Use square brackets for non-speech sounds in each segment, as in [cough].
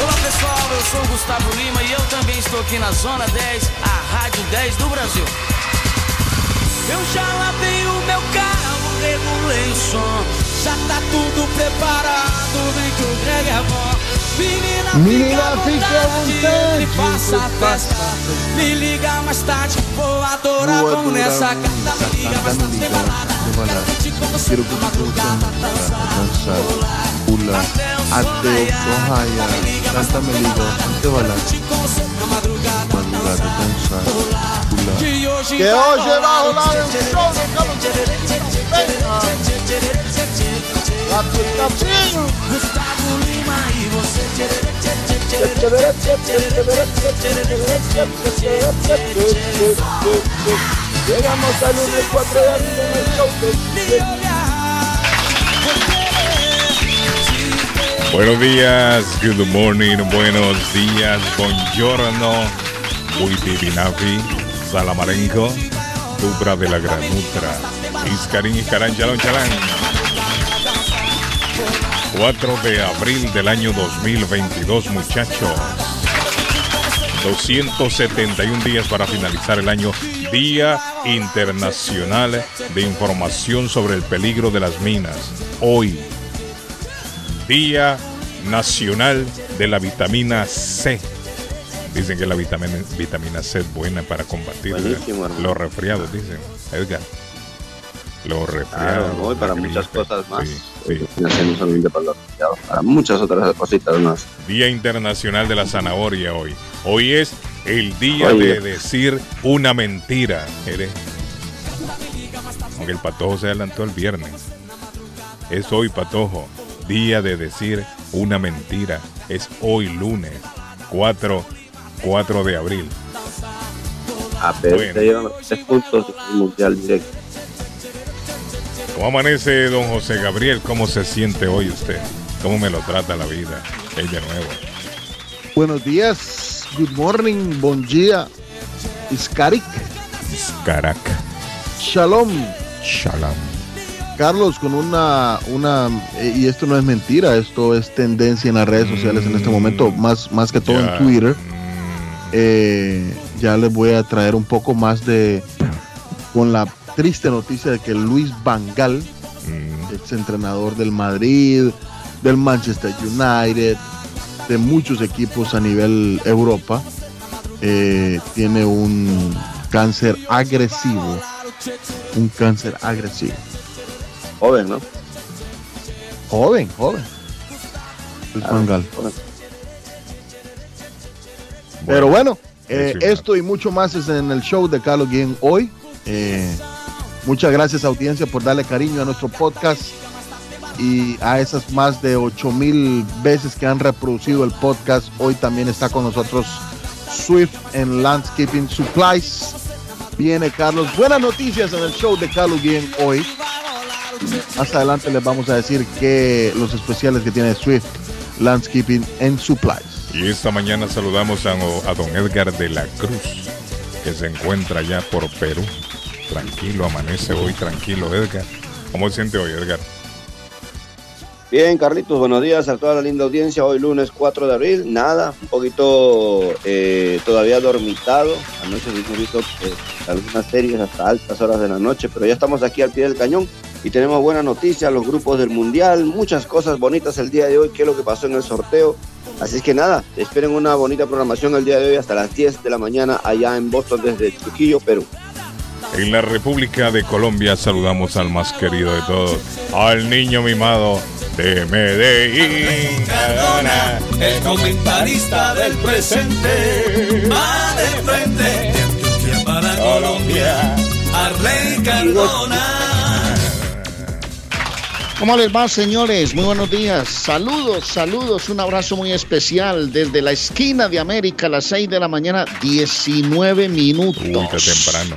Olá pessoal, eu sou o Gustavo Lima e eu também estou aqui na Zona 10, a Rádio 10 do Brasil. Eu já lavei o meu carro, regulei o som, já tá tudo preparado, vem que o Greg é bom. Menina, Menina, fica fica à vontade, faça a festa. Me liga mais tarde, vou adorar, Vou vamos adorar, nessa carta, me liga mais tarde, tem balada. Quero curtir com você na madrugada, dançar, dançar, pular, pular, até o até sol o sol raiar. raiar. Me liga mais Cántame tarde, tem lindo, balada. te balada. Curtir com você na madrugada, dançar, pular. que vai rolar rolar um um show do Gustavo Gustavo Lima e você Llegamos al lunes 4 de abril en el show de Buenos días, good morning, buenos días, buongiorno, muy bibinafi, salamarenco, dubra de la granutra, iscarín, iscarán, chalón, chalán. 4 de abril del año 2022, muchachos. 271 días para finalizar el año. Día Internacional de Información sobre el peligro de las minas. Hoy, Día Nacional de la Vitamina C. Dicen que la vitamina, vitamina C es buena para combatir los resfriados, dicen. Edgar. Los resfriados. Claro, para muchas cosas más. Sí, sí. No solamente para los resfriados, para muchas otras cositas más. Día Internacional de la Zanahoria hoy. Hoy es el día Oye. de decir una mentira. Eres- Aunque el patojo se adelantó el viernes. Es hoy, patojo. Día de decir una mentira. Es hoy lunes. 4, 4 de abril. A ver, Bueno. te llevan tres puntos del mundial directo. ¿Cómo amanece don José Gabriel? ¿Cómo se siente hoy usted? ¿Cómo me lo trata la vida? Es de nuevo. Buenos días, good morning, bon día, Iskarik, Caracas. Shalom. Shalom. Carlos, con una, una, eh, y esto no es mentira, esto es tendencia en las redes sociales en este momento, más, más que todo Mm. En Twitter. mm, Eh, ya les voy a traer un poco más de, con la triste noticia de que Luis Vangal, mm, ex entrenador del Madrid, del Manchester United, de muchos equipos a nivel Europa, eh, tiene un cáncer agresivo. Un cáncer agresivo. Joven, ¿no? Joven, joven. Luis joven. Pero bueno, eh, esto y mucho más es en el show de Carlos Guillén hoy. Eh, muchas gracias audiencia por darle cariño a nuestro podcast y a esas más de 8 mil veces que han reproducido el podcast. Hoy también está con nosotros Swift en Landscaping Supplies. Viene Carlos. Buenas noticias en el show de Carlos Guillén hoy. Más adelante les vamos a decir que los especiales que tiene Swift Landscaping en Supplies. Y esta mañana saludamos a, a don Edgar de la Cruz, que se encuentra ya por Perú. Tranquilo, amanece hoy tranquilo, Edgar. ¿Cómo se siente hoy, Edgar? Bien, Carlitos, buenos días a toda la linda audiencia. Hoy lunes 4 de abril, nada, un poquito eh, todavía dormitado. Anoche hemos visto eh, algunas series hasta altas horas de la noche, pero ya estamos aquí al pie del cañón y tenemos buenas noticias, los grupos del Mundial, muchas cosas bonitas el día de hoy, qué es lo que pasó en el sorteo. Así es que nada, esperen una bonita programación el día de hoy hasta las 10 de la mañana allá en Boston desde Trujillo, Perú. En la República de Colombia saludamos al más querido de todos, al niño mimado de Medellín. Cardona, el comentarista del presente, va de frente de Antioquia para Colombia, Arley Cardona. ¿Cómo les va, señores? Muy buenos días. Saludos, saludos. Un abrazo muy especial desde la esquina de América a las 6 de la mañana, 19 minutos. Uy, qué temprano.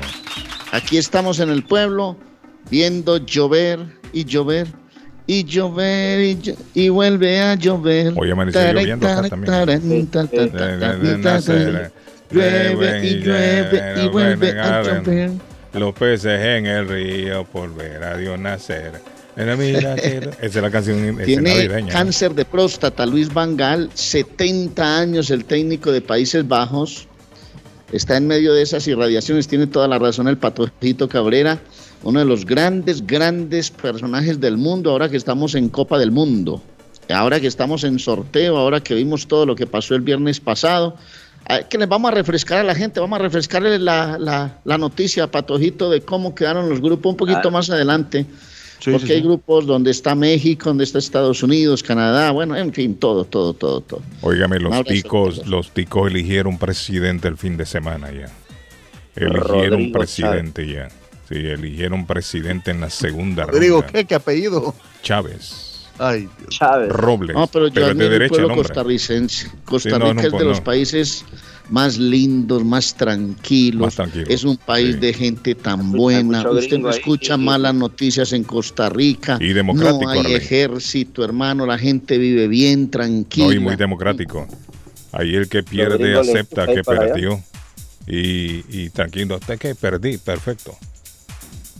Aquí estamos en el pueblo viendo llover y llover y llover y, llo- y vuelve a llover. Hoy amaneció lloviendo acá también. Llueve y llueve y vuelve a llover. Los peces en el río por ver a Dios nacer. Mira, mira que- Esa es la canción Tiene navideña. ¿no? cáncer de próstata Luis Vangal, 70 años, el técnico de Países Bajos. Está en medio de esas irradiaciones, tiene toda la razón el Patojito Cabrera, uno de los grandes, grandes personajes del mundo, ahora que estamos en Copa del Mundo, ahora que estamos en sorteo, ahora que vimos todo lo que pasó el viernes pasado. Ah, Que les vamos a refrescar a la gente, vamos a refrescarles la, la, la noticia, Patojito, de cómo quedaron los grupos un poquito Ah. más adelante. Sí, Porque sí, hay sí. grupos donde está México, donde está Estados Unidos, Canadá, bueno, en fin, todo, todo, todo, todo. Óigame, los Ahora ticos, eso- los ticos eligieron presidente el fin de semana ya. Eligieron Rodrigo presidente ya. Sí, eligieron presidente en la segunda [laughs] Rodrigo, ronda. ¿qué? ¿Qué apellido? Chávez. Ay, Dios. Chávez. Robles. No, pero yo es de admiro el derecha el pueblo hombre. costarricense. Costa Sí, no, Rica no, es de los países más lindos, más tranquilos. Más tranquilo, Es un país sí. de gente tan Escucha buena. Usted no ahí, escucha y- malas noticias en Costa Rica. Y democrático, No hay ejército, hermano. La gente vive bien, tranquila. No, y muy democrático. Ahí el que pierde acepta que perdió. Y, y tranquilo, hasta que perdí, perfecto.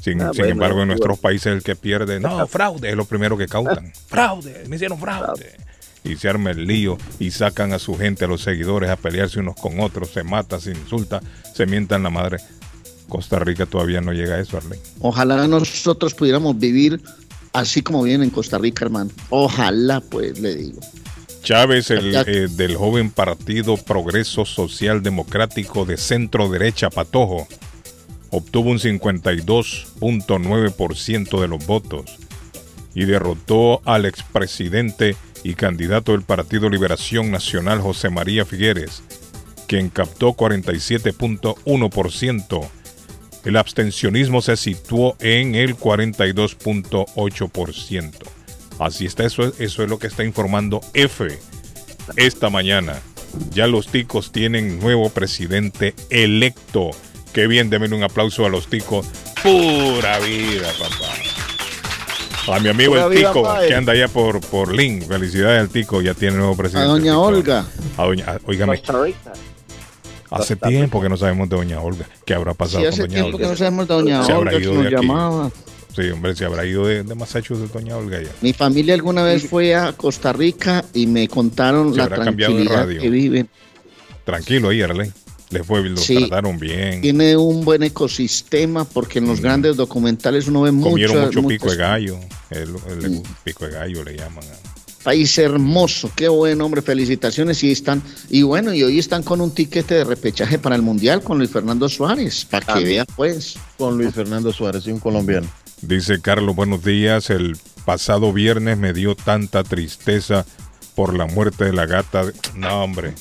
Sin, Ah, sin bueno, embargo, en bueno. nuestros países el que pierde, no, [laughs] fraude, es lo primero que cautan. [laughs] Fraude, me hicieron fraude. Y se arma el lío y sacan a su gente, a los seguidores, a pelearse unos con otros, se mata, se insulta, se mientan la madre. Costa Rica todavía no llega a eso, Arley. Ojalá nosotros pudiéramos vivir así como viven en Costa Rica, hermano. Ojalá, pues, le digo. Chávez, el, eh, del joven Partido Progreso Social Democrático de centro derecha, Patojo, obtuvo un 52.9% de los votos y derrotó al expresidente y candidato del Partido Liberación Nacional, José María Figueres, quien captó 47.1%. El abstencionismo se situó en el 42.8%. Así está, eso, es- eso es lo que está informando F esta mañana. Ya los ticos tienen nuevo presidente electo. Qué bien, denme un aplauso a los ticos. Pura vida, papá. A mi amigo el tico, que anda allá por, por Link. Felicidades al tico, ya tiene nuevo A presidente. doña el tico. Olga. A doña, a- Rica. hace Costa tiempo que no sabemos de doña Olga. ¿Qué habrá pasado Sí, con hace doña tiempo que Olga? no sabemos de doña Olga, que ido nos de aquí. llamaba. Sí, hombre, se habrá ido de, de Massachusetts doña Olga ya. Mi familia alguna vez fue a Costa Rica y me contaron Se la habrá cambiado de tranquilidad radio. que viven. Tranquilo ahí, Arley. Les fue, los Sí. trataron bien. Tiene un buen ecosistema porque en los grandes documentales uno ve Mm. Comieron muchas- mucho pico de gallo. El, el Mm. pico de gallo le llaman. País hermoso, qué buen hombre, felicitaciones y están y bueno y hoy están con un tiquete de repechaje para el mundial con Luis Fernando Suárez, para que También. vea pues. Con Luis Fernando Suárez, y un colombiano. Dice Carlos, buenos días. El pasado viernes me dio tanta tristeza por la muerte de la gata. No, hombre.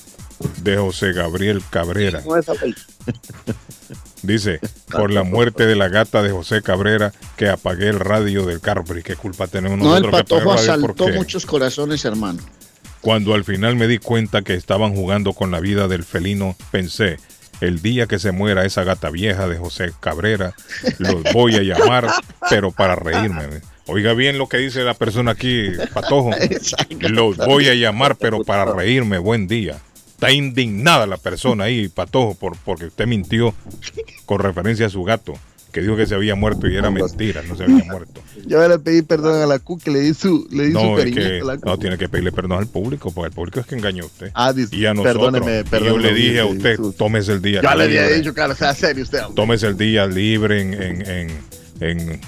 De José Gabriel Cabrera. Dice, por la muerte de la gata de José Cabrera, que apagué el radio del ¿y qué culpa tenemos No, el nosotros patojo el radio? asaltó Porque muchos corazones, hermano. Cuando al final me di cuenta que estaban jugando con la vida del felino, pensé, el día que se muera esa gata vieja de José Cabrera, los voy a llamar, pero para reírme. Oiga bien lo que dice la persona aquí, Patojo. [laughs] Los voy a llamar, pero para reírme. Buen día. Está indignada la persona ahí, Patojo, por, porque usted mintió con referencia a su gato, que dijo que se había muerto y era mentira, no se había muerto. Yo le pedí perdón a la Q que le di su, le di su es que a la Q. no tiene que pedirle perdón al público, porque el público es que engañó a usted. Ah, dis- Y a nosotros. perdóneme, Y yo perdóneme, le dije a usted, tómese el día Ya le había libre. dicho, cara, sea serio usted. hombre. Tómese el día libre en, en, en, en-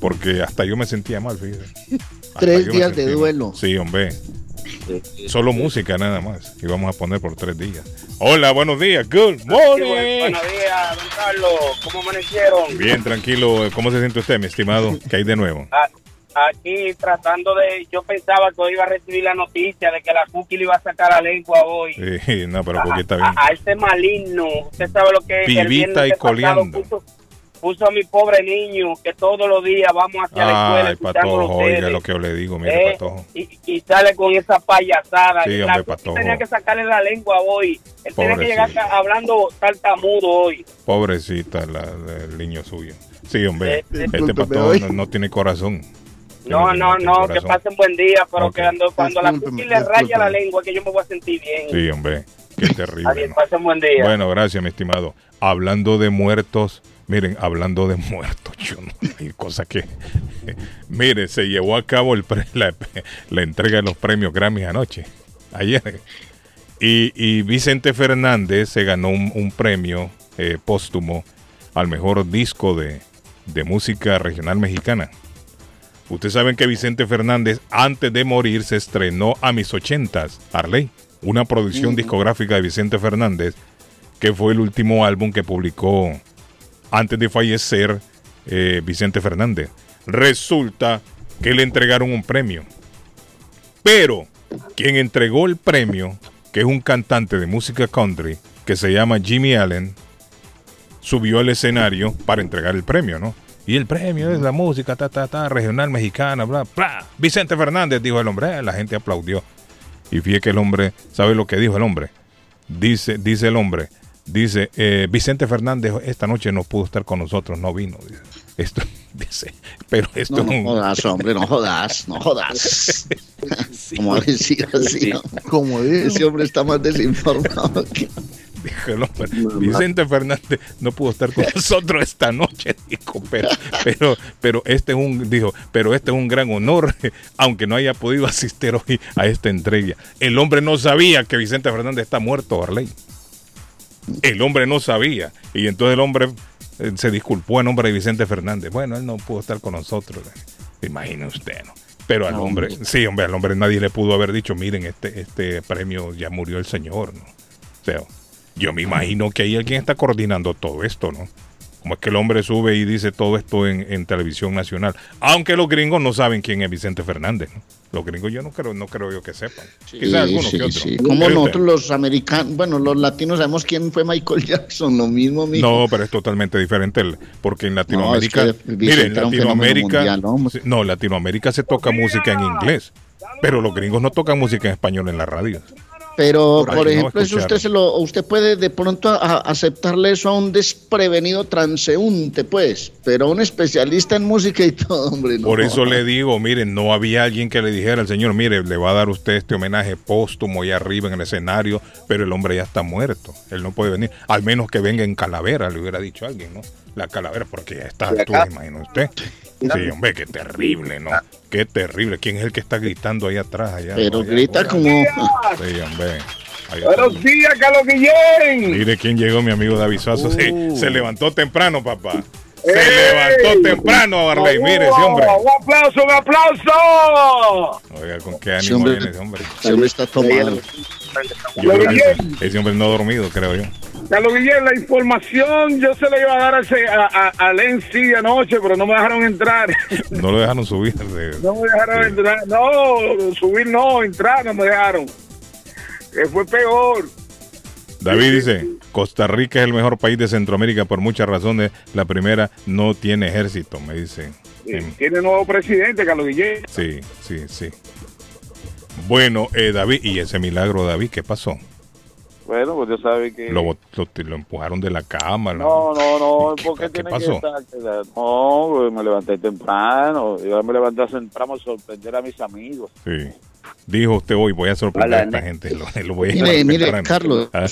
porque hasta yo me sentía mal, fíjese. Hasta Tres yo días de duelo. Sí, hombre. Solo música nada más. Y vamos a poner por tres días. Hola, buenos días. Good morning. Buenos días, don Carlos. ¿Cómo amanecieron? Bien, tranquilo. ¿Cómo se siente usted, mi estimado? ¿Qué hay de nuevo? A- [laughs] Aquí tratando de. Yo pensaba que hoy iba a recibir la noticia de que la Cookie le iba a sacar la lengua hoy. Sí, no, pero porque está bien. A, a ese maligno. Usted sabe lo que. el Vivita y pasado coleando. puso- puso a mi pobre niño que todos los días vamos hacia la escuela Ay, Patojo, oiga lo que yo le digo, mire, Eh, Patojo. y, y sale con esa payasada. Sí, hombre, la- Patojo. tenía que sacarle la lengua hoy. Él tenía que llegar hablando tartamudo hoy. Pobrecita la, la- el niño suyo. Sí, hombre, Eh, este Patojo hoy. no, no tiene corazón. No, no, no, que pasen buen día, pero Ok. que cuando, cuando la cookie le raya la lengua, que yo me voy a sentir bien. Sí, hombre, qué [laughs] terrible. Adiós, ¿no? pasen buen día. Bueno, gracias, mi estimado. Hablando de muertos, miren, hablando de muertos, yo no hay cosa que. Mire, se llevó a cabo el pre- la, la entrega de los premios Grammy anoche, ayer. Y, y Vicente Fernández se ganó un, un premio eh, póstumo al mejor disco de, de música regional mexicana. Ustedes saben que Vicente Fernández, antes de morir, se estrenó a mis ochentas, Arley, una producción discográfica de Vicente Fernández, que fue el último álbum que publicó antes de fallecer eh, Vicente Fernández. Resulta que le entregaron un premio. Pero quien entregó el premio, que es un cantante de música country, que se llama Jimmy Allen, subió al escenario para entregar el premio, ¿no? Y el premio es la música, ta, ta, ta, regional mexicana, bla, bla. Vicente Fernández, dijo el hombre, Eh, la gente aplaudió. Y fíjate que el hombre, ¿sabe lo que dijo el hombre? Dice, dice el hombre, dice, eh, Vicente Fernández esta noche no pudo estar con nosotros, no vino. Dice. Esto, [laughs] dice, pero esto No, es no un... jodas, hombre, no jodas, no jodas. [laughs] Como ha decir así, Como dice. ese hombre está más desinformado que... Dijo el hombre, Vicente Fernández no pudo estar con nosotros esta noche, [laughs] dijo, pero, pero, pero este es un, dijo, pero este es un gran honor, aunque no haya podido asistir hoy a esta entrega. El hombre no sabía que Vicente Fernández está muerto, Arley. El hombre no sabía. Y entonces el hombre eh, se disculpó en nombre de Vicente Fernández. Bueno, él no pudo estar con nosotros. Imagine usted, ¿no? Pero al No, hombre, hombre. sí, hombre, al hombre nadie le pudo haber dicho, miren, este, este premio ya murió el señor, ¿no? O sea, yo me imagino que hay alguien está coordinando todo esto, ¿no? Como es que el hombre sube y dice todo esto en, en televisión nacional. Aunque los gringos no saben quién es Vicente Fernández, ¿no? Los gringos yo no creo, no creo yo que sepan. Quizás Sí, algunos sí, que otros. sí. ¿Cree Como usted? nosotros los americanos, bueno, los latinos sabemos quién fue Michael [laughs] Jackson, lo mismo, mijo. No, pero es totalmente diferente, el- porque en Latinoamérica, No, es que Vicente mire, en Latinoamérica, mundial, ¿no? no, en Latinoamérica se toca música en inglés, pero los gringos no tocan música en español en la radio. Pero, Por por ahí no ejemplo, eso usted se lo, usted puede de pronto a- a- aceptarle eso a un desprevenido transeúnte, pues, pero a un especialista en música y todo, hombre. no. Por eso le digo, miren, no había alguien que le dijera al señor, mire, le va a dar usted este homenaje póstumo allá arriba en el escenario, pero el hombre ya está muerto, él no puede venir, al menos que venga en calavera, le hubiera dicho alguien, ¿no? La calavera, porque ya está acá- imagina usted. Sí, hombre, qué terrible, ¿no? Qué terrible. ¿Quién es el que está gritando ahí atrás? Allá, Pero allá, grita allá? como... Sí, hombre. Ahí. Buenos días, Carlos Guillén. Mire quién llegó, mi amigo David Suazo. [laughs] Sí, Uh. se levantó temprano, papá. Se ¡Ey! levantó temprano, Barley. Mire ese hombre. Un aplauso, un aplauso. Oiga, con qué ánimo hombre- viene ese hombre. Ese hombre está tomado. Yo creo que ese, hombre no ha dormido, creo yo. Carlos Guillén, la información yo se la iba a dar a, ese- a, a, a Len sí anoche, pero no me dejaron entrar. [laughs] No lo dejaron subir. de- No me dejaron Sí. entrar. No, subir no, entrar no me dejaron. Que fue peor. David dice, Costa Rica es el mejor país de Centroamérica por muchas razones. La primera, no tiene ejército, me dice. Tiene nuevo presidente, Carlos Guillén. Sí, sí, sí. Bueno, eh, David, y ese milagro, David, ¿qué pasó? Bueno, pues yo sabe que... Lo, bot- lo, lo empujaron de la cama. No, no, no, ¿Qué- ¿por qué, pasó? que estar? No, pues me levanté temprano, yo me levanté temprano a sorprender a mis amigos. Sí. Dijo usted hoy, voy a sorprender a esta gente. [laughs] Lo, lo voy a Mire, mire. Carlos. Ah,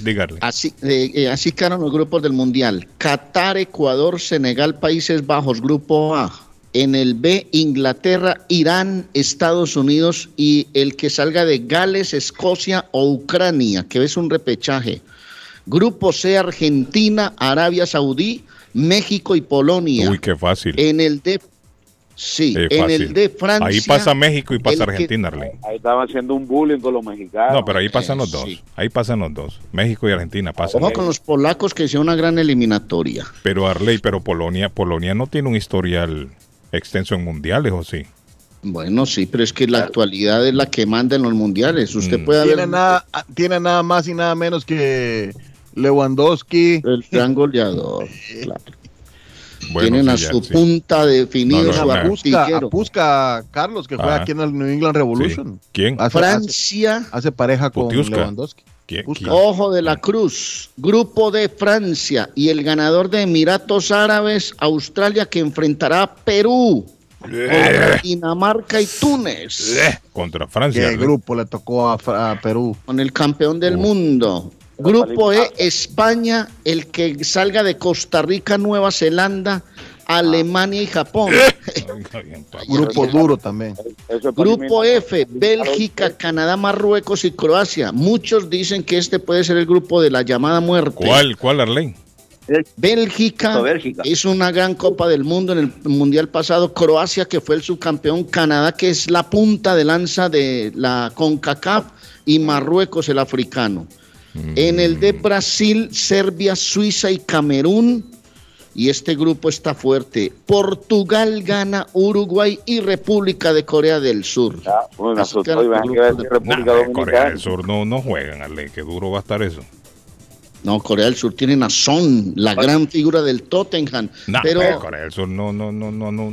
Dígale. Así, eh, así quedaron los grupos del Mundial. Qatar, Ecuador, Senegal, Países Bajos, Grupo A. En el B, Inglaterra, Irán, Estados Unidos y el que salga de Gales, Escocia o Ucrania, que es un repechaje. Grupo C, Argentina, Arabia Saudí, México y Polonia. Uy, qué fácil. En el D, sí, en el de Francia. Ahí pasa México y pasa que- Argentina, Arley. Ahí estaban haciendo un bullying con los mexicanos. No, pero ahí pasan los dos. sí. Ahí pasan los dos. México y Argentina pasan. Ojo con los polacos que hicieron una gran eliminatoria. Pero Arley, pero Polonia, Polonia no tiene un historial extenso en mundiales, ¿o sí? Bueno, sí, pero es que la actualidad es la que manda en los mundiales. Usted Mm. puede Tiene haber nada, tiene nada más y nada menos que Lewandowski. El gran goleador. [laughs] claro. Bueno, Tienen a su sí. punta definido No, no, su. Apusca. Apusca, Carlos, que juega Ajá. aquí en el New England Revolution. Sí. ¿Quién? Hace, Francia, hace pareja con. Lewandowski. ¿Quién? Ojo de la cruz, grupo de Francia y el ganador de Emiratos Árabes, Australia, que enfrentará a Perú, contra Dinamarca y Túnez, Eh, Contra Francia. ¿Qué grupo le tocó a Perú? con el campeón del mundo. Grupo E, España, el que salga de Costa Rica, Nueva Zelanda, Alemania y Japón. [laughs] [laughs] Grupo duro también. Grupo F, Bélgica, Canadá, Marruecos y Croacia. Muchos dicen que este puede ser el grupo de la llamada muerte. ¿Cuál, cuál, Arlene? Bélgica, Bélgica. es una gran Copa del Mundo en el Mundial pasado. Croacia, que fue el subcampeón. Canadá, que es la punta de lanza de la CONCACAF. Y Marruecos, el africano. En el de Brasil, Serbia, Suiza y Camerún. Y este grupo está fuerte. Portugal gana Uruguay y República de Corea del Sur. Ah, bueno, Así que que a de- República Nah, Corea del Sur no, no juegan, Arlene. Qué duro va a estar eso. No, Corea del Sur tienen a Son, la gran figura del Tottenham. Nah, pero eh, Corea del Sur no, no, no, no, no.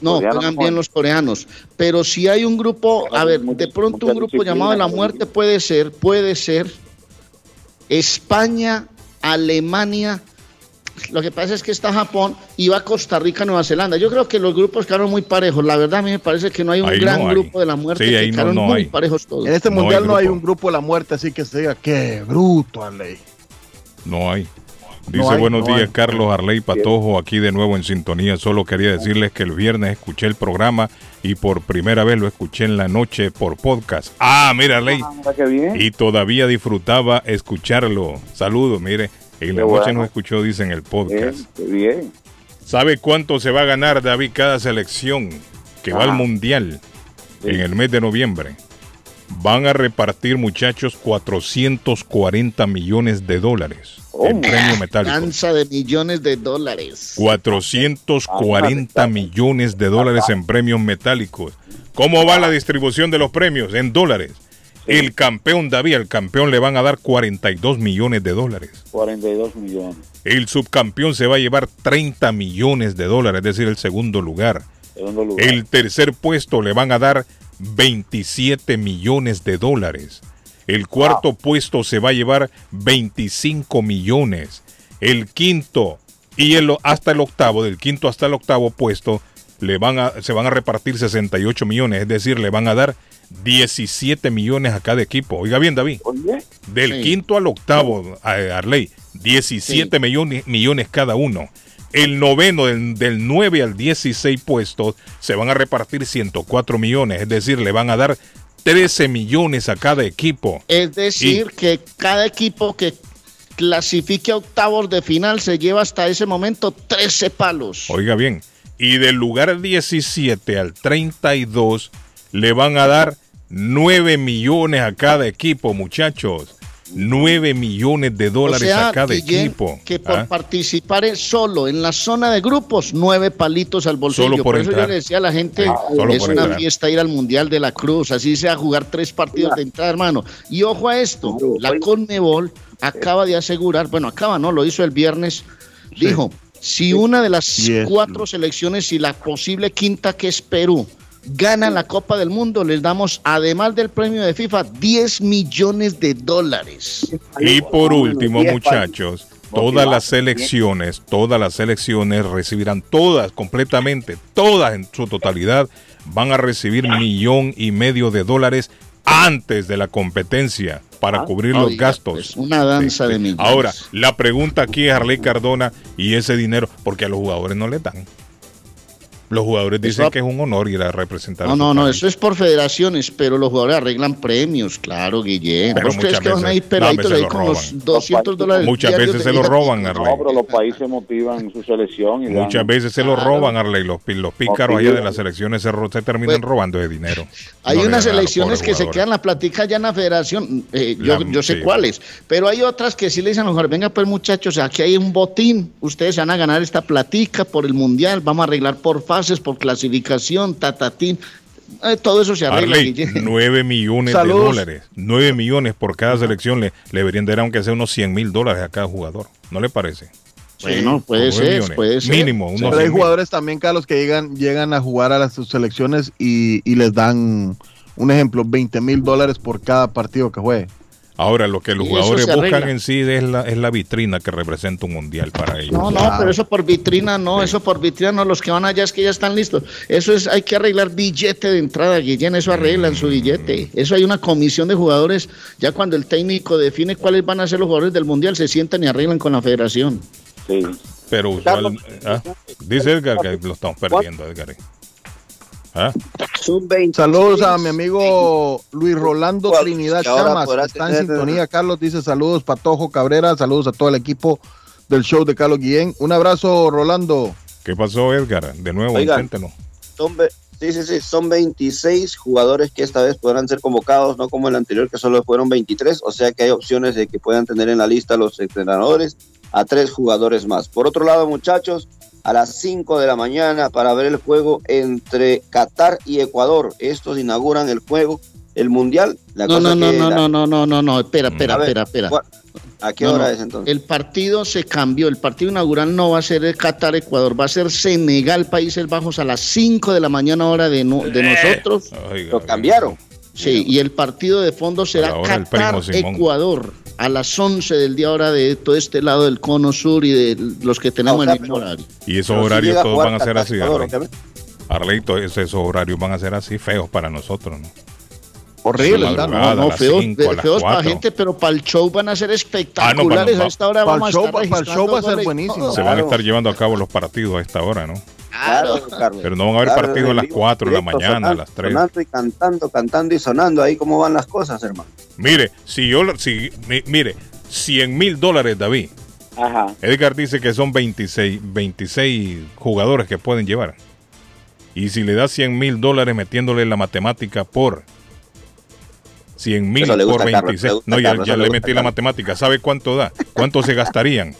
No, juegan no bien los coreanos. Pero si hay un grupo, a ver, de pronto un grupo llamado de la muerte puede ser, puede ser España, Alemania. Lo que pasa es que está Japón y va Costa Rica, Nueva Zelanda. Yo creo que los grupos quedaron muy parejos. La verdad, a mí me parece que no hay un Ahí gran no hay. grupo de la muerte. Sí, que ahí no- quedaron no muy hay. parejos todos. En este No hay mundial no hay, un grupo de la muerte, así que se diga, qué bruto, Arley. No hay. Dice No hay, buenos no días hay. Carlos Arley Patojo aquí de nuevo en sintonía. Solo quería decirles que el viernes escuché el programa y por primera vez lo escuché en la noche por podcast. Ah, mira Arley. Ah. Y todavía disfrutaba escucharlo. Saludos, mire. En la noche bueno. nos escuchó, dice en el podcast. Bien, qué bien. ¿Sabe cuánto se va a ganar David cada selección que va al Ah. mundial Sí. en el mes de noviembre? Van a repartir, muchachos, 440 millones de dólares en ¿Cómo? premio metálico. Danza de millones de dólares. 440 millones de dólares en premios metálicos. ¿Cómo va la distribución de los premios? En dólares. El campeón David, al campeón le van a dar 42 millones de dólares. 42 millones. El subcampeón se va a llevar 30 millones de dólares, es decir, el segundo lugar. Segundo lugar. El tercer puesto le van a dar 27 millones de dólares. El cuarto puesto se va a llevar 25 millones. El quinto y el, hasta el octavo, del quinto hasta el octavo puesto, le van a, se van a repartir 68 millones, es decir, le van a dar 17 millones a cada equipo. Oiga bien, David. Oye, Del Sí. quinto al octavo, a- Arley, 17 Sí. millones, millones cada uno. El noveno, del, del 9 al 16 puestos, se van a repartir 104 millones, es decir, le van a dar 13 millones a cada equipo. Es decir, que cada equipo que clasifique a octavos de final se lleva hasta ese momento 13 palos. Oiga bien, y del lugar 17 al 32 le van a dar 9 millones a cada equipo, muchachos. 9 millones de dólares o sea, a cada Guillén, equipo. que por ¿ah? participar en- solo en la zona de grupos, nueve palitos al bolsillo. Solo por eso entrar. yo le decía a la gente, solo es una entrar. fiesta ir al Mundial de la Cruz, así sea jugar tres partidos de entrada, hermano. Y ojo a esto, la Conmebol acaba de asegurar, bueno, acaba, ¿no? Lo hizo el viernes, dijo, si una de las Yes. cuatro selecciones y la posible quinta que es Perú, gana la Copa del Mundo, les damos, además del premio de FIFA, 10 millones de dólares. Y por último, muchachos, todas las selecciones, todas las selecciones recibirán, todas completamente, todas en su totalidad, van a recibir millón y medio de dólares antes de la competencia para cubrir los Oiga, gastos. pues, una danza de millones. Ahora, la pregunta aquí es Arley Cardona y ese dinero, porque a los jugadores no le dan. Los jugadores dicen Eso- que es un honor ir a representar. a No, no, no, eso es por federaciones, pero los jugadores arreglan premios, claro, Guillén. Pero ¿Vos crees que van a ir peladitos ahí con los 200 dólares? Muchas veces se lo roban, Arley. no, pero los países motivan su selección. Y dan- Muchas veces se lo Claro. roban, Arley. Los, los pícaros allá de las selecciones se, ro- se terminan Pues, robando de dinero. Hay No unas selecciones que se quedan la platica ya en la federación, eh, yo, La- yo sé sí. cuáles, pero hay otras que sí le dicen a los jugadores, venga pues muchachos, aquí hay un botín, ustedes se van a ganar esta platica por el mundial, vamos a arreglar por fases, por clasificación, tatatín. Eh, todo eso se arregla, Arley, Guille. [laughs] 9 millones Saludos. de dólares. 9 millones por cada selección le, le deberían dar aunque sea unos 100 mil dólares a cada jugador. ¿No le parece? Bueno, puede Nueve ser, millones. puede ser. Mínimo, unos Pero hay 100 mil. jugadores también, Carlos, que llegan, llegan a jugar a las sus selecciones y, y les dan, un ejemplo, 20 mil dólares por cada partido que juegue. Ahora, lo que los jugadores buscan arregla. en sí es la, es la vitrina que representa un mundial para ellos. No, no, pero eso por vitrina no, eso por vitrina no, los que van allá es que ya están listos. Eso es, hay que arreglar billete de entrada, Guillén, eso arreglan su billete. Eso hay una comisión de jugadores, ya cuando el técnico define cuáles van a ser los jugadores del mundial, se sientan y arreglan con la federación. Sí. Pero usual, ¿ah? dice Edgar que lo estamos perdiendo, Edgar. ¿Ah? 20. Saludos a mi amigo Luis Rolando Trinidad Chamas, que está en sintonía. Carlos dice saludos, Patojo Cabrera, saludos a todo el equipo del show de Carlos Guillén. Un abrazo, Rolando. ¿Qué pasó, Edgar? De nuevo, Oigan. Son, sí, sí, sí, son 26 jugadores que esta vez podrán ser convocados, no como el anterior que solo fueron 23, o sea que hay opciones de que puedan tener en la lista los entrenadores a tres jugadores más. Por otro lado, muchachos, a las 5 de la mañana para ver el juego entre Qatar y Ecuador. Estos inauguran el juego, el Mundial. La No, cosa no, no, que no, la- no, no, no, no, no, espera, espera, ver, espera, espera. ¿cuál- ¿A qué No, hora no. es entonces? El partido se cambió, el partido inaugural no va a ser el Qatar-Ecuador, va a ser Senegal-Países Bajos a las 5 de la mañana hora de, no- de nosotros. Oiga, Lo cambiaron. Sí, y el partido de fondo será. Qatar-Ecuador a las 11 del día hora de todo este lado del cono sur y de los que tenemos Ah, o sea, el mismo horario. Y esos Pero horarios todos van a ser así, Arley. esos horarios van a ser así feos para nosotros, ¿no? Horrible. No, no, feos, cinco, feos para gente, pero para el show van a ser Ah, espectaculares. no, a esta hora para el vamos show- a estar para el show va a ser buenísimo. Se van a estar llevando a cabo los partidos a esta hora, ¿no? Claro. Claro, Carlos. Pero no van a haber Claro, partido a las vivo, 4 de la mañana, a sonando, las 3. Sonando y cantando, cantando y sonando. Ahí cómo van las cosas, hermano. Mire, si yo, si, mi- mire, 100 mil dólares, David. Ajá. Edgar dice que son 26, 26 jugadores que pueden llevar. Y si le da 100 mil dólares metiéndole la matemática por 100 mil por gusta a Carlos, 26. le gusta no, a ya, Carlos, ya le metí a la Carlos. matemática. ¿Sabe cuánto da? ¿Cuánto se gastarían?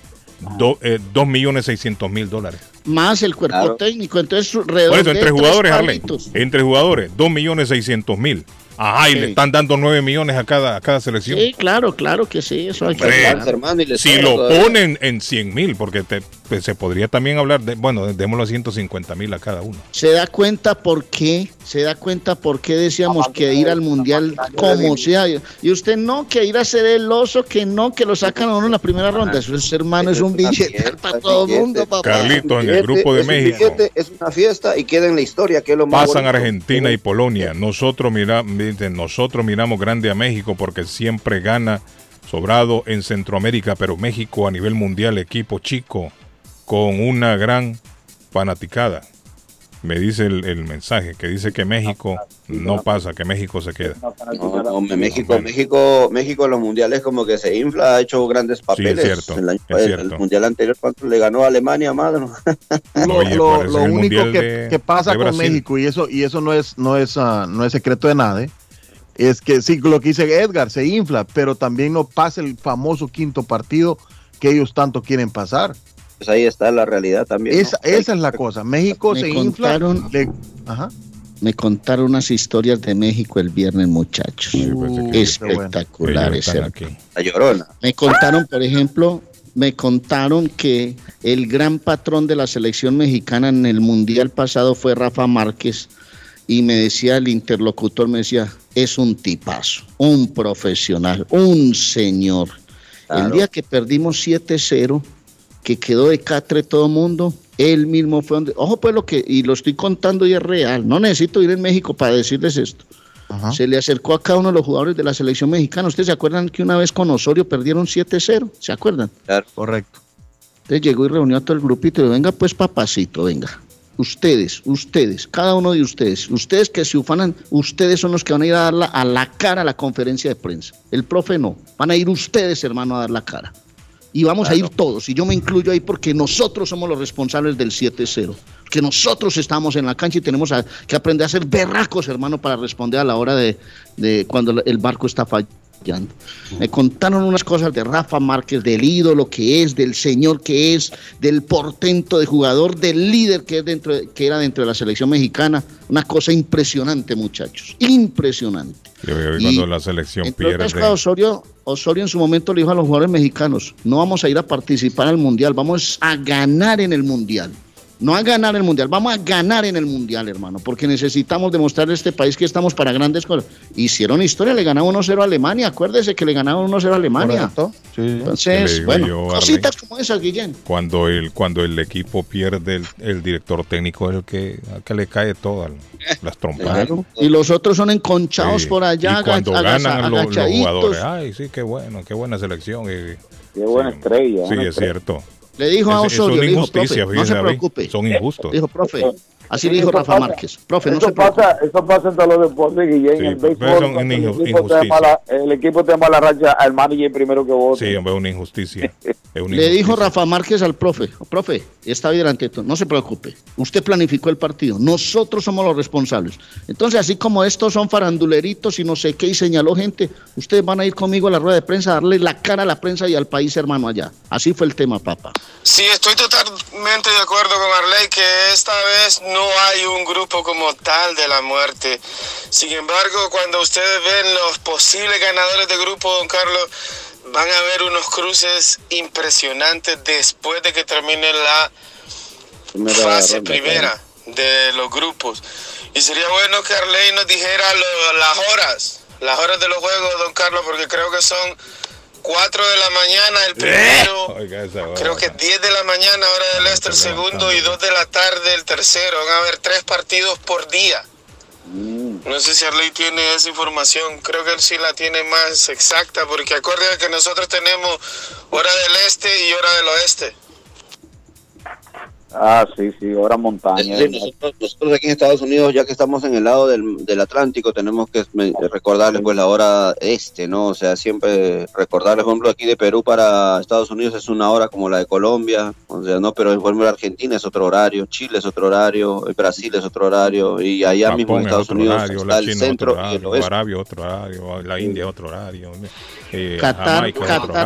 Do, eh, 2 millones 600 mil dólares. Más el cuerpo Claro. técnico, entonces Por eso, entre jugadores, palitos. Entre jugadores, 2 millones 600 mil. Ajá, y Sí. le están dando 9 millones a cada, a cada selección. Sí, claro, claro que sí, eso hay que Hombre, hermano, y le Si lo todavía. ponen en 100 mil, porque te- pues, se podría también hablar de, bueno, démoslo a 150 mil a cada uno. Se da cuenta por qué, se da cuenta por qué decíamos que ir al mundial como sea. Y usted no, que ir a ser el oso, que no, que lo sacan a uno en la primera ronda. Eso es, hermano, es un billete para todo el mundo, papá. Carlitos, en el grupo de México. es una fiesta y queda en la historia, que es lo más Pasan bonito. Argentina y Polonia. Nosotros, mira, nosotros miramos grande a México porque siempre gana sobrado en Centroamérica, pero México a nivel mundial, equipo chico, con una gran fanaticada. Me dice el, el mensaje que dice que México no pasa, que México se queda. No, México, México, México en los mundiales como que se infla, ha hecho grandes papeles. cierto, El, año- es el- cierto. el mundial anterior, ¿cuánto le ganó a Alemania, madre? [laughs] Lo, Oye, lo- único que, de- que pasa con. México, y eso, y eso no es, no es, ah, no es secreto de nadie, es que sí, lo que dice Edgar, se infla, pero también no pasa el famoso quinto partido que ellos tanto quieren pasar. Pues ahí está la realidad también. ¿no? Esa, esa es la cosa. México Me se contaron- infla. le- ajá. Me contaron unas historias de México el viernes, muchachos. Sí, pues, Uh, que- Espectaculares. aquí. La llorona. Me contaron, por ejemplo, me contaron que el gran patrón de la selección mexicana en el mundial pasado fue Rafa Márquez y me decía el interlocutor, me decía, es un tipazo, un profesional, un señor. El día que perdimos 7-0, que quedó de catre todo el mundo, él mismo fue donde, ojo pues lo que, y lo estoy contando y es real, no necesito ir en México para decirles esto. Ajá. Se le acercó a cada uno de los jugadores de la selección mexicana. ¿Ustedes se acuerdan que una vez con Osorio perdieron 7-0? ¿Se acuerdan? Correcto. Entonces llegó y reunió a todo el grupito y dijo, venga pues papacito, venga. Ustedes, ustedes, cada uno de ustedes, ustedes que se ufanan, ustedes son los que van a ir a dar la- a la cara a la conferencia de prensa. El profe no, van a ir ustedes, hermano, a dar la cara. Y vamos a ir todos, y yo me incluyo ahí porque nosotros somos los responsables del 7-0. Que nosotros estamos en la cancha y tenemos a- que aprender a ser berracos, hermano, para responder a la hora de, de cuando el barco está fallando. Me contaron unas cosas de Rafa Márquez, del ídolo que es, del señor que es, del portento de jugador, del líder que, es dentro de- que era dentro de la selección mexicana. Una cosa impresionante, muchachos. Impresionante. Y hoy Y, cuando la selección pierde. Osorio, Osorio en su momento le dijo a los jugadores mexicanos, no vamos a ir a participar al Mundial, vamos a ganar en el Mundial. No a ganar el Mundial, vamos a ganar en el Mundial, hermano, porque necesitamos demostrar a este país que estamos para grandes cosas. Hicieron historia, le ganaron 1-0 a Alemania, acuérdese que le ganaron 1-0 a Alemania. Sí. Entonces, bueno, yo, cositas como esas, Guillén. Cuando el, cuando el equipo pierde, el, el director técnico es el que, que le cae todas las trompadas. Claro. Y los otros son enconchados Sí. por allá, y cuando ganan agacha- los, los jugadores, ay, sí, qué bueno, qué buena selección. y- Qué buena sí, estrella. Sí, buena es estrella. cierto. Le dijo a Es- es Osorio, una le dijo, profe, no se preocupe. Son injustos. Dijo, profe, así dijo Rafa pasa- Márquez. Profe, no eso se pasa, eso pasa en todos los deportes, Guillén. Sí, el béisbol, son el, equipo te injusticia. mala, el equipo te mala racha, al manager primero que vota. Sí, hombre, es una injusticia. Es una [laughs] Le dijo injusticia. Rafa Márquez al profe, profe, está bien delante de todo, no se preocupe, usted planificó el partido, nosotros somos los responsables. Entonces, así como estos son faranduleritos y no sé qué, y señaló gente, ustedes van a ir conmigo a la rueda de prensa a darle la cara a la prensa y al país hermano allá. Así fue el tema, papá. Sí, estoy totalmente de acuerdo con Arley que esta vez no hay un grupo como tal de la muerte. Sin embargo, cuando ustedes ven los posibles ganadores de grupo, don Carlos, van a ver unos cruces impresionantes después de que termine la Primera fase ronda, primera de los grupos. Y sería bueno que Arley nos dijera lo- las horas, las horas de los juegos, don Carlos, porque creo que son 4 de la mañana el primero. Oiga, esa hora. Creo que 10 de la mañana, hora del este, el segundo, y 2 de la tarde, el tercero. Van a haber tres partidos por día. No sé si Arley tiene esa información. Creo que él sí la tiene más exacta, porque acuérdate que nosotros tenemos hora del este y hora del oeste. Ah, sí, sí, ahora montaña. Sí, nosotros, nosotros aquí en Estados Unidos, ya que estamos en el lado del, del Atlántico, tenemos que me- recordarles pues la hora este, ¿no? O sea, siempre recordarles, por ejemplo, aquí de Perú para Estados Unidos es una hora como la de Colombia, o sea, no, pero por ejemplo Argentina es otro horario, Chile es otro horario, Brasil es otro horario, y allá mismo en es Estados Unidos horario, está el es centro otro y el horario, oeste. Arabia otro horario, la India otro horario, eh, Qatar,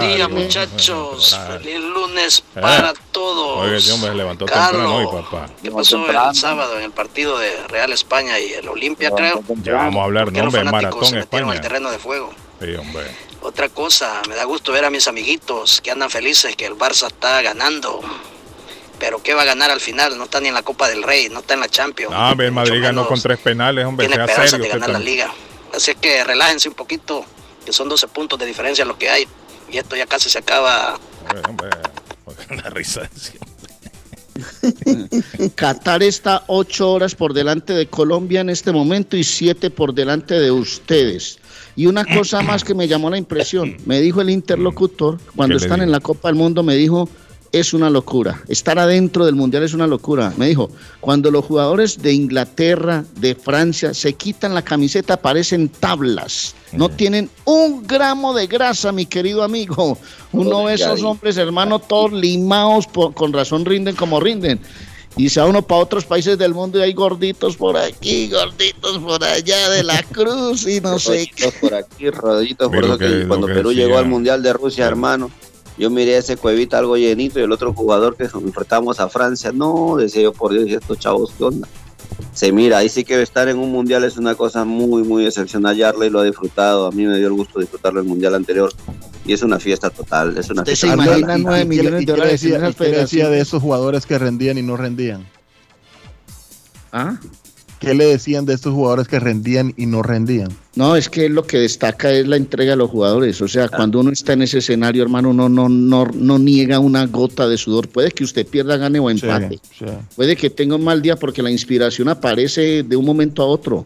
Día, muchachos. Feliz lunes Eh. para todos. Oiga, ese hombre se levantó Carlos, temprano hoy, papá. ¿Qué pasó el sábado en el partido de Real España y el Olimpia, creo? Ya vamos a hablar, ¿Por qué no, hombre, se Maratón al España. terreno de fuego? Sí, hombre. Otra cosa, me da gusto ver a mis amiguitos que andan felices que el Barça está ganando. Pero ¿qué va a ganar al final? No está ni en la Copa del Rey, no está en la Champions. Ah, hombre, el Madrid ganó con tres penales, hombre, Tiene sea esperanzas serio. de ganar la liga. Así que relájense un poquito, que son 12 puntos de diferencia lo que hay. Y esto ya casi se acaba. Una [laughs] risa. [laughs] Qatar está ocho horas por delante de Colombia en este momento y siete por delante de ustedes. Y una cosa más que me llamó la impresión, me dijo el interlocutor, cuando ¿Qué le están en la Copa del Mundo, me dijo, es una locura, estar adentro del Mundial es una locura. Me dijo, cuando los jugadores de Inglaterra, de Francia, se quitan la camiseta, parecen tablas. No tienen un gramo de grasa, mi querido amigo. Uno ve esos hombres, hermano, todos limados, por- con razón rinden como rinden. Y se va uno para otros países del mundo y hay gorditos por aquí, gorditos por allá de la [laughs] cruz y no sé qué. Por aquí, rodillitos por Ve lo eso que que- lo cuando que Perú decía. llegó al Mundial de Rusia, hermano, yo miré ese cuevita algo llenito y el otro jugador que enfrentamos a Francia, no, decía yo, por Dios, ¿y estos chavos qué onda? Se mira, ahí sí que estar en un Mundial es una cosa muy, muy excepcional. Yarley lo ha disfrutado, a mí me dio el gusto disfrutarlo el Mundial anterior y es una fiesta total, es una Usted fiesta se total. imagina ¿Y- y- nueve y qué le- millones y de dólares en decía- qué de esos jugadores que rendían y no rendían? ¿Ah? ¿Qué le decían de estos jugadores que rendían y no rendían? No, es que lo que destaca es la entrega a los jugadores. O sea, Ah. cuando uno está en ese escenario, hermano, uno no, no, no niega una gota de sudor. Puede que usted pierda, gane o empate. Sí, sí. Puede que tenga un mal día porque la inspiración aparece de un momento a otro.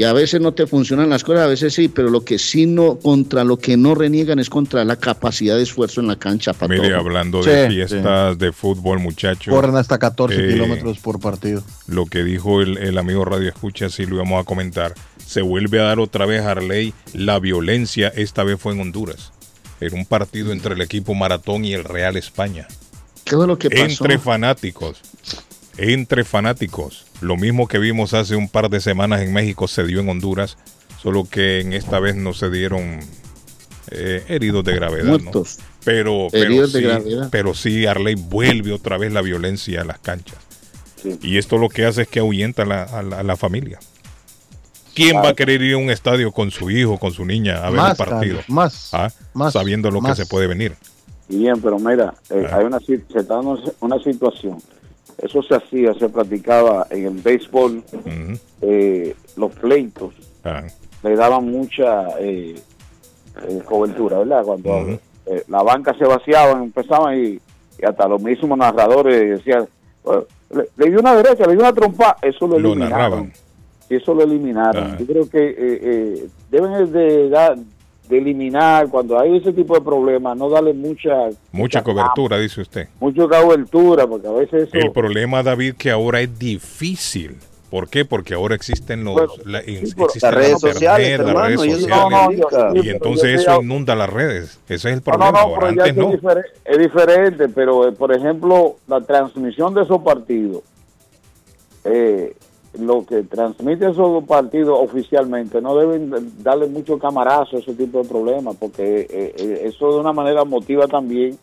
Y a veces no te funcionan las cosas, a veces sí, pero lo que sí no, contra lo que no reniegan es contra la capacidad de esfuerzo en la cancha. Para Mire, todo. hablando Sí, de fiestas de fútbol, muchachos. Corren hasta 14 Eh, kilómetros por partido. lo que dijo el, el amigo Radio Escucha, sí lo íbamos a comentar. Se vuelve a dar otra vez Harley la violencia, esta vez fue en Honduras. En un partido entre el equipo Maratón y el Real España. ¿Qué fue lo que pasó? Entre fanáticos. Entre fanáticos. Lo mismo que vimos hace un par de semanas en México se dio en Honduras, solo que en esta vez no se dieron eh, heridos de gravedad. ¿no? Muertos. Pero, pero, Heridos de sí, gravedad. pero sí, Arley vuelve otra vez la violencia a las canchas. Y esto lo que hace es que ahuyenta a la, a la- a la familia. ¿Quién va a querer ir a un estadio con su hijo, con su niña a ver Más, el partido? Más, ¿Ah? más, Sabiendo lo más. que se puede venir. Bien, pero mira, eh, Ah. hay una, se está dando una situación. Eso se hacía, se practicaba en el béisbol, eh, los pleitos Ah. le daban mucha eh, eh, cobertura, ¿verdad? Cuando eh, la banca se vaciaba, empezaban y, y hasta los mismos narradores decían, "Eh, le, le dio una derecha, le dio una trompa, eso lo, Lo eliminaron. narraban. Eso lo eliminaron. Ah. Yo creo que eh, eh, deben de, dar- de eliminar, cuando hay ese tipo de problemas, no darle mucha, Mucha cobertura, dice usted. mucha cobertura, porque a veces eso... El problema, David, que ahora es difícil. ¿Por qué? Porque ahora existen los Bueno, la- in- sí, pero- existe Las la redes internet, sociales, las hermano, redes sociales. no, no, yo- sí, y entonces eso inunda las redes. Ese es el problema. no, ahora antes no. es diferente, pero eh, por ejemplo, la transmisión de esos partidos, eh, lo que transmite esos partidos oficialmente, no deben darle mucho camarazo a ese tipo de problemas, porque eh, eh, eso de una manera motiva también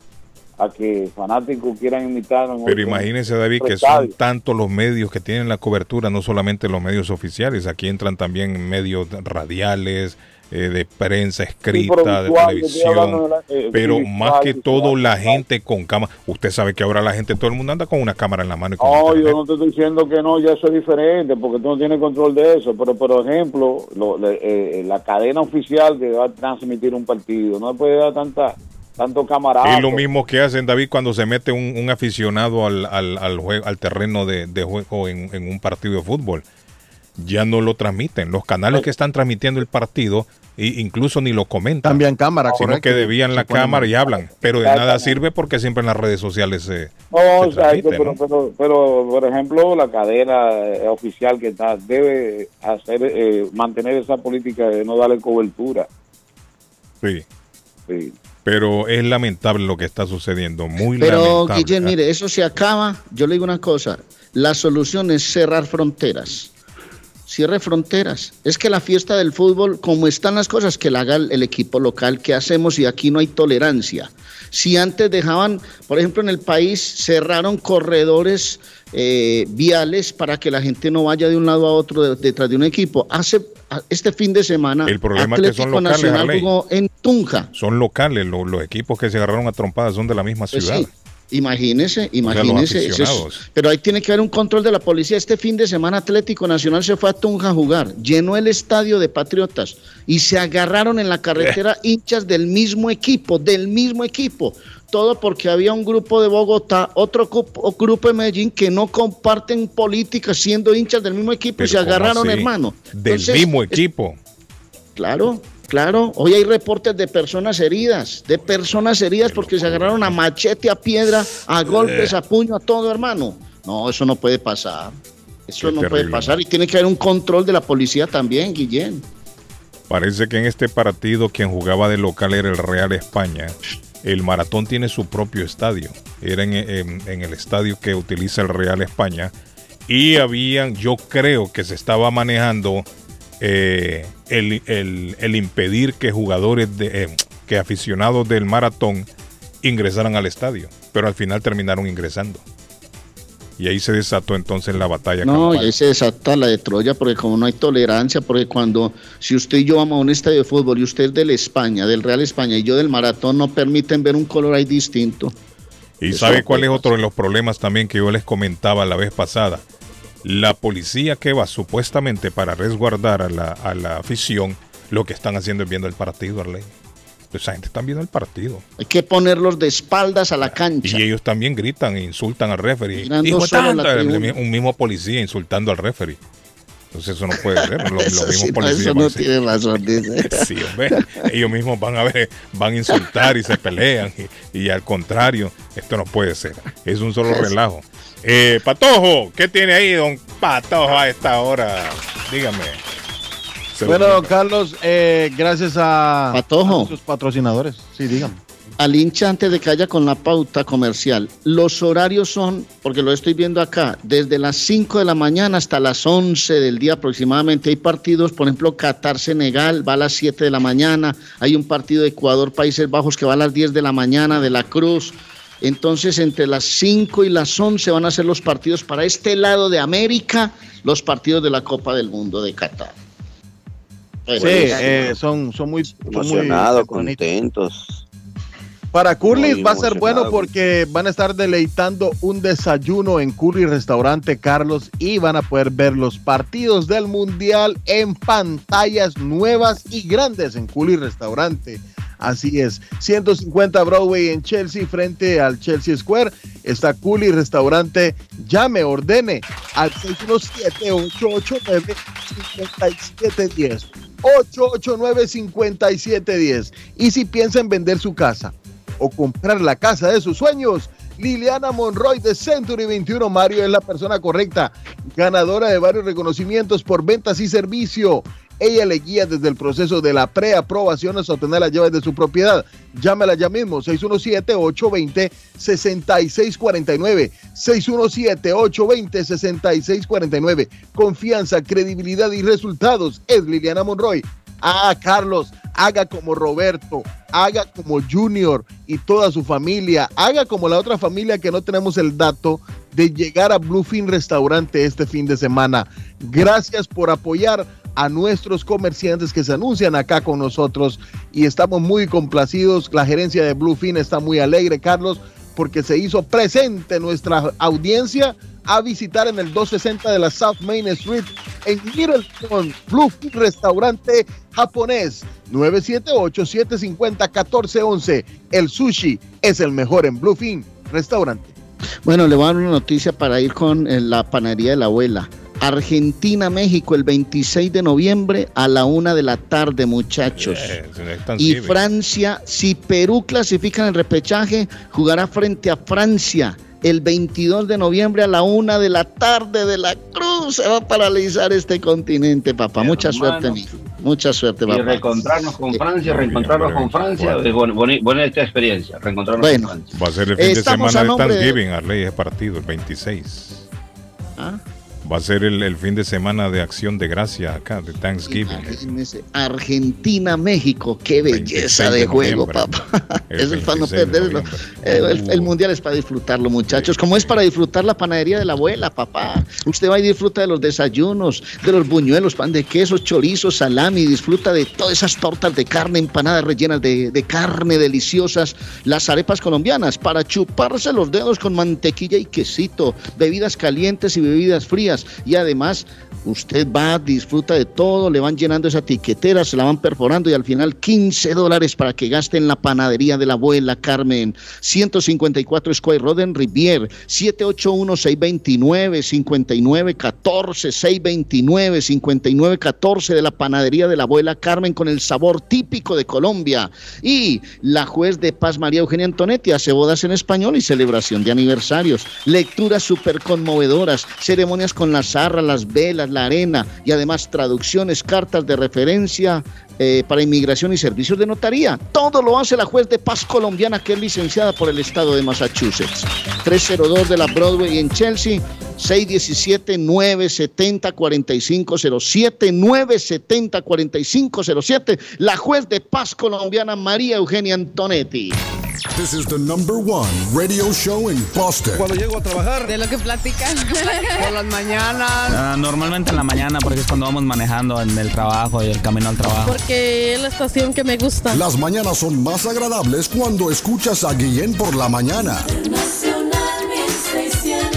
a que fanáticos quieran imitar. Pero imagínense, David, que son tantos los medios que tienen la cobertura, no solamente los medios oficiales, aquí entran también medios radiales, eh, de prensa escrita, de televisión, de la- eh, pero visual, más que visual, todo la gente con cámara. Usted sabe que ahora la gente, todo el mundo anda con una cámara en la mano. Y con No, yo no te estoy diciendo que no, ya eso es diferente, porque tú no tienes control de eso. Pero, por ejemplo, lo- le- eh, la cadena oficial que va a transmitir un partido, no puede dar tanta, tanto camarada. Es lo mismo que hacen, David, cuando se mete un, un aficionado al, al, al, jue- al terreno de, de juego en, en un partido de fútbol. Ya no lo transmiten. Los canales que están transmitiendo el partido i- incluso ni lo comentan. Cambian cámara, Sino correcto. que desvían la cámara y hablan. Pero de nada sirve porque siempre en las redes sociales se, No, se transmite, pero, ¿no? pero, pero, por ejemplo, la cadena eh, oficial que está debe hacer eh, mantener esa política de no darle cobertura. Sí. Sí. Pero es lamentable lo que está sucediendo. Muy Pero, lamentable. Guillén, mire, eso se acaba. Yo le digo una cosa: la solución es cerrar fronteras. Cierre fronteras. Es que la fiesta del fútbol, como están las cosas, que la haga el, el equipo local, ¿qué hacemos? Y aquí no hay tolerancia. Si antes dejaban, por ejemplo, en el país cerraron corredores eh, viales para que la gente no vaya de un lado a otro de- detrás de un equipo. Hace este fin de semana, El problema es que son locales, Nacional jugó en Tunja. Son locales. lo- los equipos que se agarraron a trompadas son de la misma Pues ciudad. sí, imagínese, imagínese. eso es- aficionados. pero ahí tiene que haber un control de la policía. Este fin de semana Atlético Nacional se fue a Tunja a jugar, llenó el estadio de Patriotas y se agarraron en la carretera Eh. [laughs] hinchas del mismo equipo, del mismo equipo. Todo porque había un grupo de Bogotá, otro grupo de Medellín que no comparten política siendo hinchas del mismo equipo y se ¿cómo agarraron, así? hermano. Del Entonces, mismo equipo. Claro, claro. Hoy hay reportes de personas heridas, de personas heridas porque se agarraron a machete, a piedra, a golpes, a puño, a todo, hermano. No, eso no puede pasar. Eso Qué no puede pasar y tiene que haber un control de la policía también, Guillén. Parece que en este partido quien jugaba de local era el Real España. El Maratón tiene su propio estadio. Era en, en- en el estadio que utiliza el Real España. Y habían, yo creo que se estaba manejando eh, el, el- el impedir que jugadores, de, eh, que aficionados del Maratón ingresaran al estadio. Pero al final terminaron ingresando. Y ahí se desató entonces la batalla. No, campal. y ahí se desata la de Troya porque como no hay tolerancia, porque cuando si usted y yo vamos a un estadio de fútbol y usted es del España, del Real España y yo del Maratón, no permiten ver un color ahí distinto. ¿Y Eso sabe cuál es otro de los problemas también que yo les comentaba la vez pasada? La policía que va supuestamente para resguardar a la, a la afición, lo que están haciendo es viendo el partido, Arley. Esa gente está viendo el partido. Hay que ponerlos de espaldas a la cancha. Y ellos también gritan e insultan al referee. Hijo un mismo policía insultando al referee. Entonces eso no puede ser. Los, Eso los mismos sí, no, policías eso no tiene razón, dice. [laughs] Sí, hombre. Ellos mismos van a ver, van a insultar y se pelean. Y, y al contrario, esto no puede ser. Es un solo relajo. Eh, Patojo, ¿qué tiene ahí, don Patojo, a esta hora? Dígame. Bueno. Carlos, eh, gracias a, Patojo. a nuestros patrocinadores. Sí, dígame. Al hincha antes de que haya con la pauta comercial. Los horarios son, porque lo estoy viendo acá, desde las 5 de la mañana hasta las 11 del día aproximadamente. Hay partidos, por ejemplo, Qatar-Senegal va a las 7 de la mañana. Hay un partido de Ecuador-Países Bajos que va a las 10 de la mañana de la Cruz. Entonces, entre las 5 y las 11 van a ser los partidos para este lado de América, los partidos de la Copa del Mundo de Qatar. Sí, eh, son, son muy Emocionados, contentos. Para Curly va a ser bueno porque van a estar deleitando un desayuno en Curly Restaurante Carlos y van a poder ver los partidos del Mundial en pantallas nuevas y grandes en Curly Restaurante. Así es, 150 Broadway en Chelsea frente al Chelsea Square. Está Curly Restaurante. Llame, ordene al 617-889-5710. 889-5710. Y si piensa en vender su casa o comprar la casa de sus sueños, Liliana Monroy de Century 21 Mario es la persona correcta, ganadora de varios reconocimientos por ventas y servicio. Ella le guía desde el proceso de la preaprobación hasta obtener las llaves de su propiedad. Llámela ya mismo, 617-820-6649. 617-820-6649. Confianza, credibilidad y resultados. Es Liliana Monroy. Ah, Carlos, haga como Roberto, haga como Junior y toda su familia, haga como la otra familia que no tenemos el dato de llegar a Bluefin Restaurante este fin de semana. Gracias por apoyar a nuestros comerciantes que se anuncian acá con nosotros y estamos muy complacidos. La gerencia de Bluefin está muy alegre, Carlos, porque se hizo presente nuestra audiencia a visitar en el 260 de la South Main Street en Middleton, Bluefin Restaurante Japonés, 978-750-1411. El sushi es el mejor en Bluefin Restaurante. Bueno, le voy a dar una noticia para ir con eh, la panadería de la abuela. Argentina, México, el 26 de noviembre a la una de la tarde, muchachos. Next Y. Francia, si Perú clasifica en el repechaje, jugará frente a Francia el 22 de noviembre a la una de la tarde de la Cruz. Se va a paralizar este continente, papá. Mucha Hermano. suerte, mijo. Mucha suerte, Y papá. reencontrarnos con Francia, reencontrarnos con Francia, Bueno. es buena esta experiencia, reencontrarnos Bueno. con Francia. Va a ser el fin de semana de Thanksgiving, Arley, ese partido, el 26. ¿Ah? Va a ser el, el fin de semana de acción de gracia acá, de Thanksgiving. Imagínese, Argentina, México, qué 26 belleza de de juego, papá. Eso [laughs] es para no 26 de perderlo. Eh, El, el mundial es para disfrutarlo, muchachos. Como es para disfrutar la panadería de la abuela, papá. Usted va y disfruta de los desayunos, de los buñuelos, pan de queso, chorizo, salami, disfruta de todas esas tortas de carne, empanadas rellenas de, de carne deliciosas, las arepas colombianas para chuparse los dedos con mantequilla y quesito, bebidas calientes y bebidas frías. Y además, usted va, disfruta de todo, le van llenando esa tiquetera, se la van perforando y al final 15 dólares para que gaste en la panadería de la abuela Carmen. 154 Square Road en Rivier, 781-629-5914, 629-5914 de la panadería de la abuela Carmen con el sabor típico de Colombia. Y la juez de paz María Eugenia Antonetti hace bodas en español y celebración de aniversarios, lecturas súper conmovedoras, ceremonias con las zarras, las velas, la arena y además traducciones, cartas de referencia eh, para inmigración y servicios de notaría. Todo lo hace la juez de paz colombiana que es licenciada por el estado de Massachusetts. 302 de la Broadway en Chelsea, 617-970-4507, 970-4507, la juez de paz colombiana María Eugenia Antonetti. This is the number one radio show in Boston. Cuando llego a trabajar. De lo que platican. [laughs] Por las mañanas. Ah, normalmente en la mañana, porque es cuando vamos manejando en el trabajo y el camino al trabajo. Porque es la estación que me gusta. Las mañanas son más agradables cuando escuchas a Guillén por la mañana. Nacional 1600.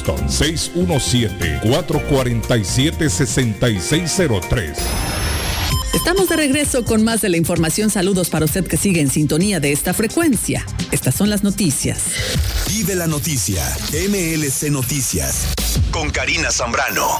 617-447-6603. Estamos de regreso con más de la información. Saludos para usted que sigue en sintonía de esta frecuencia. Estas son las noticias. Vive la noticia. MLC Noticias. Con Karina Zambrano.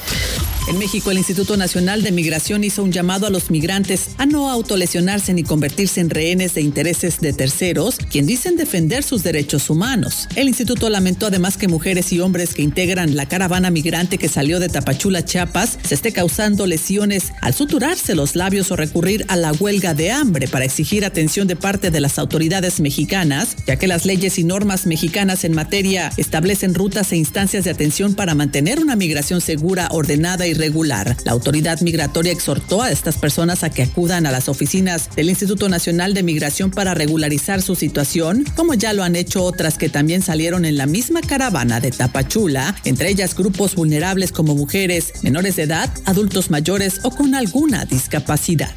En México, el Instituto Nacional de Migración hizo un llamado a los migrantes a no autolesionarse ni convertirse en rehenes de intereses de terceros, quien dicen defender sus derechos humanos. El instituto lamentó además que mujeres y hombres que integran la caravana migrante que salió de Tapachula, Chiapas, se esté causando lesiones al suturarse los labios o recurrir a la huelga de hambre para exigir atención de parte de las autoridades mexicanas, ya que las leyes y normas mexicanas en materia establecen rutas e instancias de atención para mantener una migración segura, ordenada y regular. La autoridad migratoria exhortó a estas personas a que acudan a las oficinas del Instituto Nacional de Migración para regularizar su situación, como ya lo han hecho otras que también salieron en la misma caravana de Tapachula, entre ellas grupos vulnerables como mujeres, menores de edad, adultos mayores o con alguna discapacidad.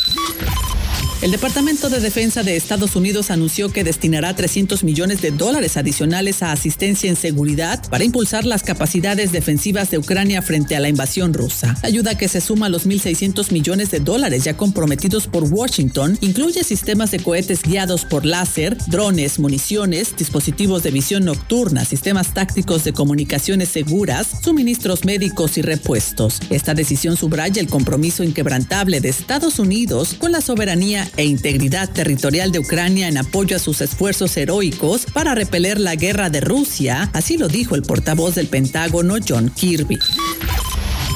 El Departamento de Defensa de Estados Unidos anunció que destinará 300 millones de dólares adicionales a asistencia en seguridad para impulsar las capacidades defensivas de Ucrania frente a la invasión rusa. La ayuda que se suma a los 1.600 millones de dólares ya comprometidos por Washington incluye sistemas de cohetes guiados por láser, drones, municiones, dispositivos de visión nocturna, sistemas tácticos de comunicaciones seguras, suministros médicos y repuestos. Esta decisión subraya el compromiso inquebrantable de Estados Unidos con la soberanía e integridad territorial de Ucrania en apoyo a sus esfuerzos heroicos para repeler la guerra de Rusia, así lo dijo el portavoz del Pentágono John Kirby.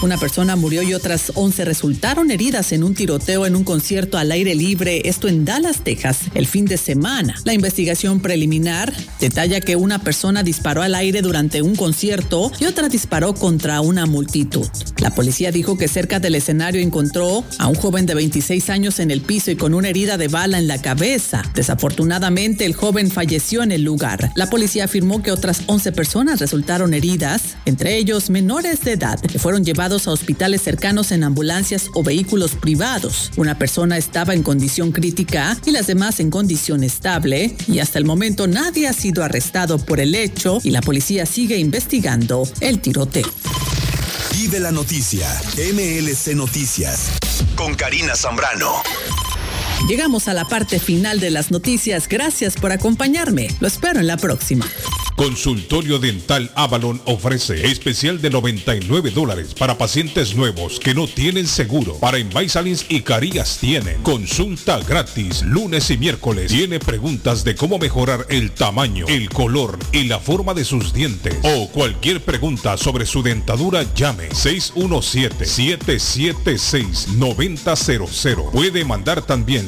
Una persona murió y otras 11 resultaron heridas en un tiroteo en un concierto al aire libre, esto en Dallas, Texas, el fin de semana. La investigación preliminar detalla que una persona disparó al aire durante un concierto y otra disparó contra una multitud. La policía dijo que cerca del escenario encontró a un joven de 26 años en el piso y con una herida de bala en la cabeza. Desafortunadamente, el joven falleció en el lugar. La policía afirmó que otras 11 personas resultaron heridas, entre ellos menores de edad, que fueron llevados a hospitales cercanos en ambulancias o vehículos privados. Una persona estaba en condición crítica y las demás en condición estable y hasta el momento nadie ha sido arrestado por el hecho y la policía sigue investigando el tiroteo. Vive la noticia. MLC Noticias. Con Karina Zambrano. Llegamos a la parte final de las noticias. Gracias por acompañarme. Lo espero en la próxima. Consultorio Dental Avalon ofrece especial de 99 dólares para pacientes nuevos que no tienen seguro. Para Invisalins y Carías tienen consulta gratis lunes y miércoles. Tiene preguntas de cómo mejorar el tamaño, el color y la forma de sus dientes. O cualquier pregunta sobre su dentadura, llame 617-776-9000. Puede mandar también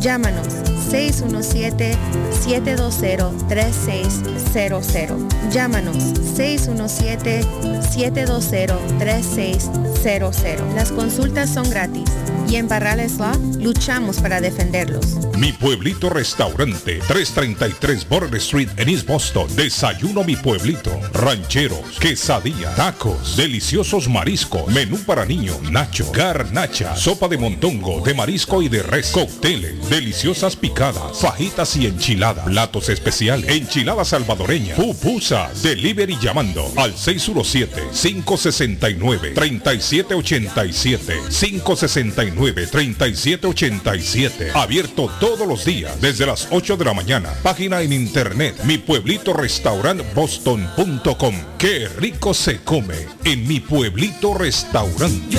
Llámanos 617-720-3600. Llámanos 617-720-3600. Las consultas son gratis y en Barrales Law luchamos para defenderlos. Mi pueblito restaurante, 333 Border Street en East Boston. Desayuno mi pueblito. Rancheros, quesadilla, tacos, deliciosos mariscos, menú para niños, nacho, garnacha, sopa de montongo, de marisco y de res, cócteles, deliciosas picadas, fajitas y enchiladas, platos especiales, enchilada salvadoreña, pupusa, delivery llamando al 617-569-3787, 569-3787, abierto todos los días desde las 8 de la mañana, página en internet, mi pueblito restaurant boston.com, qué rico se come en mi pueblito restaurante.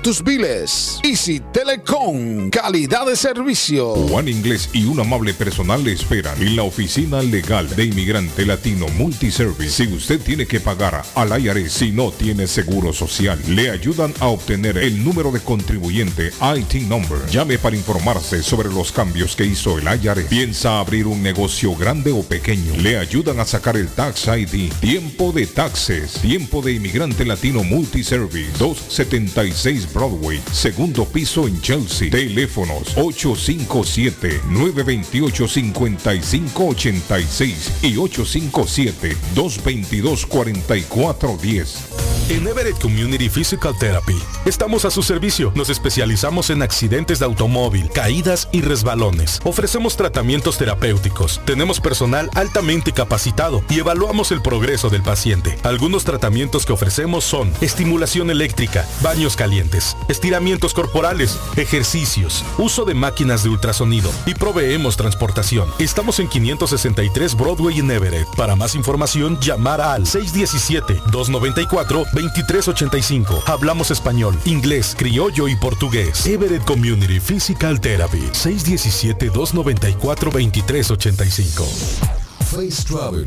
tus biles. Easy Telecom, calidad de servicio. Juan Inglés y un amable personal le esperan en la oficina legal de inmigrante latino Multiservice. Si usted tiene que pagar al IRS si no tiene seguro social, le ayudan a obtener el número de contribuyente IT number. Llame para informarse sobre los cambios que hizo el IRS. Piensa abrir un negocio grande o pequeño. Le ayudan a sacar el Tax ID. Tiempo de taxes. Tiempo de inmigrante latino Multiservice. 276 Broadway. Segundo piso en Chelsea. Teléfonos 857-928-5586 y 857-222-4410. En Everett Community Physical Therapy estamos a su servicio. Nos especializamos en accidentes de automóvil, caídas y resbalones. Ofrecemos tratamientos terapéuticos. Tenemos personal altamente capacitado y evaluamos el progreso del paciente. Algunos tratamientos que ofrecemos son estimulación eléctrica, baños calientes, estiramientos corporales, ejercicios, uso de máquinas de ultrasonido y proveemos transportación. Estamos en 563 Broadway en Everett. Para más información, llamar al 617-294-2385. Hablamos español, inglés, criollo y portugués. Everett Community Physical Therapy. 617-294-2385. Face Travel.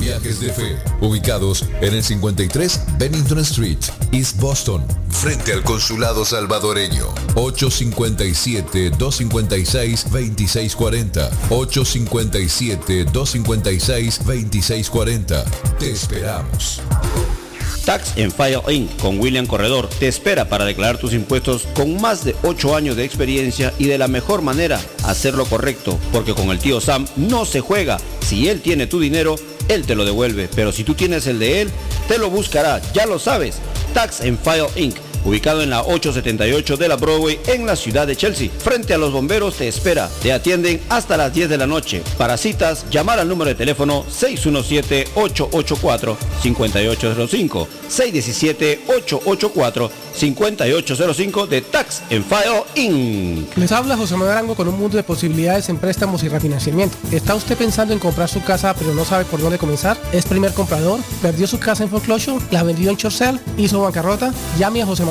Viajes de Fe, ubicados en el 53 Bennington Street, East Boston, frente al Consulado Salvadoreño. 857-256-2640. 857-256-2640. Te esperamos. Tax en File Inc. con William Corredor te espera para declarar tus impuestos con más de 8 años de experiencia y de la mejor manera hacerlo correcto, porque con el tío Sam no se juega. Si él tiene tu dinero, él te lo devuelve, pero si tú tienes el de él, te lo buscará, ya lo sabes. Tax en File Inc ubicado en la 878 de la Broadway en la ciudad de Chelsea. Frente a los bomberos te espera. Te atienden hasta las 10 de la noche. Para citas, llamar al número de teléfono 617-884-5805. 617-884-5805 de Tax en File Inc. Les habla José Manuel Arango con un mundo de posibilidades en préstamos y refinanciamiento. ¿Está usted pensando en comprar su casa pero no sabe por dónde comenzar? ¿Es primer comprador? ¿Perdió su casa en foreclosure? ¿La vendió en Chorcel? ¿Hizo bancarrota? Llame a José Manuel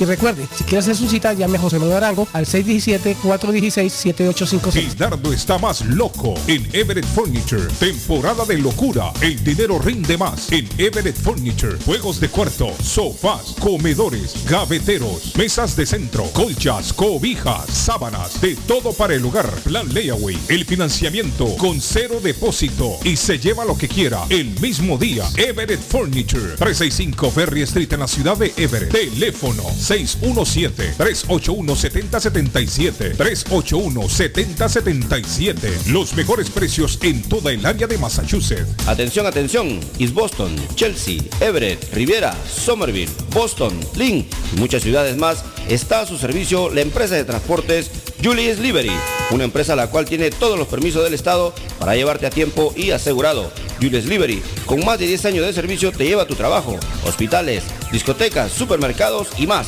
Y recuerde, si quiere hacer su cita, llame a José Manuel Arango al 617-416-7856. Gildardo está más loco en Everett Furniture. Temporada de locura. El dinero rinde más en Everett Furniture. Juegos de cuarto, sofás, comedores, gaveteros, mesas de centro, colchas, cobijas, sábanas, de todo para el hogar. Plan Layaway. El financiamiento con cero depósito y se lleva lo que quiera el mismo día. Everett Furniture. 365 Ferry Street en la ciudad de Everett. Teléfono 617-381-7077. 381-7077. Los mejores precios en toda el área de Massachusetts. Atención, atención. East Boston, Chelsea, Everett, Riviera, Somerville, Boston, Lynn y muchas ciudades más está a su servicio la empresa de transportes Julius Liberty, una empresa la cual tiene todos los permisos del Estado para llevarte a tiempo y asegurado. Julius Liberty, con más de 10 años de servicio, te lleva a tu trabajo, hospitales, discotecas, supermercados y más.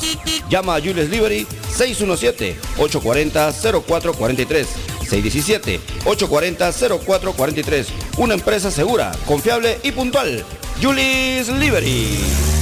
Llama a Jules Liberty 617-840-0443. 617-840-0443. Una empresa segura, confiable y puntual. Julius Liberty.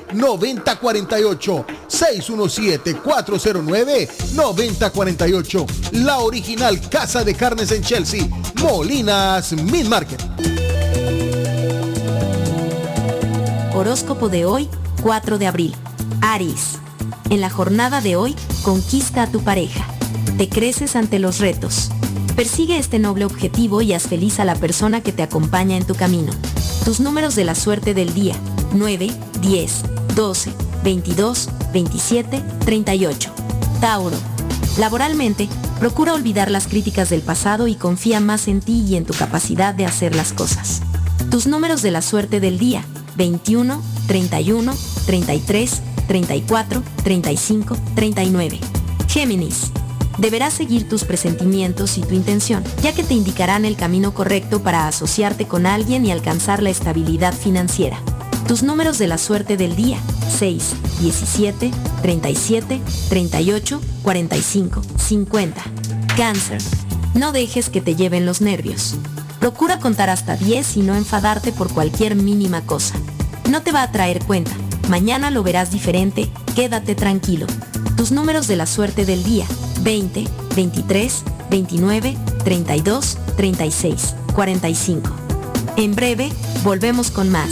617-409-9048. 617-409-9048. La original Casa de Carnes en Chelsea. Molinas Meat Market. Horóscopo de hoy, 4 de abril. Aries. En la jornada de hoy, conquista a tu pareja. Te creces ante los retos. Persigue este noble objetivo y haz feliz a la persona que te acompaña en tu camino. Tus números de la suerte del día. 9, 10, 12, 22, 27, 38. Tauro. Laboralmente, procura olvidar las críticas del pasado y confía más en ti y en tu capacidad de hacer las cosas. Tus números de la suerte del día. 21, 31, 33, 34, 35, 39. Géminis. Deberás seguir tus presentimientos y tu intención, ya que te indicarán el camino correcto para asociarte con alguien y alcanzar la estabilidad financiera. Tus números de la suerte del día. 6, 17, 37, 38, 45, 50. Cáncer. No dejes que te lleven los nervios. Procura contar hasta 10 y no enfadarte por cualquier mínima cosa. No te va a traer cuenta. Mañana lo verás diferente. Quédate tranquilo. Tus números de la suerte del día. 20, 23, 29, 32, 36, 45. En breve, volvemos con más.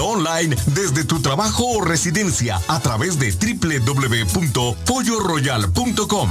online desde tu trabajo o residencia a través de www.polloroyal.com.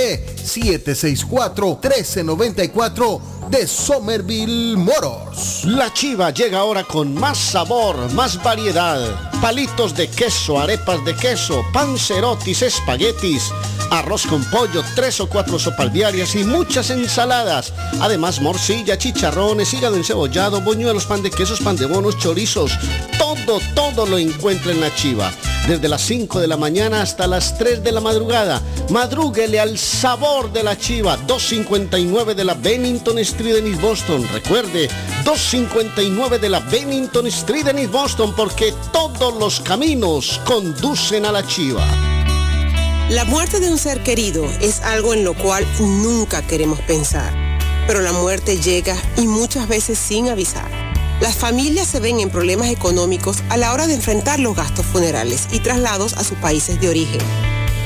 617-764-1394 de Somerville Motors. La chiva llega ahora con más sabor, más variedad. Palitos de queso, arepas de queso, pancerotis, espaguetis, arroz con pollo, tres o cuatro sopalviarias y muchas ensaladas. Además, morcilla, chicharrones, hígado encebollado, boñuelos, pan de quesos, pan de bonos, chorizos. Todo, todo lo encuentra en la chiva. Desde las 5 de la mañana hasta las 3 de la madrugada. Madrúguele al sabor de la chiva. 259 de la Bennington Street en East Boston. Recuerde, 259 de la Bennington Street en East Boston porque todos los caminos conducen a la chiva. La muerte de un ser querido es algo en lo cual nunca queremos pensar, pero la muerte llega y muchas veces sin avisar. Las familias se ven en problemas económicos a la hora de enfrentar los gastos funerales y traslados a sus países de origen.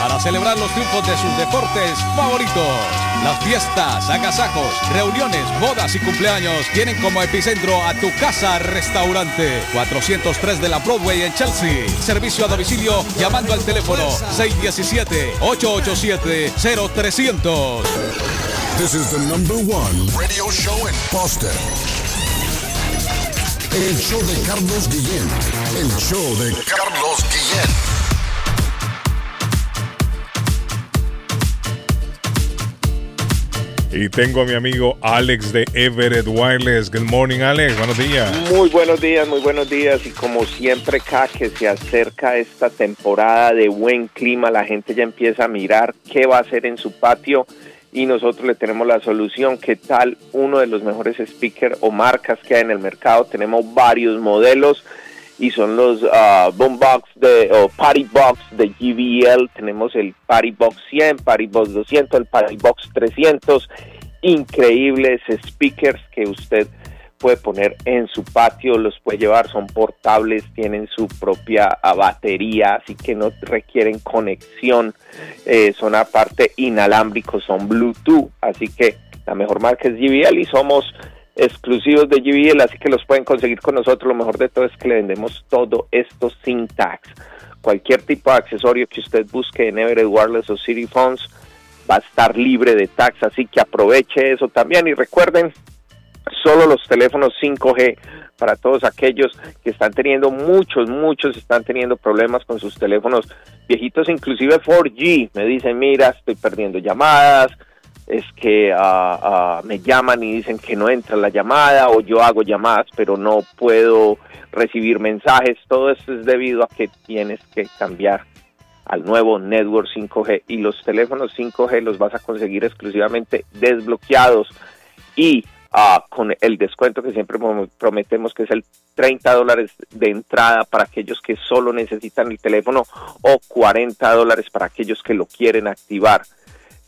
para celebrar los triunfos de sus deportes favoritos. Las fiestas, agasajos, reuniones, bodas y cumpleaños tienen como epicentro a tu casa restaurante. 403 de la Broadway en Chelsea. Servicio a domicilio llamando al teléfono 617-887-0300. This is the number one radio show in Boston. El show de Carlos Guillén. El show de Carlos Guillén. Y tengo a mi amigo Alex de Everett Wireless. Good morning, Alex. Buenos días. Muy buenos días, muy buenos días. Y como siempre, cada que se acerca esta temporada de buen clima, la gente ya empieza a mirar qué va a hacer en su patio y nosotros le tenemos la solución. ¿Qué tal? Uno de los mejores speakers o marcas que hay en el mercado. Tenemos varios modelos y son los uh, Boombox de, o Party Box de GBL. Tenemos el Party Box 100, Party Box 200, el Party Box 300. Increíbles speakers que usted puede poner en su patio, los puede llevar, son portables, tienen su propia uh, batería, así que no requieren conexión, eh, son aparte inalámbricos, son Bluetooth, así que la mejor marca es GBL y somos exclusivos de GBL, así que los pueden conseguir con nosotros. Lo mejor de todo es que le vendemos todo esto sin tax. Cualquier tipo de accesorio que usted busque en Everett Wireless o City Phones va a estar libre de tax, así que aproveche eso también y recuerden, solo los teléfonos 5G para todos aquellos que están teniendo muchos, muchos están teniendo problemas con sus teléfonos viejitos, inclusive 4G. Me dicen, mira, estoy perdiendo llamadas, es que ah, me llaman y dicen que no entra la llamada o yo hago llamadas pero no puedo recibir mensajes. Todo esto es debido a que tienes que cambiar al nuevo Network 5G y los teléfonos 5G los vas a conseguir exclusivamente desbloqueados y ah, con el descuento que siempre prom- prometemos que es el 30 dólares de entrada para aquellos que solo necesitan el teléfono o 40 dólares para aquellos que lo quieren activar.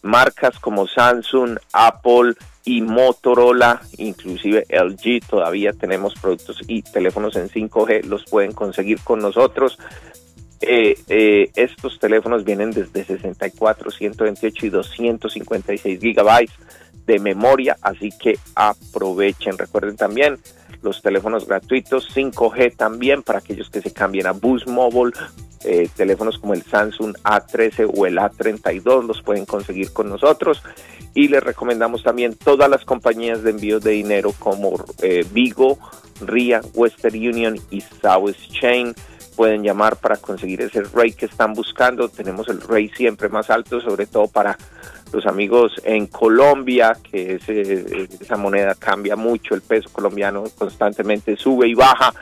Marcas como Samsung, Apple y Motorola, inclusive LG, todavía tenemos productos y teléfonos en 5G, los pueden conseguir con nosotros. Eh, eh, estos teléfonos vienen desde 64, 128 y 256 gigabytes de memoria, así que aprovechen. Recuerden también los teléfonos gratuitos 5G también para aquellos que se cambien a Boost Mobile. Eh, teléfonos como el Samsung A13 o el A32 los pueden conseguir con nosotros y les recomendamos también todas las compañías de envío de dinero como eh, Vigo, RIA, Western Union y South Chain pueden llamar para conseguir ese rate que están buscando. Tenemos el rate siempre más alto, sobre todo para los amigos en Colombia, que ese- esa moneda cambia mucho, el peso colombiano constantemente sube y baja.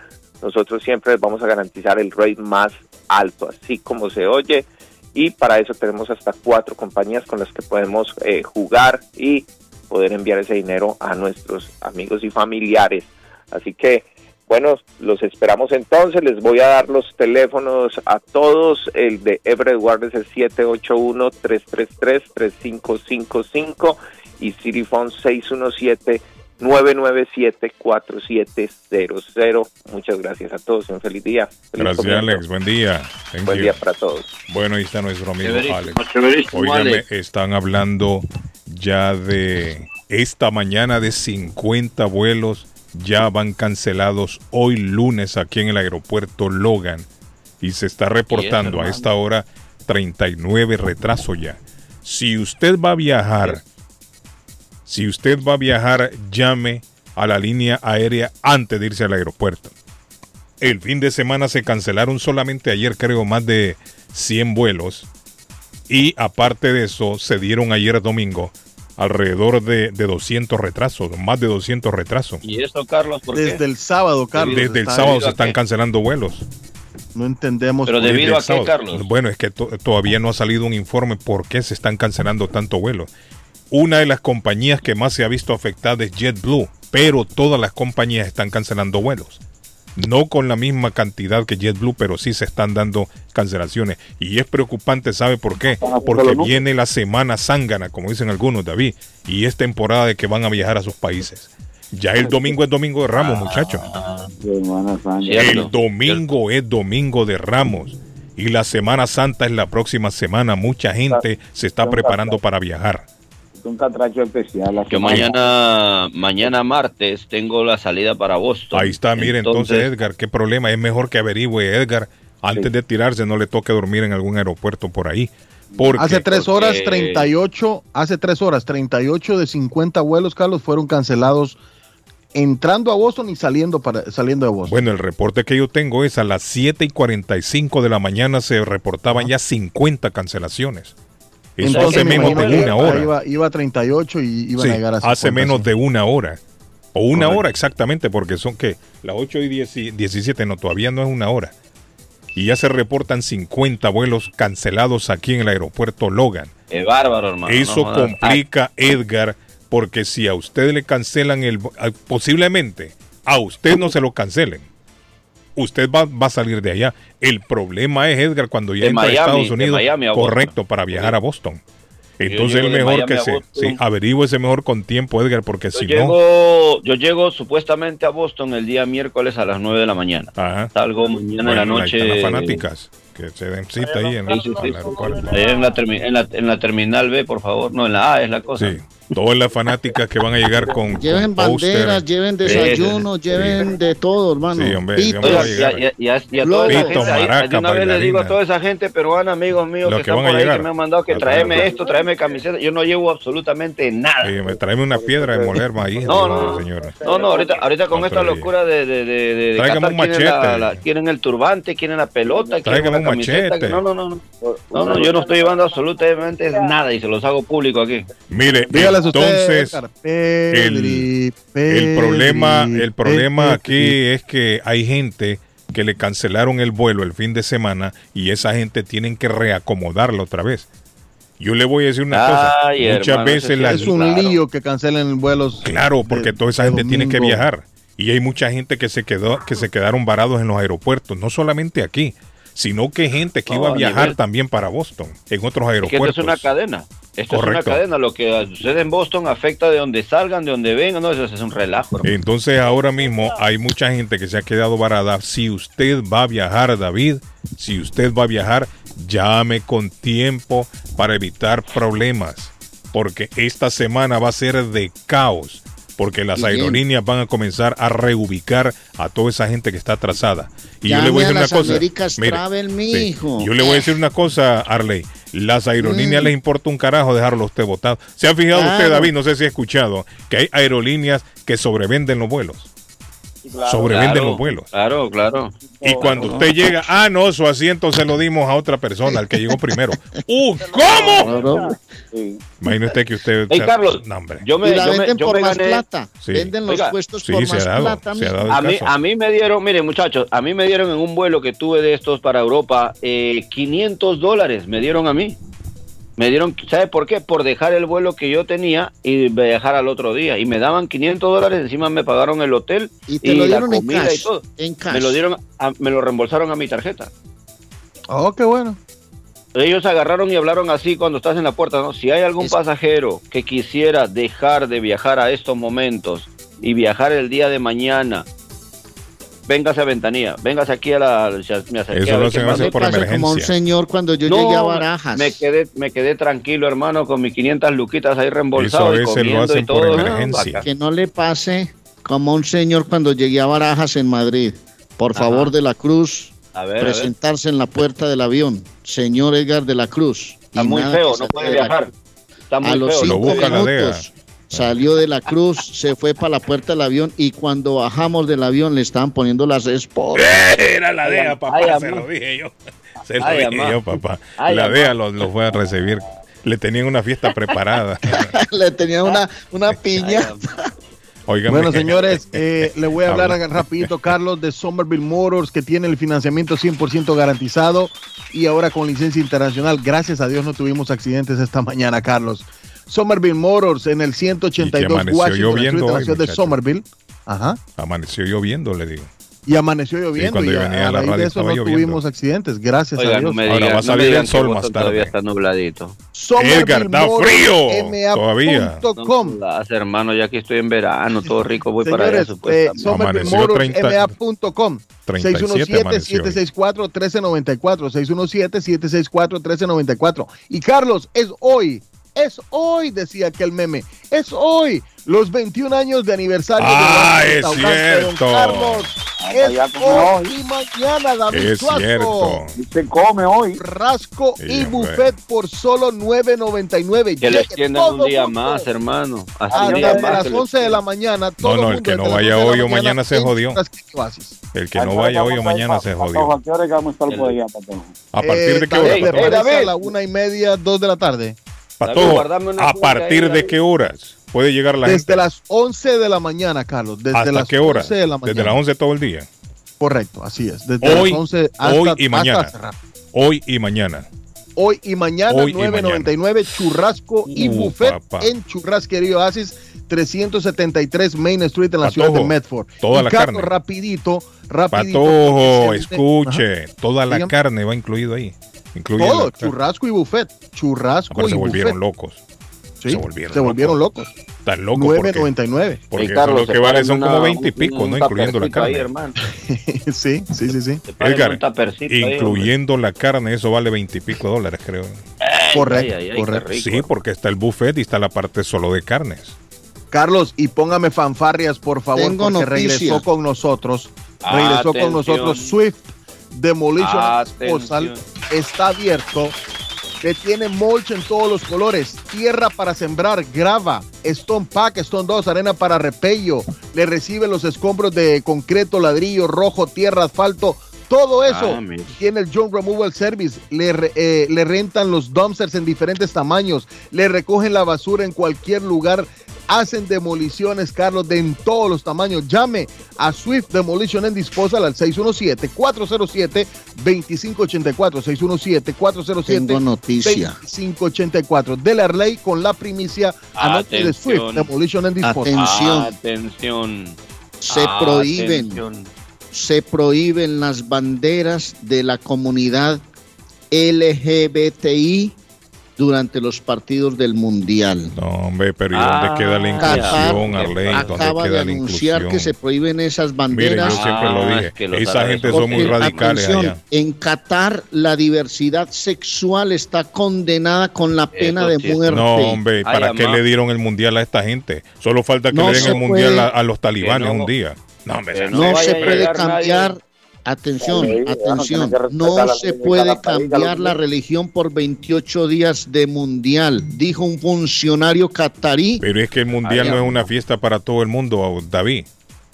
Nosotros siempre vamos a garantizar el rate más alto, así como se oye. Y para eso tenemos hasta cuatro compañías con las que podemos eh, jugar y poder enviar ese dinero a nuestros amigos y familiares. Así que, bueno, los esperamos entonces. Les voy a dar los teléfonos a todos. El de Everett Ward es el 781-333-3555 y Sirifón 617 997-4700. Muchas gracias a todos un feliz día. Gracias. Alex. Buen día. Buen día para todos. Bueno, ahí está nuestro amigo Alex. Oiganme, están hablando ya de esta mañana de 50 vuelos. Ya van cancelados hoy lunes aquí en el aeropuerto Logan. Y se está reportando a esta hora 39 retrasos ya. Si usted va a viajar si usted va a viajar, llame a la línea aérea antes de irse al aeropuerto. El fin de semana se cancelaron solamente ayer, creo, más de 100 vuelos. Y aparte de eso, se dieron ayer domingo alrededor de, de 200 retrasos, más de 200 retrasos. ¿Y esto, Carlos, por qué? Desde el sábado, Carlos. Desde el sábado se están cancelando vuelos. No entendemos. Pero por qué. debido a qué. Carlos? Bueno, es que to- todavía no ha salido un informe por qué se están cancelando tanto vuelos. Una de las compañías que más se ha visto afectada es JetBlue, pero todas las compañías están cancelando vuelos. No con la misma cantidad que JetBlue, pero sí se están dando cancelaciones. Y es preocupante, ¿sabe por qué? Porque viene la semana zángana, como dicen algunos, David, y es temporada de que van a viajar a sus países. Ya el domingo es domingo de Ramos, muchachos. El domingo es domingo de Ramos y la Semana Santa es la próxima semana. Mucha gente se está preparando para viajar. Un catracho especial. Yo mañana, mañana martes tengo la salida para Boston. Ahí está, mire entonces, Edgar, qué problema. Es mejor que averigüe Edgar antes de tirarse, no le toque dormir en algún aeropuerto por ahí. Porque, Hace tres horas, porque- 38, hace tres horas, 38 de 50 vuelos, Carlos, fueron cancelados entrando a Boston y saliendo, para, saliendo de Boston. Bueno, el reporte que yo tengo es a las 7 y 45 de la mañana se reportaban ya 50 cancelaciones. Eso hace me menos de una hora. Iba, iba a 38 y iban Sí, a llegar a hace 50, menos sí. de una hora. O una Correcto. hora exactamente, porque son que las 8 y 10 y 17, no, todavía no es una hora. Y ya se reportan 50 vuelos cancelados aquí en el aeropuerto Logan. Es bárbaro, hermano. Eso no complica, Edgar, porque si a usted le cancelan el... a- Posiblemente a usted no se lo cancelen. Usted va, va a salir de allá. El problema es, Edgar, cuando ya De entra a Estados de Unido, Miami a Boston. correcto, para viajar a Boston. Entonces de mejor que se... Sí, averígüese mejor con tiempo, Edgar, porque Yo si no... yo llego supuestamente a Boston el día miércoles a las 9 de la mañana. Salgo mañana en la Bueno, noche. las fanáticas que se den cita ahí en, el- Sí, sí, sí. en el aeropuerto. Ahí en la, termi- en, la, en la terminal B, por favor. No, en la A es la cosa. Sí. Todas las fanáticas que van a llegar con. [laughs] Lleven con banderas, lleven desayuno, lleven de todo, hermano. Sí, hombre, Pito. toda ahí, de una vez le digo a toda esa gente peruana, amigos míos, Los que, que están por ahí, que me han mandado que tráeme esto, tráeme camiseta. Yo no llevo absolutamente nada. Sí, me una piedra de moler maíz, No, no, la señora. No, no, ahorita, ahorita con No, esta locura de, de, de, de, de Tráigame Qatar, un quieren, la- machete. la- quieren el turbante, quieren la pelota, quieren Tráigame un camiseta. machete. No, no, no, no. No, no, yo no estoy llevando absolutamente nada y se los hago público aquí. Mire, Dígales usted, entonces el, Pedri, el problema, el problema aquí Pedri. es que hay gente que le cancelaron el vuelo el fin de semana y esa gente tienen que reacomodarla otra vez. Yo le voy a decir una cosa, muchas hermano, veces ese la, Es un lío que cancelen vuelos. Claro, porque de- toda esa gente tiene que viajar y hay mucha gente que se quedó que se quedaron varados en los aeropuertos, no solamente aquí, sino que gente que No, iba a viajar nivel- también para Boston, en otros Es que esto aeropuertos. es una cadena. Esto es una cadena. Lo que sucede en Boston afecta de donde salgan, de donde vengan. No, eso es un relajo. hermano. Entonces ahora mismo hay mucha gente que se ha quedado varada. Si usted va a viajar, David, si usted va a viajar, llame con tiempo para evitar problemas. Porque esta semana va a ser de caos. Porque las aerolíneas van a comenzar a reubicar a toda esa gente que está atrasada. Y yo le voy a a decir una cosa. Américas Mire, Travel, sí, mijo. yo le voy a decir una cosa, Arley. Las aerolíneas Mm. les importa un carajo dejarlo usted votado. ¿Se ha fijado usted, Claro. David? No sé si ha escuchado que hay aerolíneas que sobrevenden los vuelos. Sobrevenden Claro, los vuelos. Claro, claro. Y cuando usted llega, ah, no, su asiento se lo dimos a otra persona, al que llegó primero. [laughs] ¡Uh! ¿Cómo? Imagine usted que usted. Hey, Carlos, No, hombre. yo me, y la yo me- venden yo por me más gané- plata. Sí. Venden los Oiga, puestos sí, por se más ha dado, plata. se ha mijo. dado. A mí, a mí me dieron, miren muchachos, a mí me dieron en un vuelo que tuve de estos para Europa, eh, 500 dólares me dieron a mí. Me dieron, ¿sabe por qué? Por dejar el vuelo que yo tenía y viajar al otro día. Y me daban 500 dólares, encima me pagaron el hotel Y te lo la dieron en comida cash. y todo. En cash. Me lo dieron, a- me lo reembolsaron a mi tarjeta. Oh, qué bueno. Ellos agarraron y hablaron así cuando estás en la puerta, ¿no? Si hay algún Es- pasajero que quisiera dejar de viajar a estos momentos y viajar el día de mañana, véngase a Ventanilla, véngase aquí a la... Me Eso lo hacen veces por Pasó como un emergencia. señor cuando yo No, llegué a Barajas. Me quedé, me quedé tranquilo, hermano, con mis 500 luquitas ahí Eso a reembolsadas y veces lo comiendo hacen y por todo. ¿no? emergencia. Que no le pase como un señor cuando llegué a Barajas en Madrid. Por Ajá. favor de la Cruz, A ver, a ver. presentarse en la puerta del avión. Señor Edgar de la Cruz. Está muy feo, no puede viajar. Está muy A los feo. Lo cinco DEA. minutos salió de la Cruz, se fue para la puerta del avión y cuando bajamos del avión le estaban poniendo las esporas. Era la DEA, papá, Ay, se lo dije yo. [laughs] Se lo Ay, dije yo, papá. Ay, la. DEA lo, lo fue a recibir. Le tenían una fiesta preparada. [laughs] le tenían una, una piña. Oigan, Bueno, señores, [laughs] eh, le voy a hablar Habla. rapidito, Carlos, de Somerville Motors, que tiene el financiamiento 100% garantizado y ahora con licencia internacional. Gracias a Dios no tuvimos accidentes esta mañana, Carlos. Somerville Motors en el 182 amaneció Washington en la hoy, ciudad de. Somerville. Ajá. Amaneció lloviendo, le digo. Y amaneció lloviendo cuando y yo a, venía a a la raíz radio de eso no lloviendo. tuvimos accidentes, gracias a Oiga, Dios. no me Ahora va a no salir digan el sol que más tarde. Todavía está nubladito. Edgar, da frío todavía. Las hermano, ya aquí estoy en verano, todo rico, voy para allá Señores, eh, supuestamente. Somerville Amaneció Motors, 30 MA.com 37 amaneció. 617-764-1394 617-764-1394 y Carlos, es hoy es hoy, decía aquel meme es hoy, los 21 años de aniversario Ah, del es restaurante de Don cierto. Carlos es hoy y mañana David Es Suazo. cierto. Y se come hoy. Rasco Sí, y buffet por solo 9.99 Que le extiendan todo un día mundo. más, hermano. Ah, un día más. las que le 11 de la mañana todo No, no, el que no vaya 11 de la hoy o mañana se jodió. El que no vaya hoy o mañana se jodió. ¿A partir Eh, de qué David, hora? Ey, ¿le ey, parece David. a la una y media, dos de la tarde? Pato, David, guardame una ¿a partir de qué horas puede llegar la Desde gente? las 11 de la mañana, Carlos. Desde ¿Hasta las qué hora? 11 de la mañana. Desde las 11 todo el día. Correcto, así es. Desde Hoy, las 11 hasta, hoy y hasta mañana. cerrar. Hoy y mañana. Hoy y mañana, Hoy y 9.99, churrasco y Uh, buffet papá. en Churrasquería Oasis, 373 Main Street en la Patojo, ciudad de Medford. toda Y, la Carlos, carne. rapidito, rapidito. Patojo, escuche. Toda la Dígame. carne va incluido ahí. Incluye Todo, la- churrasco y buffet. Churrasco Pero y se volvieron buffet. locos. Sí, se volvieron se volvieron locos. Tan locos porque, 9.99. porque Ey, eso Carlos, lo que vale son una- como 20 y pico, un ¿no? Incluyendo la ahí, carne. hermano. [laughs] sí, sí, sí, sí. Edgar, ahí, incluyendo la carne, eso vale 20 y pico dólares, creo. Correcto, ay, ay, qué correcto. rico. Sí, porque está el buffet y está la parte solo de carnes. Carlos, y póngame fanfarrias, por favor, Tengo porque noticia. regresó con nosotros. Regresó Atención. con nosotros Swift Demolition. Atención. Está abierto. Que tiene mulch en todos los colores. Tierra para sembrar, grava, Stone Pack, Stone 2, arena para repello. Le recibe los escombros de concreto, ladrillo, rojo, tierra, asfalto. Todo eso Ah, tiene el John Removal Service. Le, eh, le rentan los dumpsters en diferentes tamaños. Le recogen la basura en cualquier lugar. Hacen demoliciones, Carlos, de en todos los tamaños. Llame a Swift Demolition and Disposal al 617-407-2584. 617-407. Tengo noticia. 2584 de la ley con la primicia a de Swift. Demolition and Disposal. Atención. Atención. Se prohíben, Atención. se prohíben las banderas de la comunidad LGBTI durante los partidos del Mundial. No, hombre, pero ¿y dónde Ah, queda la inclusión, Arley? ¿Dónde acaba de queda la anunciar inclusión? que se prohíben esas Mire, banderas. yo siempre lo Ah, dije. es que Esa gente son muy radicales atención, allá. En Qatar la diversidad sexual está condenada con la pena Eso de sí muerte. No, hombre, ¿para Ay, qué le dieron el mundial a esta gente? Solo falta que No le den el mundial a, a los talibanes no- un día. No, hombre, no no se puede cambiar. nadie. Atención, bueno, atención. No se puede cambiar la religión por 28 días de mundial, dijo un funcionario catarí. Pero es que el mundial no es amá. una fiesta para todo el mundo, David.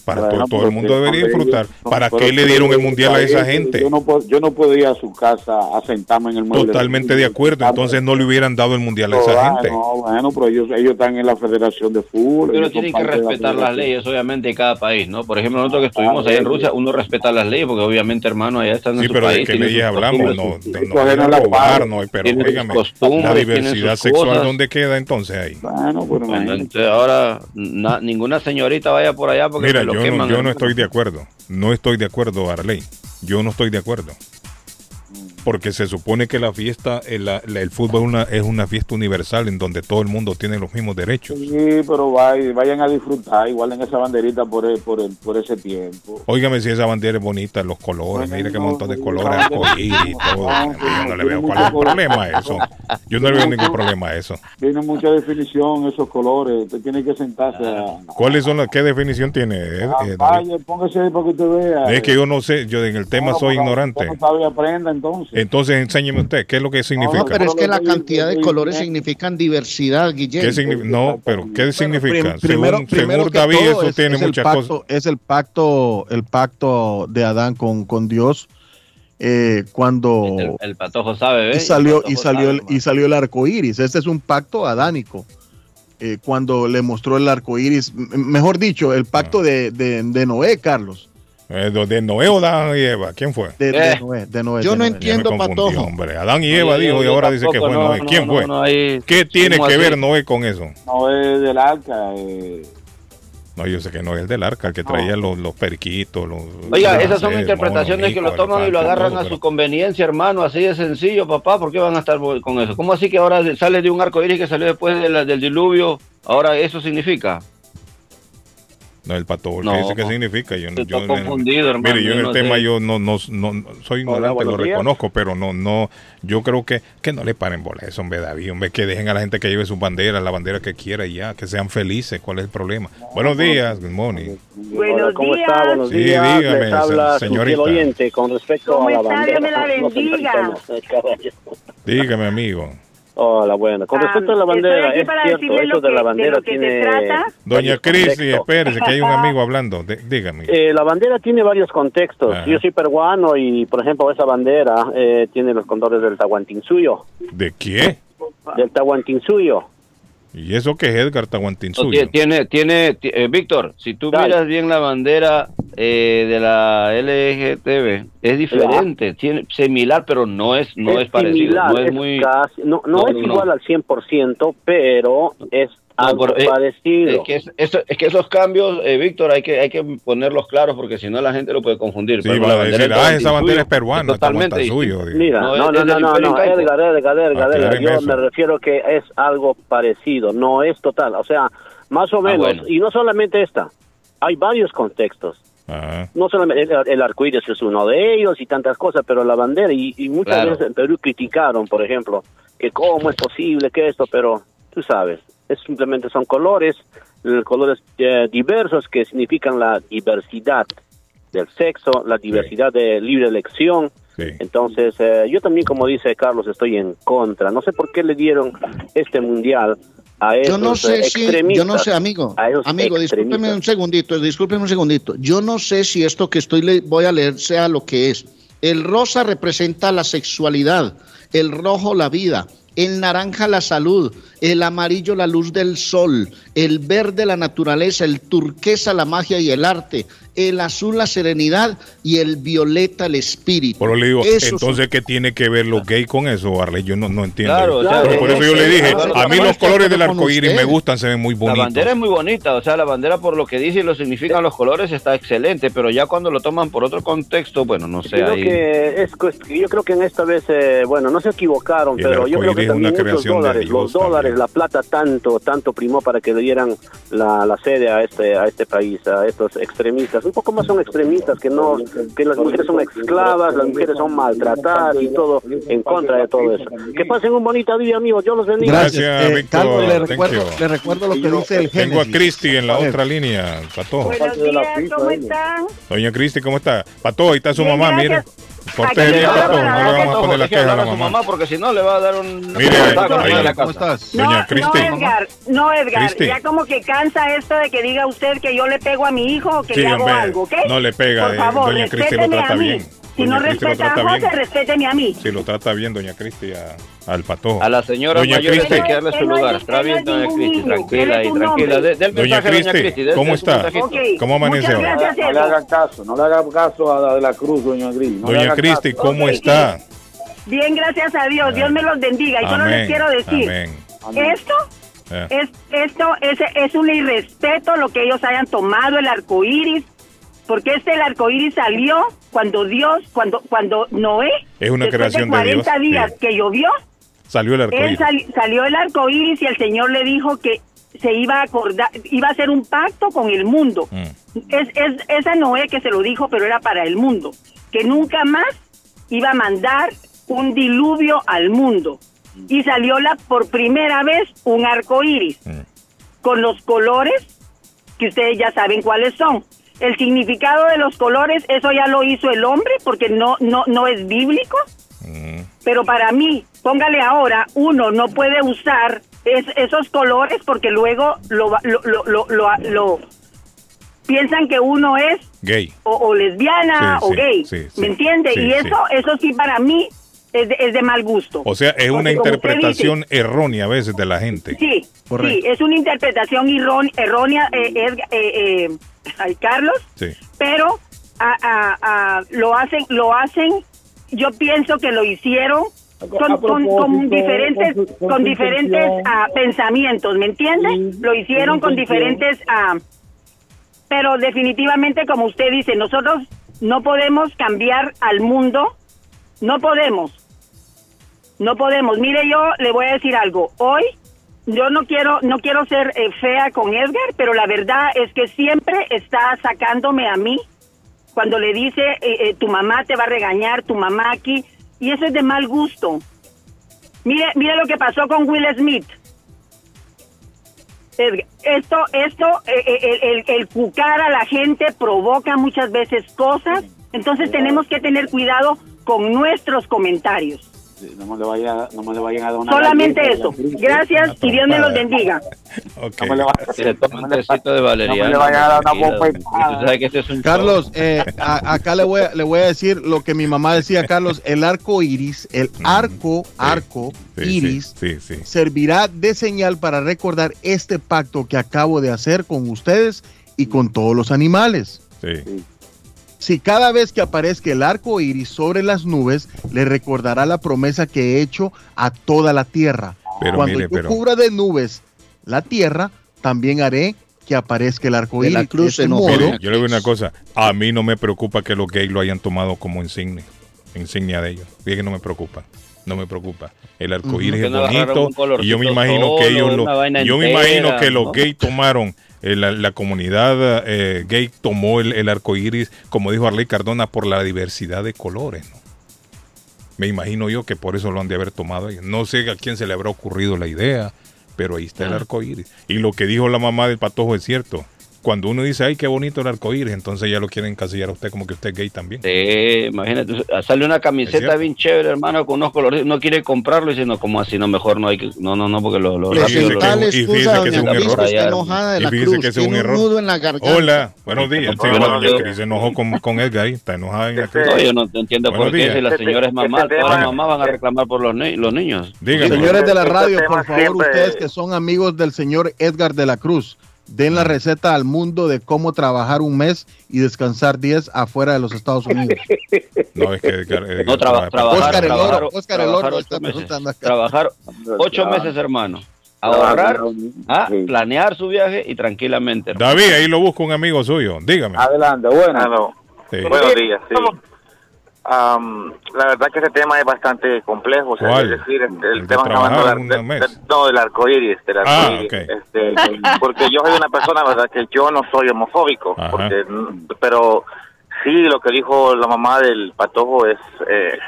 Para Bueno, todo, todo pero el mundo debería disfrutar. ¿Para pero qué le dieron el mundial a esa gente? Yo no, puedo, yo no puedo ir a su casa a sentarme en el mueble. Totalmente de acuerdo. Entonces no le hubieran dado el mundial a esa ah, gente. No, bueno, pero ellos, ellos están en la Federación de Fútbol. Uno ellos tiene son que la respetar las leyes, obviamente, de cada país, ¿no? Por ejemplo, nosotros que estuvimos allá en Rusia, uno respeta las leyes, porque obviamente, hermano, allá están en Sí, su pero país. ¿de qué tienen leyes hablamos? No, no, no, la robar, no, pero tienen costumbres, la tienen diversidad sus sexual, cosas. ¿dónde queda entonces ahí? Bueno, pero Bueno, entonces ahora na- ninguna señorita vaya por allá porque Mira, yo no, yo no estoy de acuerdo. No estoy de acuerdo, Arley. Yo no estoy de acuerdo. Porque se supone que la fiesta, el, la- el fútbol una- es una fiesta universal en donde todo el mundo tiene los mismos derechos. Sí, pero vay- vayan a disfrutar, igual en esa banderita por, el- por, el- por ese tiempo. Óigame si esa bandera es bonita, los colores, mire qué montón de colores, no, y todo. no, Yo no le veo cuál es el no, problema a eso. Yo no le veo ningún problema a eso. Tiene mucha definición esos colores, usted tiene que sentarse a... ¿Cuáles son las, qué definición tiene? eh, eh, David? Vaya, póngase ahí para que usted vea. Es que yo no sé, yo en el tema soy ignorante. no sabe, aprenda entonces. Entonces enséñeme usted, ¿qué es lo que significa? No, pero es que la cantidad de colores significan diversidad, Guillermo. ¿Qué significa? No, pero ¿qué significa? Prim- primero, según primero según David, todo eso es, tiene es muchas pacto, cosas. es el pacto, el pacto de Adán con, con Dios eh, cuando El, el patojo sabe, y ¿ves? salió y salió sabe, el, y salió el arco iris. Este es un pacto adánico. eh, cuando le mostró el arco iris, mejor dicho, el pacto de, de- de Noé, Carlos. Eh, de Noé o Adán y Eva, ¿quién fue? De, de Eh. Noé, de Noé, Yo de no Noé. entiendo, Patojo. hombre. Adán y No, Eva yo- dijo y ahora dice que fue no, Noé. no, ¿Quién no, fue? no, ahí- ¿Qué tiene ¿cómo que así? ver Noé con eso? No es del arca. Eh, No, yo sé que no es el del arca, el que traía los, los periquitos. Los, Oiga, esas son sé, interpretaciones que lo toman y lo agarran todo, a pero- su conveniencia, hermano. Así de sencillo, papá. ¿Por qué van a estar con eso? ¿Cómo así que ahora sale de un arco iris que salió después de la- del diluvio? Ahora eso significa. No, el pato, No. ¿qué significa? Yo, no- Está yo, confundido, hermano, Mire, yo en yo el no tema sé. yo no, no, no, soy ignorante, lo días. reconozco, pero no, no, yo creo que, que no le paren bola a eso, hombre, David, hombre, que dejen a la gente que lleve sus banderas, la bandera que quiera y ya, que sean felices, ¿cuál es el problema? Buenos días, good morning. Buenos ¿Cómo días. está? Buenos Sí, días. dígame, Les habla se- su señorita. fiel oyente con respecto ¿Cómo a la está? bandera. Dios me la No, bendiga. caballo. Dígame, amigo. Hola, bueno. Con Ah, respecto a la bandera, es cierto, eso de que- la de bandera lo que se tiene... trata. Doña varios Cristi, contextos. espérese, que hay un amigo hablando, de- dígame. Eh, la bandera tiene varios contextos. Ajá. Yo soy peruano y, por ejemplo, esa bandera eh, tiene los colores del Tahuantinsuyo. ¿De qué? Del Tahuantinsuyo. ¿Y eso qué es Edgar No, Tahuantinsuyo? tie- tiene, tiene, ti- eh, Víctor, si tú Dale. miras bien la bandera eh, de la LGTB, es diferente, tiene similar, pero no es, no es, parecido, similar, no es es muy... casi- no, no No, es no, igual no. al 100%, pero es No, algo pero, eh, parecido. Es que, es, eso- es que esos cambios, eh, Víctor, hay que, hay que ponerlos claros porque si no la gente lo puede confundir. Sí, Por va la decir, ah, esa bandera es peruana, totalmente Tahuantinsuyo, distinto. digo. Mira, No, no, es no, no, no, no. Edgar, Edgar, Edgar, Edgar, Aclaren yo eso. me refiero que es algo parecido, no es total, o sea, más o menos, bueno. y no solamente esta, hay varios contextos, Ajá. no solamente el, el arco iris es uno de ellos y tantas cosas, pero la bandera, y, y muchas Claro. veces en Perú criticaron, por ejemplo, que cómo es posible que esto, pero tú sabes, es simplemente son colores, eh, colores eh, diversos que significan la diversidad del sexo, la diversidad de libre elección. Entonces, eh, yo también, como dice Carlos, estoy en contra. No sé por qué le dieron este mundial a esos Yo no sé eh, si, extremistas. yo no sé, amigo, a esos amigo, discúlpeme extremistas. un segundito, discúlpeme un segundito. Yo no sé si esto que estoy le voy a leer sea lo que es. El rosa representa la sexualidad, el rojo la vida, el naranja la salud, el amarillo la luz del sol, el verde la naturaleza, el turquesa la magia y el arte, el azul la serenidad y el violeta el espíritu. Pero le digo, son- entonces, ¿qué tiene que ver los gays con eso, Arley? Yo no, no entiendo. Claro, o sea, Pero por eso yo le dije, claro, a mí claro, los colores del arco iris me gustan, se ven muy La bonitos. bandera es muy bonita, o sea, la bandera por lo que dice y lo significan los colores está excelente, pero ya cuando lo toman por otro contexto, bueno, no sé, Creo ahí... que es cuest- yo creo que en esta vez eh, bueno no se equivocaron pero yo creo que es también una muchos creación de dólares los dólares la plata tanto tanto primó para que le dieran la, la sede a este a este país a estos extremistas un poco más son extremistas que no que las mujeres son esclavas las mujeres son maltratadas y todo en contra de todo eso que pasen un bonito día amigos yo los bendiga Gracias, Eh, Víctor. Carlos, le Thank recuerdo, you. le recuerdo lo que dice el Tengo a. Cristi en la otra línea, Pato. Buenos días, ¿cómo están? Doña Cristi, ¿cómo está? Pato, ahí está su Bien, mamá, mire. Está, Pato, no le vamos a poner la queja a la mamá. mamá porque si no le va a dar un... Mire, ahí, ¿cómo casa. estás? Doña no, Cristi. no, Edgar, no, Edgar, ya como que cansa esto de que diga usted que yo le pego a mi hijo o que Sí, le hago hombre, algo, ¿ok? no le pega, Por eh, favor, doña Cristi lo trata a mí. bien. Si Doña no Cristi lo respeta a trata José, bien. respéteme a mí. Si lo trata bien, doña Cristi, a- al Patojo. A la señora Doña mayor Cristi. hay que darle su lugar. Está bien, doña Cristi, tranquila y tranquila. De- del Doña Cristi, Cristi, ¿cómo está? mensajito. ¿Cómo amanece No, hoy? no le hagan caso, no le hagan caso a la de la cruz, doña Gris. No Doña Cristi. ¿cómo está? Bien, gracias a Dios. Dios me los bendiga. Y solo les quiero decir, amén. esto Eh. es esto es, es un irrespeto lo que ellos hayan tomado el arco iris, porque este el arco iris salió cuando Dios, cuando cuando Noé, Es una después creación de de 40 Dios, días sí. que llovió, Salió el arco iris. sali- salió el arco iris y el Señor le dijo que se iba a acordar, iba a hacer un pacto con el mundo. Mm. Es, es esa Noé que se lo dijo, pero era para el mundo, que nunca más iba a mandar un diluvio al mundo. Y salió la por primera vez un arco iris con los colores que ustedes ya saben cuáles son. El significado de los colores, eso ya lo hizo el hombre porque no, no, no es bíblico. Pero para mí, póngale ahora, uno no puede usar es- esos colores porque luego lo, va- lo, lo, lo, lo- lo- piensan que uno es Gay. o, o lesbiana Sí, o sí, gay. sí, sí. ¿Me entiende? Sí, y sí. eso, eso sí para mí es de, es de mal gusto. O sea, es una Porque interpretación errónea a veces de la gente. Sí, sí, es una interpretación errón- errónea, eh, eh, eh, ay, Carlos, Sí. pero a- a- a- lo hacen, lo hacen. Yo pienso que lo hicieron con, con- con diferentes, con diferentes ah, pensamientos, ¿me entiende? Lo hicieron con diferentes, ah, pero definitivamente, como usted dice, nosotros no podemos cambiar al mundo, no podemos. No podemos. Mire, yo le voy a decir algo. Hoy yo no quiero no quiero ser eh, fea con Edgar, pero la verdad es que siempre está sacándome a mí cuando le dice eh, eh, tu mamá te va a regañar, tu mamá aquí y eso es de mal gusto. Mire, mire lo que pasó con Will Smith. Edgar, esto esto eh, eh, el, el, el cucar a la gente provoca muchas veces cosas, entonces tenemos que tener cuidado con nuestros comentarios. No me le vayan, a- no me vayan a dar una Solamente eso. Gracias y Dios me los bendiga. No me le vayan-. No me a dar una sabes que este es un Carlos, eh, a- acá le voy, a, le voy a decir lo que mi mamá decía, Carlos, el arco iris, el arco, arco Mm, Sí, iris, sí, sí, sí. servirá de señal para recordar este pacto que acabo de hacer con ustedes y con todos los animales. Sí. Si cada vez que aparezca el arco iris sobre las nubes, le recordará la promesa que he hecho a toda la tierra. Pero Cuando mire, yo pero- cubra de nubes la tierra, también haré que aparezca el arco De iris. la cruz De este Mire, yo le digo una cosa. A mí no me preocupa que los gays lo hayan tomado como insignia. Insignia de ellos. Dije que no me preocupa. No me preocupa. El arco iris es no bonito. Y yo me imagino que ellos lo. Yo me imagino que los ¿no? gays tomaron. Eh, la, la comunidad eh, gay tomó el, el arco iris, como dijo Arley Cardona, por la diversidad de colores. ¿no? Me imagino yo que por eso lo han de haber tomado. No sé a quién se le habrá ocurrido la idea, pero ahí está el Ah. arco iris. Y lo que dijo la mamá del patojo es cierto. Cuando uno dice, ay, qué bonito el arco iris, entonces ya lo quieren encasillar a usted como que usted es gay también. Sí, imagínate, sale una camiseta bien chévere, hermano, con unos colores, no quiere comprarlo y dice, no, como así? No, mejor no hay que, no, no, no, porque lo, lo rápido lo- Tal y fíjese que es un error. que está enojada de Y la fíjese cruz. que es un error. en la. Hola, buenos días. Sí, Buenos doña días. Cris se enojó con, con Edgar ahí, está enojada en la cruz. No, yo no entiendo Buenos por qué si la señora es mamá, Este todas las mamás van a reclamar por los, ni- los niños. Dígame. Señores de la radio, Este por tema favor, ustedes que son amigos del señor Edgar de la Cruz, den la receta al mundo de cómo trabajar un mes y descansar 10 afuera de los Estados Unidos. [laughs] No, es que Edgar, Edgar No, traba- trabaja- trabajar, Oscar el trabajar, Oro, Oscar el trabajar Oro ocho está meses. preguntando acá. Trabajar ocho meses, hermano. Ahorrar, ah, planear su viaje y tranquilamente. hermano. David, ahí lo busca un amigo suyo. Dígame. Adelante, bueno. Sí. Buenos días, sí. Am, la verdad que ese tema es bastante complejo, o sea, ¿Cuál? es decir, este, el, tema trabajar de- no, del arco iris, del Ah, arcoíris, ok. este, porque yo soy una persona, verdad, que yo no soy homofóbico, porque, mm, pero sí, lo que dijo la mamá del patojo es eh,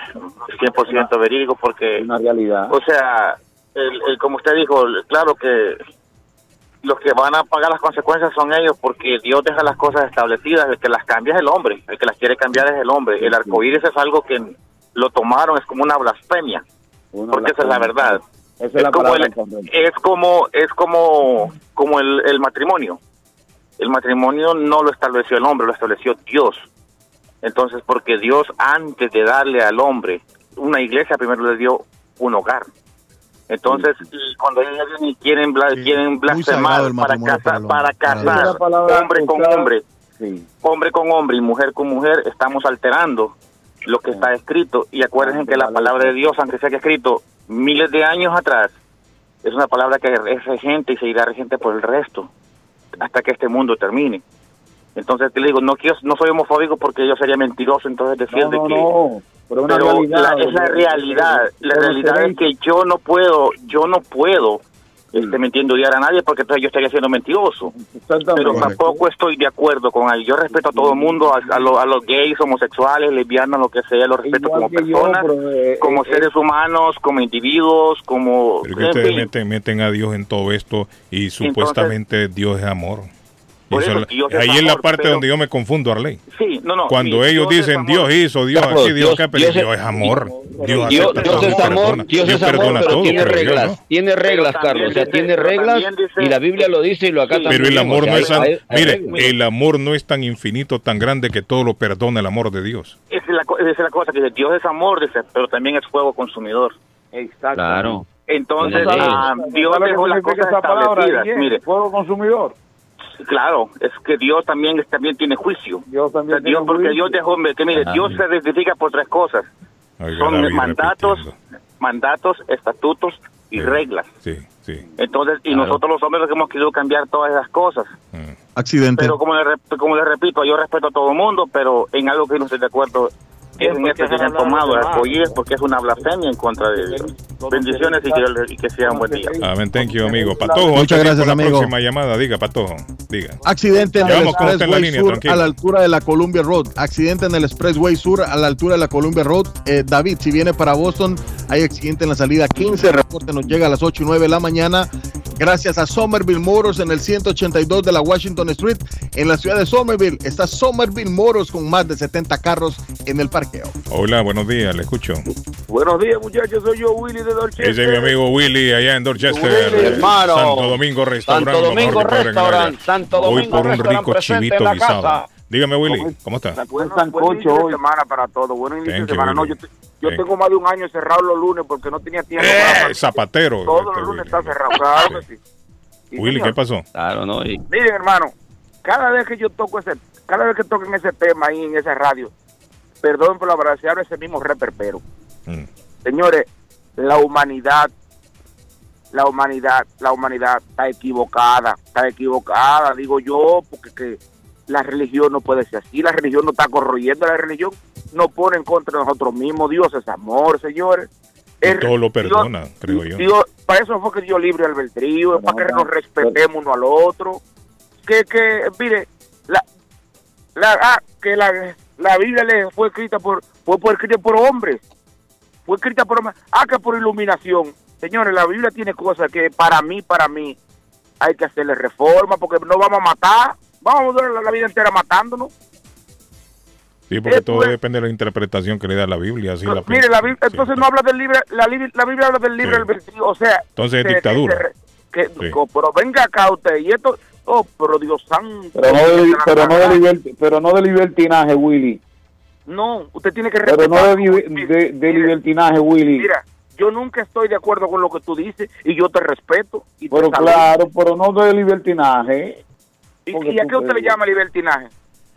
100% verídico, porque, Una realidad. o sea, el, el- como usted dijo, claro que los que van a pagar las consecuencias son ellos porque Dios deja las cosas establecidas, el que las cambia es el hombre, el que las quiere cambiar es el hombre. El arcoíris es algo que lo tomaron, es como una blasfemia, porque esa es la verdad. Esa es Es la como, el- es como, es como, como el, el matrimonio. El matrimonio no lo estableció el hombre, lo estableció Dios. Entonces, porque Dios antes de darle al hombre una iglesia, primero le dio un hogar. Entonces, y cuando ellos vienen y quieren, bla- quieren blasfemar para casar, para casar hombre con está- hombre, Sí. hombre con hombre y mujer con mujer, estamos alterando lo que está escrito. Y acuérdense que la palabra de Dios, aunque sea que escrito miles de años atrás, es una palabra que es regente y seguirá regente por el resto, hasta que este mundo termine. Entonces te digo, no quiero, no soy homofóbico porque yo sería mentiroso entonces decir No, de no, que no. Pero, una pero realidad, la- es la realidad. La realidad es que yo no puedo, yo no puedo, este, ¿me entiendo, odiar a nadie porque entonces yo estaría siendo mentiroso. Pero tampoco estoy de acuerdo con él. Yo respeto a todo el mundo, a, a lo- a los gays, homosexuales, lesbianas, lo que sea, los respeto como yo, personas, pero, eh, como eh, seres humanos, como individuos, como... Pero que ustedes meten, meten a Dios en todo esto y supuestamente Dios es amor. Por eso Dios ahí es la parte pero- donde yo me confundo, Arley. Sí, no, no. Cuando sí, ellos Dios dicen. Dios hizo, Dios aquí, Dios Dios- acá, pero Dios Dios, es- es amor. Dios, Dios, Dios es amor. Dios es amor, perdona pero todo, tiene yo, reglas, ¿no? tiene reglas, Pero Carlos, o sea, tiene reglas pero dice- y la Biblia lo dice y lo acá Sí. también. Pero el amor o sea, no es hay- hay- mire, el amor no es tan infinito, tan grande que todo lo perdona el amor de Dios. Esa es la, esa es la cosa que dice, Dios es amor, dice, pero también es fuego consumidor. Exacto. Claro. Entonces, ah, Dios ¿Sabe dejó las cosas esa palabra, establecidas. Mire, Fuego consumidor. Claro, es que Dios también también tiene juicio. Dios también O sea, Dios, tiene porque juicio. Dios dejó, que mire. Dios se identifica por tres cosas. Oiga, Son mandatos, repitiendo. mandatos, estatutos y reglas. Sí, sí. Entonces, y Claro. nosotros los hombres hemos querido cambiar todas esas cosas. Accidente. Pero como le, como le repito, yo respeto a todo el mundo, pero en algo que no estoy de acuerdo esto que se han tomado el arcoíris porque es una blasfemia en contra de Dios. Bendiciones y que, y que sea un buen día. Amén, thank you, amigo. Patojo, Muchas gracias, la amigo. próxima llamada, diga, Patojo, diga. Accidente en el Expressway Sur tranquilo. a la altura de la Columbia Road. Accidente en el Expressway Sur a la altura de la Columbia Road. Eh, David, si viene para Boston, hay accidente en la salida 15. Reporte nos llega a las 8 y 9 de la mañana. Gracias a Somerville Motors en el 182 de la Washington Street. En la ciudad de Somerville está Somerville Motors con más de 70 carros en el parqueo. Hola, buenos días, le escucho. Buenos días, muchachos. Soy yo, Willy de Dorchester. Ese es mi amigo Willy allá en Dorchester. Willy, hermano. Santo Domingo Restaurante. Santo Domingo Restaurant. Santo Domingo por un rico chivito guisado. Dígame, Willy, ¿cómo está? Buen Buen sancocho inicio de hoy. semana para todos. Buen inicio de you, semana. No, yo, te- yo tengo más de un año cerrado los lunes porque no tenía tiempo. Eh, para- zapatero. Todos este los lunes Willy. está cerrado. Claro que sí. Willy, señor. ¿qué pasó? Claro, ¿no? Y Miren, hermano, cada vez que yo toco ese, cada vez que toquen ese tema ahí en esa radio, perdón por la abrazar ese mismo reperpero. Mm. Señores, la humanidad, la humanidad, la humanidad está equivocada, está equivocada, digo yo, porque que la religión no puede ser así, la religión no está corroyendo, la religión no pone en contra de nosotros mismos, Dios es amor, señores. Y El- todo lo Dios- perdona, creo yo. Dios, para eso fue que Dios libre albedrío, es para que nos respetemos uno al otro. Que, que mire, la, la, ah, que la, la Biblia le fue escrita por, fue por escrita por hombres. fue escrita por hombres. Ah, que por iluminación. Señores, la Biblia tiene cosas que para mí, para mí, hay que hacerle reforma porque no vamos a matar. Vamos a durar la vida entera matándonos. Sí, porque todo depende de la interpretación que le da la Biblia. Así la Mire, la Biblia, entonces no habla del libre, la, Biblia- la Biblia habla del libre albedrío, o sea... Entonces es dictadura. que- que- Sí. co- pero venga acá usted, y esto... Oh, pero Dios santo. Pero no de, pero no de, liberti- pero no de libertinaje, Willy. No, usted tiene que Pero no respetar. de, libe- de, de libertinaje, Willy. Mira, yo nunca estoy de acuerdo con lo que tú dices y yo te respeto. Y te Pero claro, pero no de libertinaje. ¿Y, y a qué usted le llama libertinaje?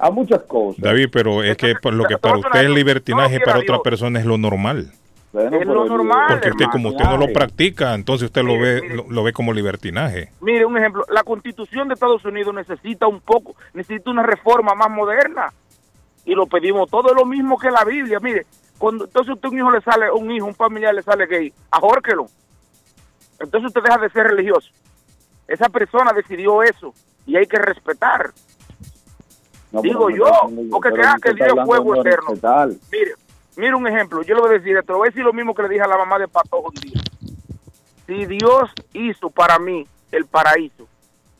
A muchas cosas. David, pero es que lo que para usted es libertinaje, para otra persona es lo normal. Es lo normal, Porque usted, como usted no lo practica, entonces usted lo ve lo, lo ve como libertinaje. Mire, un ejemplo, la constitución de Estados Unidos necesita un poco, necesita una reforma más moderna. Y lo pedimos todo, es lo mismo que la Biblia. Mire, cuando entonces usted un hijo le sale, un hijo, un familiar le sale gay, ahórquelo. Entonces usted deja de ser religioso. Esa persona decidió eso y hay que respetar. No, Digo yo, porque crean que Dios es fuego eterno. Mire, mire un ejemplo, yo le voy a decir, te lo voy a decir lo mismo que le dije a la mamá de Patojo un día. Si Dios hizo para mí el paraíso,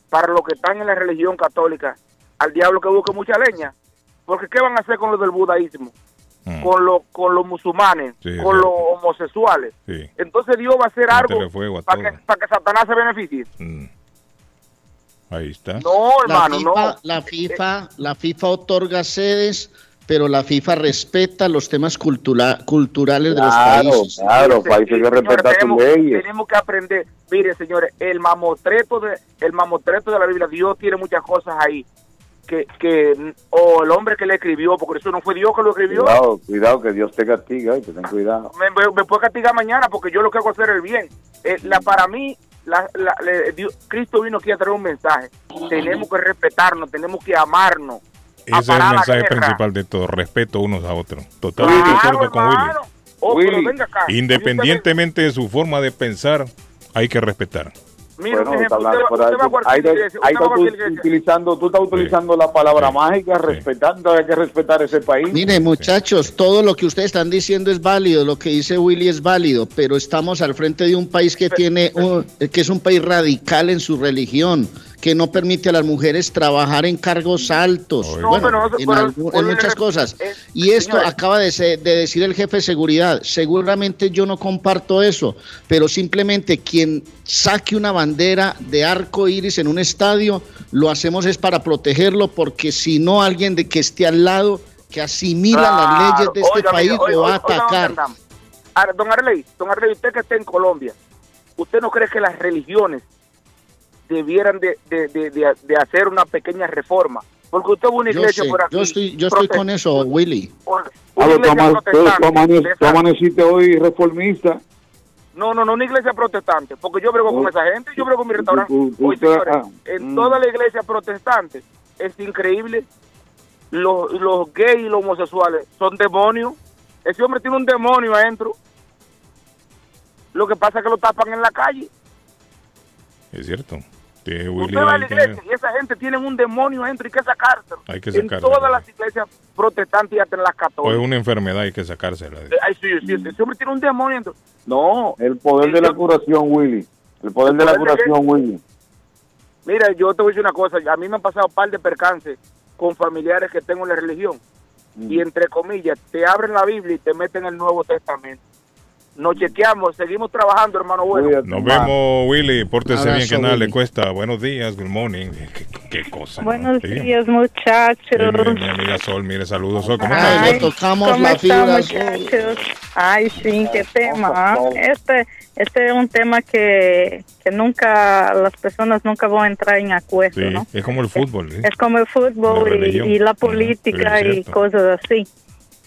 para los que están en la religión católica, al diablo que busque mucha leña, porque ¿qué van a hacer con los del budaísmo? Con, los con los musulmanes, Mm. Sí, con sí. los homosexuales. Sí. Entonces Dios va a hacer algo para que, para que Satanás se beneficie. Ahí está. No, la hermano, FIFA, no. La FIFA, la FIFA otorga sedes, pero la FIFA respeta los temas cultura- culturales de los Claro, países. claro, países que respetan sus tenemos, leyes. tenemos que aprender. Mire, señores, el mamotreto de el mamotreto de la Biblia, Dios tiene muchas cosas ahí que que o el hombre que le escribió, porque eso no fue Dios que lo escribió. Cuidado, cuidado, que Dios te castiga y que ten cuidado. Me, me- me puede castigar mañana porque yo lo que hago es hacer el bien. Eh, la para mí la, la- le- Dios- Cristo vino aquí a traer un mensaje. Tenemos que respetarnos, tenemos que amarnos. Ese es el mensaje principal de todo, respeto unos a otros. Totalmente de acuerdo con Willy. hermano. Oh, pero Willy, venga acá. Independientemente de su forma de pensar, hay que respetar. Mira, Bueno, ejemplo, usted va- usted ahí. va a cualquier Ahí está tú utilizando, tú estás utilizando la palabra mágica, respetando, hay que respetar ese país. Mire, muchachos, todo lo que ustedes están diciendo es válido, lo que dice Willy es válido, pero estamos al frente de un país que tiene, un- que es un país radical en su religión, que no permite a las mujeres trabajar en cargos altos, No, bueno, pero no, en, pero- algu- en muchas cosas. Y esto acaba de, se- de decir el jefe de seguridad. Seguramente yo no comparto eso, pero simplemente quien saque una bandera de arco iris en un estadio, lo hacemos es para protegerlo, porque si no alguien de que esté al lado que asimila las leyes de este Oiga, país oiga, lo va a oiga, atacar. don Arley, don Arley, usted que está en Colombia, ¿usted no cree que las religiones debieran de, de, de, de- de hacer una pequeña reforma? Porque usted va a una Yo, iglesia sé, por aquí. yo estoy, yo estoy con eso, Willy. pero tú amaneciste hoy reformista. No, no, no, una iglesia protestante, porque yo brego con Oh. esa gente, yo brego con mi restaurante. tú Oye, te- señores, ah, en mm. toda la iglesia protestante es increíble, los, los gays y los homosexuales son demonios. Ese hombre tiene un demonio adentro. Lo que pasa es que lo tapan en la calle. Es cierto. Sí, Willy Usted va a la iglesia y esa gente tiene un demonio adentro y hay que sacárselo. Hay que en sacárselo. todas las iglesias protestantes y hasta en las o es católicas. una enfermedad, hay que sacársela. Ay, sí, sí, ese hombre tiene un demonio adentro. No, El poder de la curación, Willy. El poder de la ¿El poder de curación, Willy. Mira, yo te voy a decir una cosa. A mí me han pasado un par de percances con familiares que tengo en la religión. Mm. Y entre comillas, te abren la Biblia y te meten el Nuevo Testamento. Nos chequeamos, seguimos trabajando, hermano bueno. Nos vemos, Willy. Pórtese bien, Abrazo, que nada le Willy. cuesta. Buenos días, good morning. Qué, qué cosa. ¿no? Buenos Sí. días, muchachos. Sí, mi, mi amiga Sol, mire, saludos. Sol, ¿cómo Ay, estás? ¿cómo están, muchachos? Ay, sí, qué tema. ¿ah? Este, este es un tema que, que nunca, las personas nunca van a entrar en acuerdo, Sí, ¿no? es como el fútbol. ¿sí? Es como el fútbol La y, y la política y cosas así.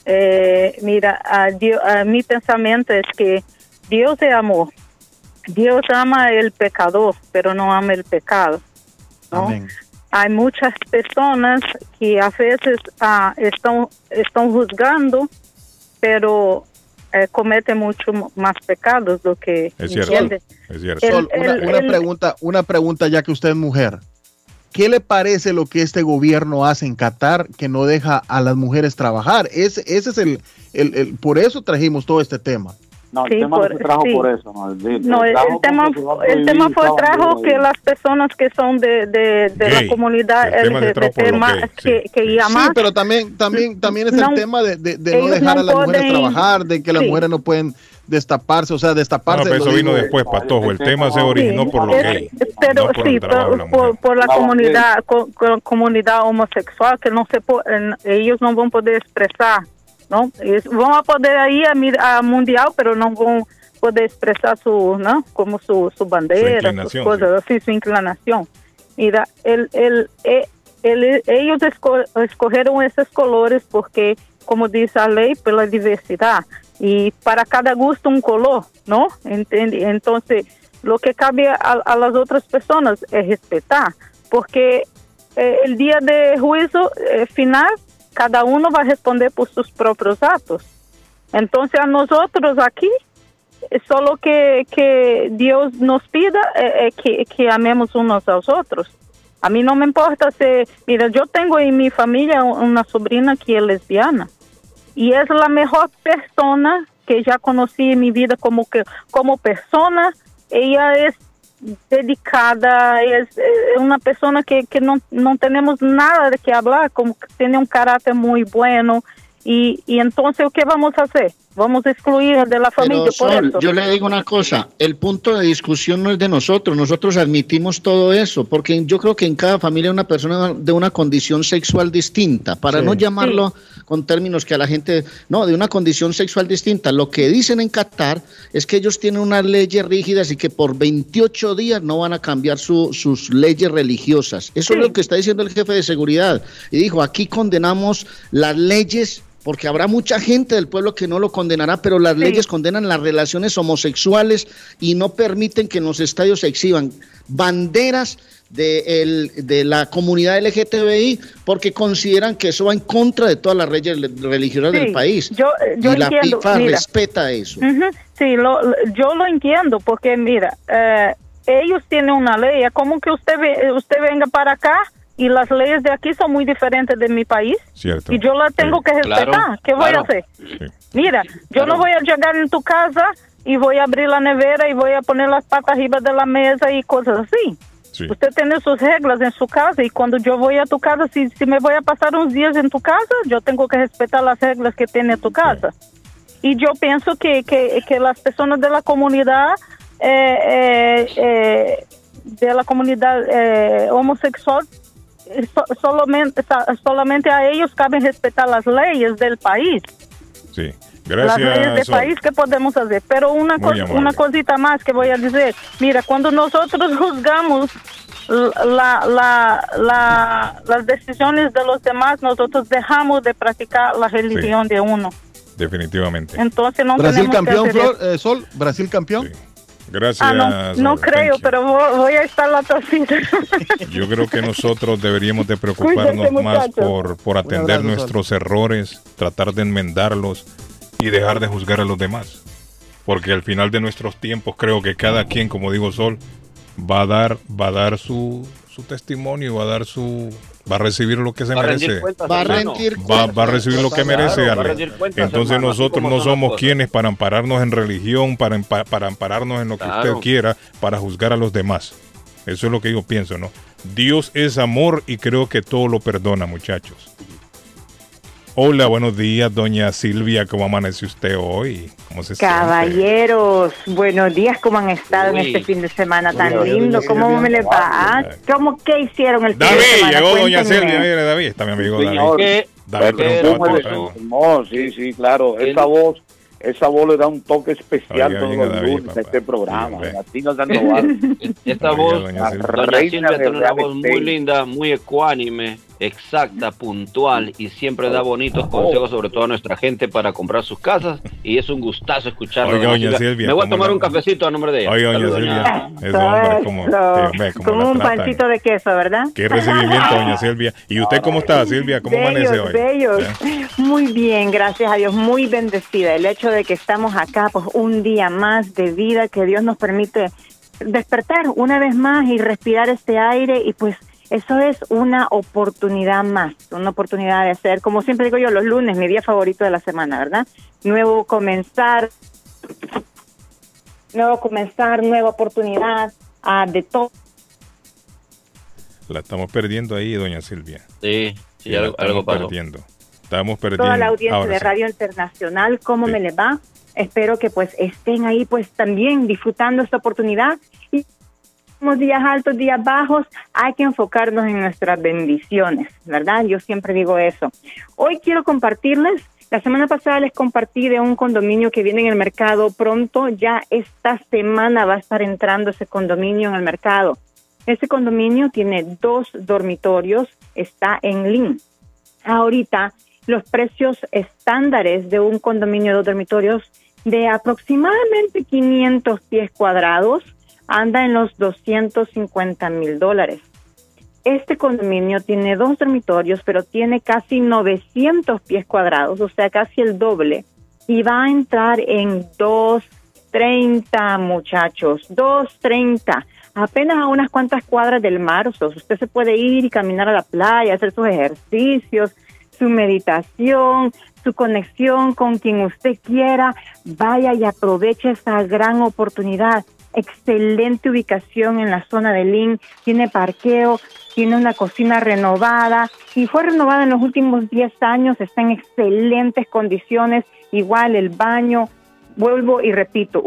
Eh, mira, a Dios- a mi pensamiento es que Dios es amor. Dios ama el pecador, pero no ama el pecado. ¿no? Hay muchas personas que a veces ah, están, están juzgando, pero eh, cometen mucho más pecados lo que Es cierto. entiende. Es cierto. El- Sol, una, el- una el- pregunta, una pregunta ya que usted es mujer. ¿Qué le parece lo que este gobierno hace en Qatar que no deja a las mujeres trabajar? Ese, ese es el, el- el- por eso trajimos todo este tema. No, el Sí, tema por- no se trajo sí. por eso. No, el, el No, el, tema, el tema fue trajo que las personas que son de, de, de Gay. la comunidad tema LGBT más gays, que, que Sí, pero también, también, también es No, el tema de, de- de no dejar no a las mujeres trabajar, de que las Sí. mujeres no pueden destaparse, o sea, No, destaparse. pero lo eso vino digo- después, Patojo. El tema se originó por lo gay. pero no por sí la por, por, la comunidad co- co- comunidad homosexual que no se po- en- ellos no van a poder expresar no Es- van a poder ir a, a mundial pero no van a poder expresar su no como su, su bandera sus inclinación, cosas así su inclinación mira el, el, eh, el- ellos esco- escogieron esos colores porque como dice la ley por la diversidad y para cada gusto un color no ¿Entiende? entonces lo que cabe a, a las otras personas es respetar, porque eh, el día de juicio eh, final, cada uno va a responder por sus propios actos. Entonces a nosotros aquí, eh, solo que, que Dios nos pida eh, eh, que, que amemos unos a los otros. A mí no me importa si, mira, yo tengo en mi familia una sobrina que es lesbiana y es la mejor persona que ya conocí en mi vida como que como persona ella es dedicada es, eh, una persona que, que no, no tenemos nada de qué hablar como que tiene un carácter muy bueno y, y entonces ¿qué vamos a hacer? vamos a excluir de la familia Pero por Sol, eso yo le digo una cosa, el punto de discusión no es de nosotros, nosotros admitimos todo eso, porque yo creo que en cada familia hay una persona de una condición sexual distinta, para Sí. no llamarlo con términos que a la gente, no, de una condición sexual distinta. Lo que dicen en Qatar es que ellos tienen unas leyes rígidas y que por 28 días no van a cambiar su- sus leyes religiosas. Eso es lo que está diciendo el jefe de seguridad. Y dijo, aquí condenamos las leyes porque habrá mucha gente del pueblo que no lo condenará, pero las leyes condenan las relaciones homosexuales y no permiten que en los estadios se exhiban banderas de, el- de la comunidad LGTBI porque consideran que eso va en contra de todas las leyes le- religiosas Sí, del país. yo- yo y la entiendo, FIFA mira. respeta eso. Sí, lo, yo lo entiendo porque mira, eh, ellos tienen una ley, es como que usted ve- usted venga para acá y las leyes de aquí son muy diferentes de mi país Cierto. y yo la tengo que respetar. Claro, ¿Qué voy claro. a hacer? Mira, yo no voy a llegar en tu casa y voy a abrir la nevera y voy a poner las patas arriba de la mesa y cosas así. Usted tiene sus reglas en su casa y cuando yo voy a tu casa, si, si me voy a pasar unos días en tu casa, yo tengo que respetar las reglas que tiene tu casa. Y yo pienso que, que, que las personas de la comunidad, eh, eh, eh, de la comunidad eh, homosexual, so- solamente, solamente a ellos caben respetar las leyes del país. Sí. Las leyes Gracias. Sol. país que podemos hacer. Pero una, cos- una cosita más que voy a decir. Mira, cuando nosotros [laughs] juzgamos la, la, la, las decisiones de los demás, nosotros dejamos de practicar la religión de uno. Definitivamente. Entonces no Brasil campeón, Flor, eh, Sol, Brasil campeón. Gracias. Ah, no, no creo, pero vo- voy a estar la torcida. [laughs] Yo creo que nosotros deberíamos de preocuparnos más muchachos. por, por atender abrazo, Sol. nuestros errores, tratar de enmendarlos y dejar de juzgar a los demás. Porque al final de nuestros tiempos creo que cada quien, como digo Sol, va a dar, va a dar su, su testimonio, va a dar su, va a recibir lo que se Va a merece. cuentas, Va a rendir Va, va a recibir lo que merece, Ale. cuentas, Entonces hermano, nosotros no somos quienes para ampararnos en religión, para, empa- para ampararnos en lo que Claro. usted quiera, para juzgar a los demás. Eso es lo que yo pienso, ¿no? Dios es amor y creo que todo lo perdona, muchachos. Hola, buenos días, doña Silvia. ¿Cómo amanece usted hoy? ¿Cómo se siente? Caballeros, buenos días, ¿cómo han estado en Uy. este fin de semana tan Uy, lindo? doña ¿Cómo Silvia. me le va? Ah, ¿Cómo que hicieron el fin de David, semana? llegó doña Cuéntenme. Silvia. Mire, David, está mi amigo Señor, David. David pero preguntaba ¿cómo le- temprano. No, sí, sí, claro. Esa voz, esa voz le da un toque especial Oiga, todos los David, lunes a este programa. Latina [laughs] Sandoval. Esta Oiga, voz, doña doña Silvia. Silvia, Reina tiene una voz muy linda, muy ecuánime, exacta, puntual y siempre da bonitos consejos sobre todo a nuestra gente para comprar sus casas y es un gustazo escucharlo. Oiga, doña Silvia, Me voy a ¿cómo tomar la- un cafecito a nombre de ella. Oiga, doña Silvia. Ese hombre, como, como un tratan. pancito de queso, ¿verdad? Qué recibimiento, doña [laughs] Silvia. ¿Y usted cómo está, Silvia? ¿Cómo amanece bellos, hoy? bellos. ¿Eh? Muy bien, gracias a Dios, muy bendecida. El hecho de que estamos acá, pues un día más de vida que Dios nos permite despertar una vez más y respirar este aire y pues eso es una oportunidad más, una oportunidad de hacer, como siempre digo yo, los lunes, mi día favorito de la semana, ¿verdad? Nuevo comenzar, nuevo comenzar, nueva oportunidad, ah, de todo. La estamos perdiendo ahí, doña Silvia. Sí, sí, la algo, estamos algo pasó. perdiendo. Estamos perdiendo. Toda la audiencia Ahora de sí. Radio Internacional, ¿cómo me les va? Espero que pues estén ahí pues también disfrutando esta oportunidad y días altos, días bajos, hay que enfocarnos en nuestras bendiciones, ¿verdad? Yo siempre digo eso. Hoy quiero compartirles, la semana pasada les compartí de un condominio que viene en el mercado pronto, ya esta semana va a estar entrando ese condominio en el mercado. Ese condominio tiene dos dormitorios, está en Lynn. Ahorita los precios estándares de un condominio de dos dormitorios de aproximadamente 500 pies cuadrados anda en los 250 mil dólares. Este condominio tiene dos dormitorios, pero tiene casi 900 pies cuadrados, o sea, casi el doble, y va a entrar en 230, muchachos, 230, apenas a unas cuantas cuadras del mar, o sea, usted se puede ir y caminar a la playa, hacer sus ejercicios, su meditación, su conexión con quien usted quiera, vaya y aproveche esa gran oportunidad. Excelente ubicación en la zona de Lynn, tiene parqueo, tiene una cocina renovada y fue renovada en los últimos 10 años, está en excelentes condiciones, igual el baño, vuelvo y repito,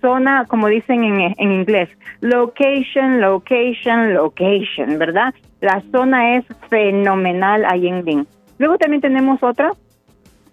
zona, como dicen en, en inglés, location, location, location, ¿verdad? La zona es fenomenal ahí en Lynn. Luego también tenemos otra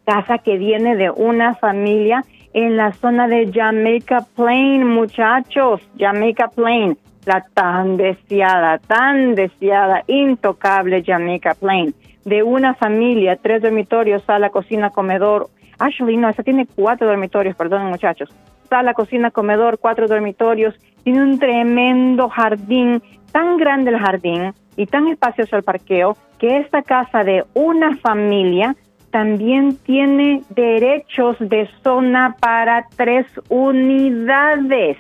casa que viene de una familia en la zona de Jamaica Plain, muchachos, Jamaica Plain, la tan deseada, tan deseada, intocable Jamaica Plain, de una familia, tres dormitorios, sala, cocina, comedor. Actually, no, esa tiene cuatro dormitorios, perdón, muchachos. Sala, cocina, comedor, cuatro dormitorios, tiene un tremendo jardín, tan grande el jardín y tan espacioso el parqueo, que esta casa de una familia también tiene derechos de zona para tres unidades.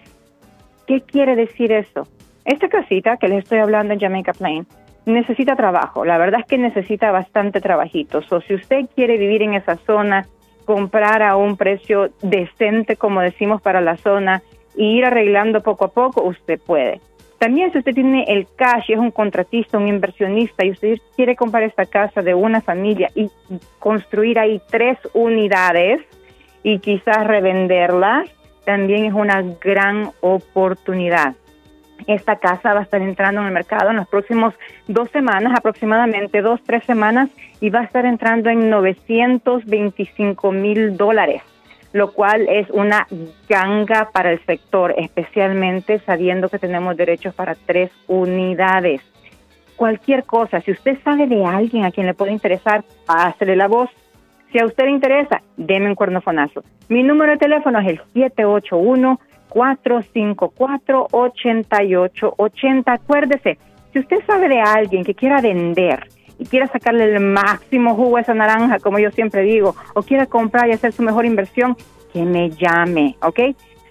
¿Qué quiere decir eso? Esta casita que les estoy hablando en Jamaica Plain necesita trabajo. La verdad es que necesita bastante trabajito. So, si usted quiere vivir en esa zona, comprar a un precio decente, como decimos, para la zona, e ir arreglando poco a poco, usted puede. También si usted tiene el cash y es un contratista, un inversionista y usted quiere comprar esta casa de una familia y construir ahí tres unidades y quizás revenderlas, también es una gran oportunidad. Esta casa va a estar entrando en el mercado en las próximas dos semanas, aproximadamente dos, tres semanas, y va a estar entrando en 925 mil dólares lo cual es una ganga para el sector, especialmente sabiendo que tenemos derechos para tres unidades. Cualquier cosa, si usted sabe de alguien a quien le puede interesar, pásele la voz. Si a usted le interesa, deme un cuernofonazo. Mi número de teléfono es el 781-454-8880. Acuérdese, si usted sabe de alguien que quiera vender, y quiera sacarle el máximo jugo a esa naranja, como yo siempre digo, o quiera comprar y hacer su mejor inversión, que me llame, ¿ok?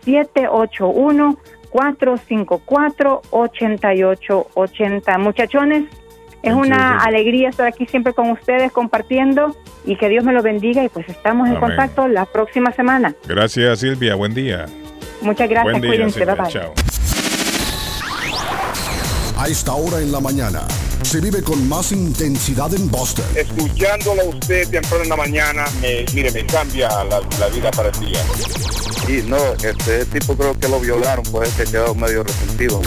781-454-8880. Muchachones, es una alegría estar aquí siempre con ustedes compartiendo y que Dios me lo bendiga y pues estamos en Amén. contacto la próxima semana. Gracias, Silvia. Buen día. Muchas gracias, Buen día, cuídense, Silvia. bye bye. Chao. A esta hora en la mañana se vive con más intensidad en Boston. Escuchándolo a usted temprano en la mañana, me, mire, me cambia la, la vida para el día. Y no, este tipo creo que lo violaron, pues que quedó medio resentido.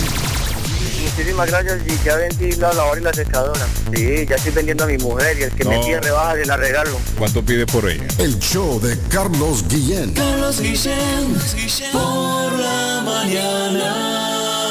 Muchísimas gracias y ya vendí la lavadora y la secadora. Sí, ya estoy vendiendo a mi mujer y el que me No. pide rebaja se la regalo. ¿Cuánto pide por ella? El show de Carlos Guillén. Carlos Guillén, por la mañana.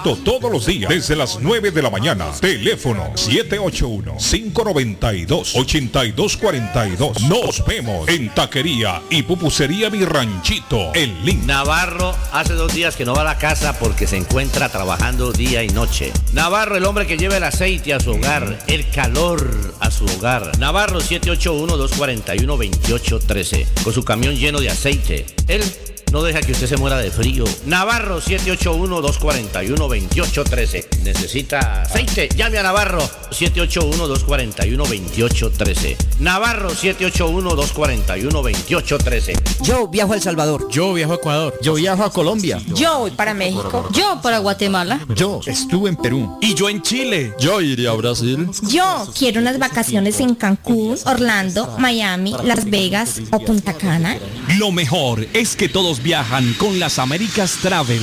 todos los días desde las 9 de la mañana. Teléfono 781-592-8242. Nos vemos en Taquería y Pupusería Mi Ranchito en Link. Navarro hace dos días que no va a la casa porque se encuentra trabajando día y noche. Navarro, el hombre que lleva el aceite a su hogar, el calor a su hogar. Navarro 781-241-2813. Con su camión lleno de aceite. Él no deja que usted se muera de frío. Navarro 781-241-2813. Necesita aceite. Llame a Navarro 781-241-2813. Navarro 781-241-2813. Yo viajo a El Salvador. Yo viajo a Ecuador. Yo viajo a Colombia. Yo voy para México. Yo para Guatemala. Yo estuve en Perú. Y yo en Chile. Yo iría a Brasil. Yo quiero unas vacaciones en Cancún, Orlando, Miami, Las Vegas o Punta Cana. Lo mejor es que todos viajan con las Américas Travel.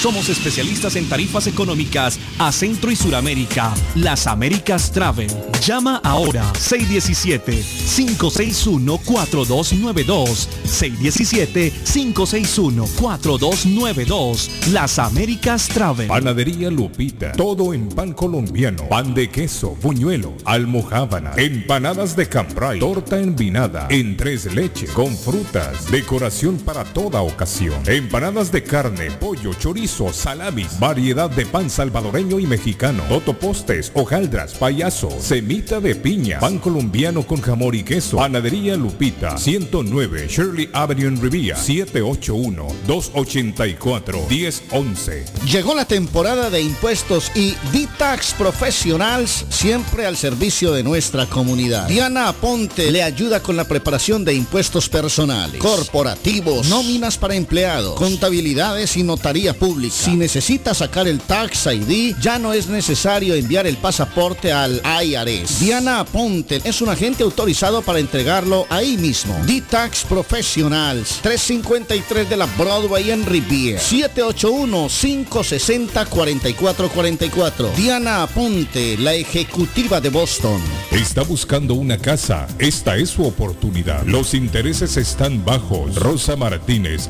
Somos especialistas en tarifas económicas a Centro y Suramérica. Las Américas Travel. Llama ahora 617-561-4292. 617-561-4292. Las Américas Travel. Panadería Lupita. Todo en pan colombiano. Pan de queso, buñuelo, almojábana, empanadas de cambray, torta envinada, en tres leches, con frutas, decoración para toda ocasión. Empanadas de carne, pollo, chorizo, salamis, variedad de pan salvadoreño y mexicano, totopostes, hojaldras, payaso, semita de piña, pan colombiano con jamón y queso. Panadería Lupita, 109 Shirley Avenue en Rivia, 781-284-1011. Llegó la temporada de impuestos y D-Tax Professionals siempre al servicio de nuestra comunidad. Diana Aponte le ayuda con la preparación de impuestos personales, corporativos, nóminas para empleados, contabilidades y notaría pública. Si necesita sacar el Tax ID, ya no es necesario enviar el pasaporte al IRS. Diana Aponte es un agente autorizado para entregarlo ahí mismo. D-Tax Professionals, 353 de la Broadway en Riviera, 781-560-4444. Diana Aponte, la ejecutiva de Boston. Está buscando una casa. Esta es su oportunidad. Los intereses están bajos. Rosa Martínez,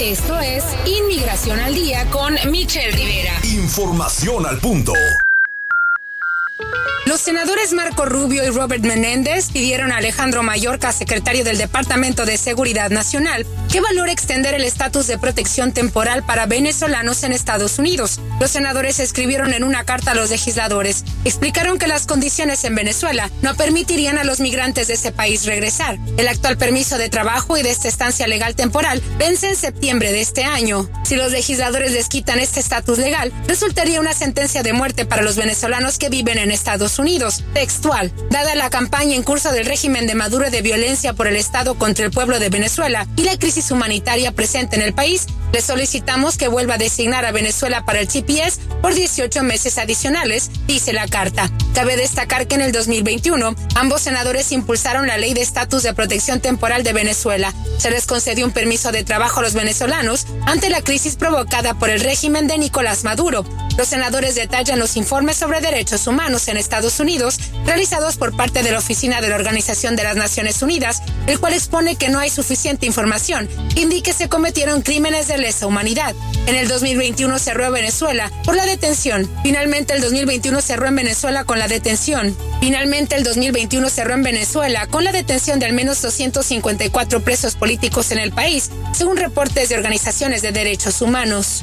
Esto es Inmigración al Día con Michelle Rivera. Información al punto. Los senadores Marco Rubio y Robert Menéndez pidieron a Alejandro Mayorkas, secretario del Departamento de Seguridad Nacional, que valore extender el estatus de protección temporal para venezolanos en Estados Unidos. Los senadores escribieron en una carta a los legisladores. Explicaron que las condiciones en Venezuela no permitirían a los migrantes de ese país regresar. El actual permiso de trabajo y de esta estancia legal temporal vence en septiembre de este año. Si los legisladores les quitan este estatus legal, resultaría una sentencia de muerte para los venezolanos que viven en Estados Unidos. Textual. Dada la campaña en curso del régimen de Maduro de violencia por el Estado contra el pueblo de Venezuela y la crisis humanitaria presente en el país, le solicitamos que vuelva a designar a Venezuela para el GPS por 18 meses adicionales, dice la carta. Cabe destacar que en el 2021, ambos senadores impulsaron la ley de estatus de protección temporal de Venezuela. Se les concedió un permiso de trabajo a los venezolanos ante la crisis provocada por el régimen de Nicolás Maduro. Los senadores detallan los informes sobre derechos humanos en Estados Unidos realizados por parte de la Oficina de la Organización de las Naciones Unidas, el cual expone que no hay suficiente información, indique se cometieron crímenes de lesa humanidad. En el 2021 cerró Venezuela por la detención. Finalmente el 2021 cerró en Venezuela con la detención. Finalmente el 2021 cerró en Venezuela con la detención de al menos 254 presos políticos en el país, según reportes de organizaciones de derechos humanos.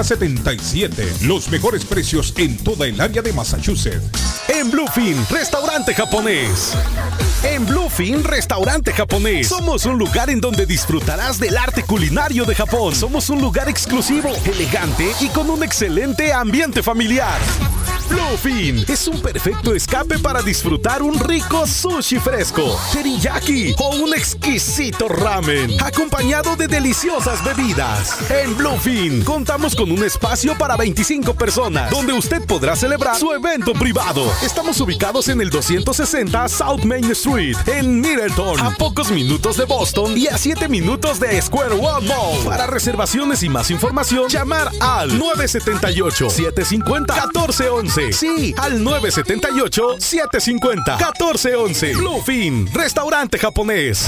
381-7077. Los mejores precios en toda el área de Massachusetts. En Bluefin, restaurante japonés. En Bluefin, restaurante japonés. Somos un lugar en donde disfrutarás del arte culinario de Japón. Somos un lugar exclusivo, elegante y con un excelente ambiente familiar. Bluefin es un perfecto escape para disfrutar un rico sushi fresco, teriyaki o un exquisito ramen, acompañado de deliciosas bebidas. En Bluefin contamos con un espacio para 25 personas, donde usted podrá celebrar su evento privado. Estamos ubicados en el 260 South Main Street, en Middleton, a pocos minutos de Boston y a 7 minutos de Square One Mall. Para reservaciones y más información, llamar al 978-750-1411. Sí, al 978-750-1411. Bluefin, restaurante japonés.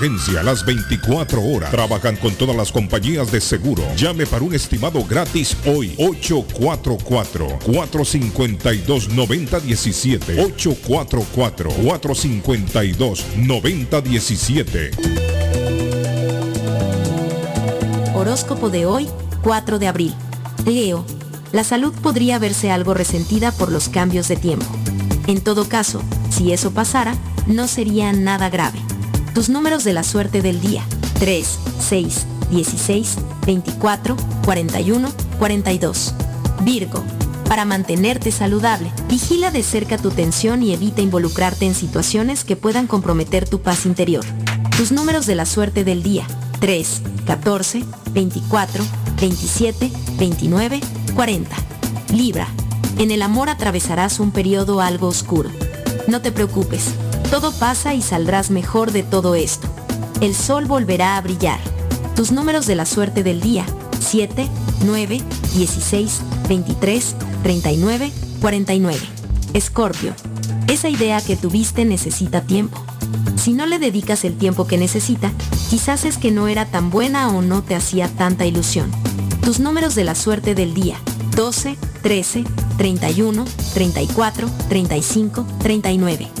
emergencia las 24 horas. Trabajan con todas las compañías de seguro. Llame para un estimado gratis hoy. 844-452-9017. 844-452-9017. Horóscopo de hoy, 4 de abril. Leo. La salud podría verse algo resentida por los cambios de tiempo. En todo caso, si eso pasara, no sería nada grave. Tus números de la suerte del día. 3, 6, 16, 24, 41, 42. Virgo. Para mantenerte saludable, vigila de cerca tu tensión y evita involucrarte en situaciones que puedan comprometer tu paz interior. Tus números de la suerte del día. 3, 14, 24, 27, 29, 40. Libra. En el amor atravesarás un periodo algo oscuro. No te preocupes, todo pasa y saldrás mejor de todo esto. El sol volverá a brillar. Tus números de la suerte del día. 7, 9, 16, 23, 39, 49. Escorpio. Esa idea que tuviste necesita tiempo. Si no le dedicas el tiempo que necesita, quizás es que no era tan buena o no te hacía tanta ilusión. Tus números de la suerte del día. 12, 13, 31, 34, 35, 39.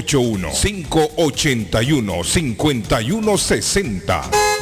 781-581-5160.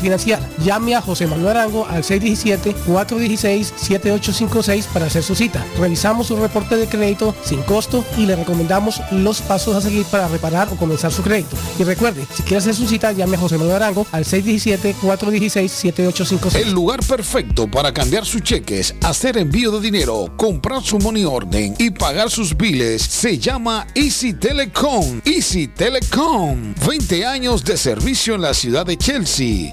financiar. Llame a José Manuel Arango al 617-416-7856 para hacer su cita. Revisamos su reporte de crédito sin costo y le recomendamos los pasos a seguir para reparar o comenzar su crédito. Y recuerde, si quiere hacer su cita, llame a José Manuel Arango al 617-416-7856. El lugar perfecto para cambiar sus cheques, hacer envío de dinero, comprar su money orden y pagar sus biles se llama Easy Telecom. Easy Telecom. 20 años de servicio en la ciudad de Chelsea.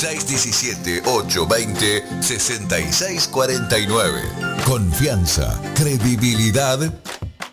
617-820-6649. Confianza, credibilidad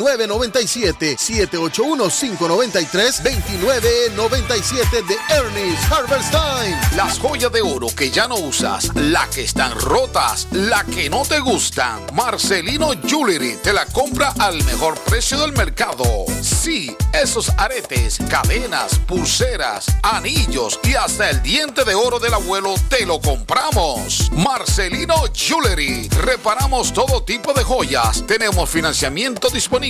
2997 781-593-2997 de Ernest Harvest. Las joyas de oro que ya no usas, la que están rotas, la que no te gustan. Marcelino Jewelry te la compra al mejor precio del mercado. Sí, esos aretes, cadenas, pulseras, anillos y hasta el diente de oro del abuelo te lo compramos. Marcelino Jewelry. Reparamos todo tipo de joyas. Tenemos financiamiento disponible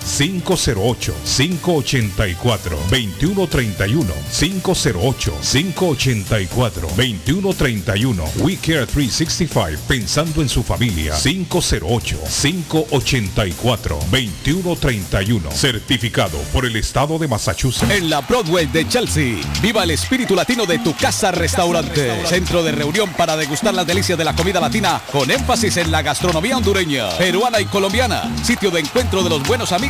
508-584-2131. 508-584-2131. We Care 365 pensando en su familia. 508-584-2131. Certificado por el Estado de Massachusetts. En la Broadway de Chelsea, viva el espíritu latino de tu casa restaurante. Centro de reunión para degustar las delicias de la comida latina con énfasis en la gastronomía hondureña, peruana y colombiana. Sitio de encuentro de los buenos amigos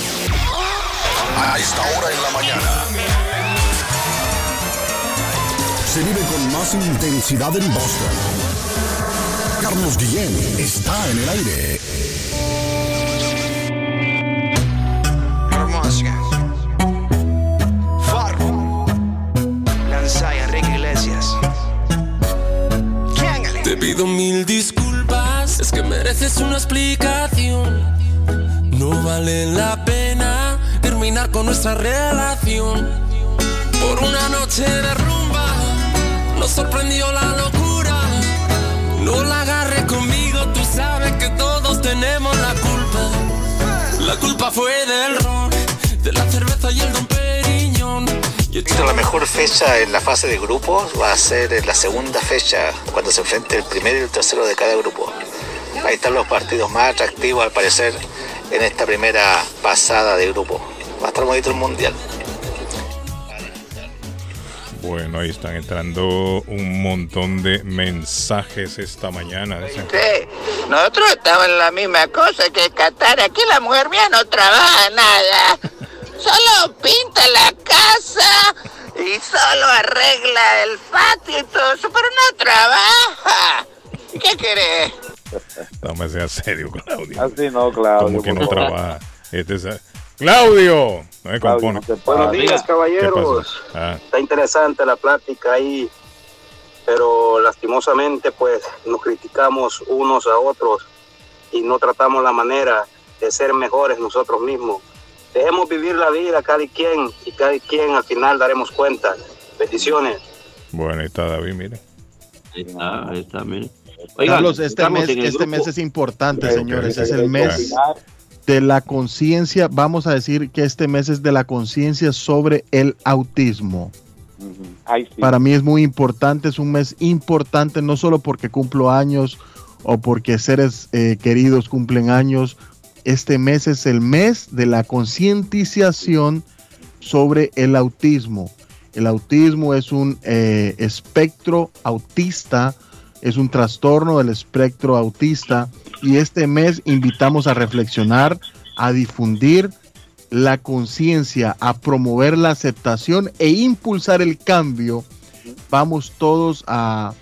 A esta hora en la mañana. Se vive con más intensidad en Boston. Carlos Guillén está en el aire. Hermosa. Farro. Lanza Enrique Iglesias. Te pido mil disculpas, es que mereces una explicación. No vale la pena terminar con nuestra relación. Por una noche de rumba, nos sorprendió la locura. No la agarres conmigo, tú sabes que todos tenemos la culpa. La culpa fue del ron, de la cerveza y el don Periñón. La mejor fecha en la fase de grupos va a ser en la segunda fecha, cuando se enfrente el primero y el tercero de cada grupo. Ahí están los partidos más atractivos al parecer en esta primera pasada de grupo. Va a estar bonito el mundial. Bueno, ahí están entrando un montón de mensajes esta mañana. Sí, nosotros estamos en la misma cosa que Qatar. Aquí la mujer mía no trabaja nada. Solo pinta la casa y solo arregla el patio y todo eso, pero no trabaja. ¿Qué querés? No me sea serio, Claudio. Así no, Claudio. Como que no trabaja. Este es- Claudio. No me Claudio, Buenos días, caballeros. Ah, Está interesante la plática ahí, pero lastimosamente pues nos criticamos unos a otros y no tratamos la manera de ser mejores nosotros mismos. Dejemos vivir la vida cada quien y cada quien al final daremos cuenta. Bendiciones. bueno, ahí está David, mira. Ahí está, ahí está, mire. Carlos, este mes, este grupo. mes es importante, señores. Es el mes de la conciencia. Vamos a decir que este mes es de la conciencia sobre el autismo. Para mí es muy importante, es un mes importante, no solo porque cumplo años o porque seres eh, queridos cumplen años. Este mes es el mes de la concientización sobre el autismo. El autismo es un eh, espectro autista, es un trastorno del espectro autista y este mes invitamos a reflexionar, a difundir la conciencia, a promover la aceptación e impulsar el cambio. Vamos todos a,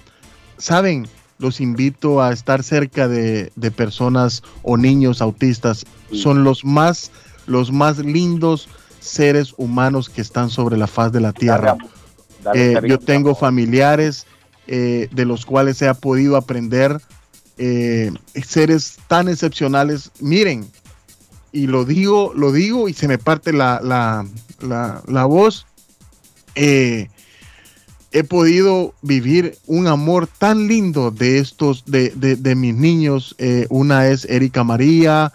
saben, los invito a estar cerca de, de personas o niños autistas. Son los más, los más lindos seres humanos que están sobre la faz de la tierra. Eh, yo tengo familiares eh, de los cuales he podido aprender eh, seres tan excepcionales. Miren, y lo digo, lo digo y se me parte la, la, la- voz. Eh, he podido vivir un amor tan lindo de estos, de, de- mis niños. Una es Erika María.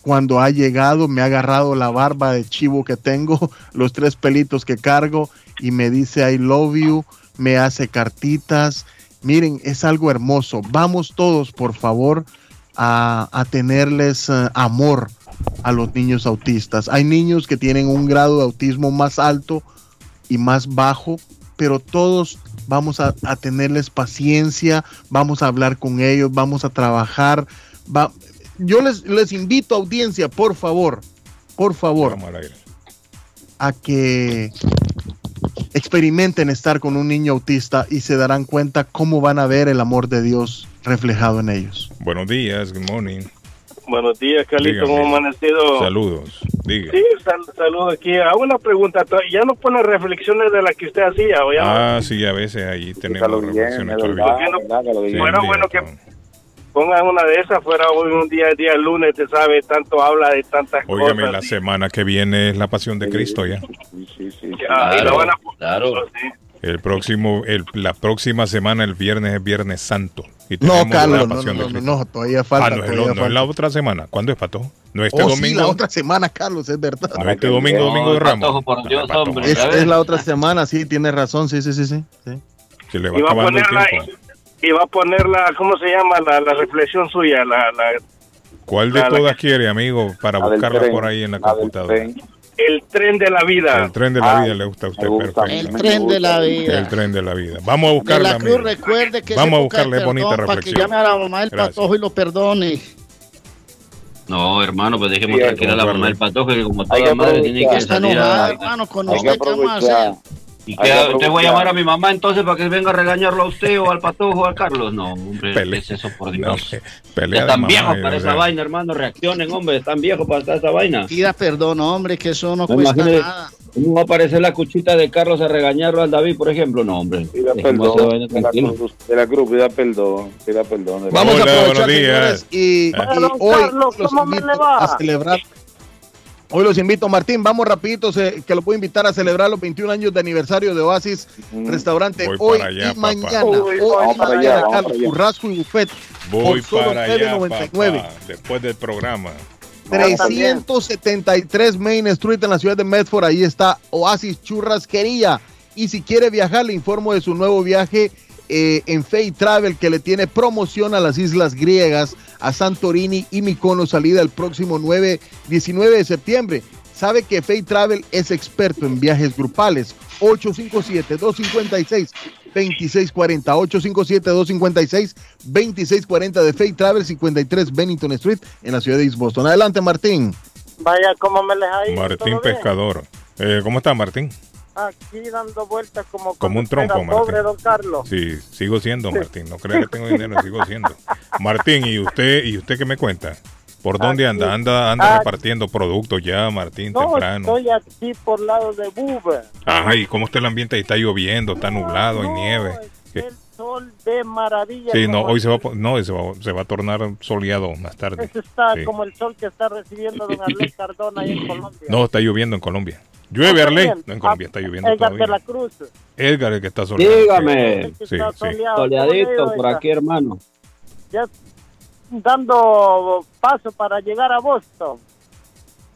cuando ha llegado me ha agarrado la barba de chivo que tengo, [laughs] los tres pelitos que cargo y me dice I love you, me hace cartitas. Miren, es algo hermoso. Vamos todos, por favor, a, a tenerles eh, amor a los niños autistas. Hay niños que tienen un grado de autismo más alto y más bajo, pero todos vamos a, a tenerles paciencia, vamos a hablar con ellos, vamos a trabajar. va- yo les, les invito, audiencia, por favor, por favor, a que experimenten estar con un niño autista y se darán cuenta cómo van a ver el amor de Dios reflejado en ellos. Buenos días, good morning. Buenos días, Carlito. ¿cómo amanecido? Saludos. Diga. Sí, sal- saludos aquí. Hago una pregunta. ¿Ya no pone reflexiones de las que usted hacía? ¿o ya no? Ah, sí, a veces ahí tenemos reflexiones sí, bueno que pongan una de esas. Fuera hoy un día, día lunes, te sabe, tanto habla de tantas Óigame, la cosas. semana que viene es la pasión de Cristo ya. Ah, y lo van a- Claro. El próximo, el, la próxima semana, el viernes es Viernes Santo. Y No, Carlos, la no, pasión no, de no, todavía falta. Ah, no, es, todavía es la falta. otra semana. ¿Cuándo es, Pato? No este Oh, sí, domingo. la otra semana, Carlos, es verdad. No este domingo, domingo de Ramos. Es, es la otra semana, sí, tienes razón, sí, sí, sí, sí. sí. Se le va a acabando el tiempo. Y va a poner la, ¿cómo se llama? La, la reflexión suya, la, la, ¿Cuál de La- todas quiere, amigo, para buscarla tren, por ahí en la computadora? el tren de la vida. El tren de la vida le gusta a usted, perfecto. El tren de la vida. El tren de la vida. Vamos a De buscarla, la Cruz, recuerde que Vamos a de buscarle bonita perdón, Para que reflexión. llame a la mamá del Gracias. patojo y lo perdone. No, hermano, pues dejemos Sí, tranquila a la mamá del patojo que como toda madre tiene que salir enojada, a... hermano, con usted, ¿qué vamos a hacer? ¿Y qué? que ¿Usted voy a llamar a mi mamá entonces para que venga a regañarlo a usted o al patojo o al Carlos? No, hombre, ¿qué es eso por Dios? de están viejos para esa verdad. vaina, hermano, reaccionen, hombre, están viejos para hacer esa vaina. Pida perdón, hombre, que eso no No, cuesta imagínate, nada. ¿Cómo va a aparecer la cuchita de Carlos a regañarlo al David, por ejemplo? No, hombre. Pida perdón de la, de la cruz, pida perdón, pida perdón. Vamos a verdad. aprovechar, señores, y, y hoy los invito a celebrar. Hoy los invito, Martín, vamos rapidito, se- que lo puedo invitar a celebrar los 21 años de aniversario de Oasis Restaurante Voy hoy para allá, y mañana. Hoy vamos y para allá, mañana, vamos Carlos, allá. Churrasco y buffet. Voy por solo para allá, 9.99. papá, después del programa. 373 Main Street en la ciudad de Medford. Ahí está Oasis Churrasquería. Y si quiere viajar, le informo de su nuevo viaje eh, en Fay Travel que le tiene promoción a las islas griegas, a Santorini y Mykonos, salida el próximo 9, 19 de septiembre. Sabe que Fay Travel es experto en viajes grupales. 857-256. 2640 857 256-2640 de Fay Travel 53 Bennington Street en la ciudad de East Boston. Adelante, Martín. Vaya, ¿cómo me les ha ido? Martín. Pescador. Eh, ¿Cómo está, Martín? Aquí dando vueltas como Como un trompo, pobre, Martín. don Carlos. Sí, sigo siendo, Martín. No crea que tengo dinero, [laughs] sigo siendo. Martín, ¿y usted y usted qué me cuenta? ¿Por dónde Aquí. anda? ¿Anda anda repartiendo productos ya, Martín, No, temprano? estoy aquí por lado de Buber. Ajá, ¿y cómo está el ambiente? Ahí está lloviendo, está nublado, hay nieve. ¿Qué? Sol de maravilla. Sí, no, hoy se va, no, se va, se va a tornar soleado más tarde. Ese está Sí. como el sol que está recibiendo don Arley Cardona ahí en [laughs] Colombia. No, está lloviendo en Colombia. Llueve, Arley. No, en Colombia está lloviendo Edgar de la todavía. Cruz. Edgar, el que está soleado. Dígame. Sí, sí, sí. Soleadito por aquí, hermano. Ya dando paso para llegar a Boston.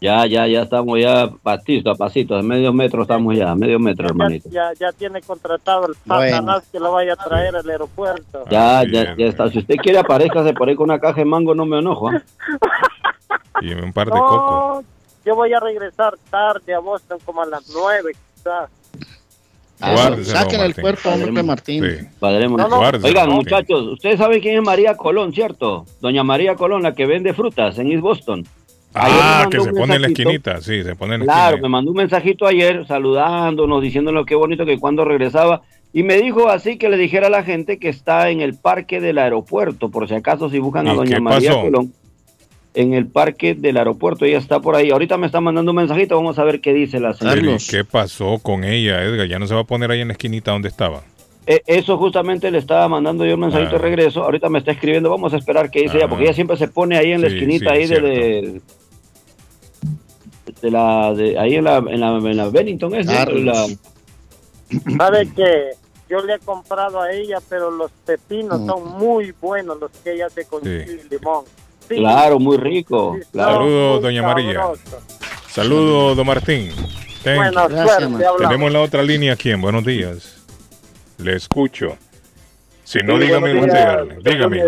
Ya, ya, ya estamos ya pasito a pasito, a medio metro estamos ya, medio metro, hermanito. Ya, ya tiene contratado el Bueno. Satanás que lo vaya a traer al aeropuerto. Ya, ya, ya está. Si usted quiere, aparezcase por ahí con una caja de mango, no me enojo. ¿ah? Y un par de cocos. Yo voy a regresar tarde a Boston como a las nueve quizás. Guárdeselo, Sáquenle el cuerpo, hombre, Martín. Sí. Padremos. No, Oigan, Martín. muchachos, ustedes saben quién es María Colón, ¿cierto? Doña María Colón, la que vende frutas en East Boston. Ayer Ah, que se pone en la esquinita. Sí, se pone en la Claro, esquina. me mandó un mensajito ayer saludándonos, diciéndonos qué bonito que cuando regresaba. Y me dijo así que le dijera a la gente que está en el parque del aeropuerto, por si acaso si buscan a ¿Y Doña María pasó? Colón. En el parque del aeropuerto, ella está por ahí. Ahorita me está mandando un mensajito, vamos a ver qué dice la señora. Pero, ¿y ¿Qué pasó con ella, Edgar? Ya no se va a poner ahí en la esquinita donde estaba. Eh, eso justamente le estaba mandando yo un mensajito Ah. de regreso. Ahorita me está escribiendo. Vamos a esperar que dice ella, porque Ah. ella siempre se pone ahí en la Sí, esquinita sí, ahí de, cierto. de, de la de ahí en la en la, en la Bennington es. La- Sabe que yo le he comprado a ella, pero los pepinos Mm. son muy buenos los que ella hace con chile y limón. Sí. claro, muy rico. Claro. Saludos, doña María. Saludos, don Martín. Suerte, hablamos. Tenemos la otra línea aquí. Buenos días. Le escucho. Si no, Sí, dígame dónde darle. Dígame.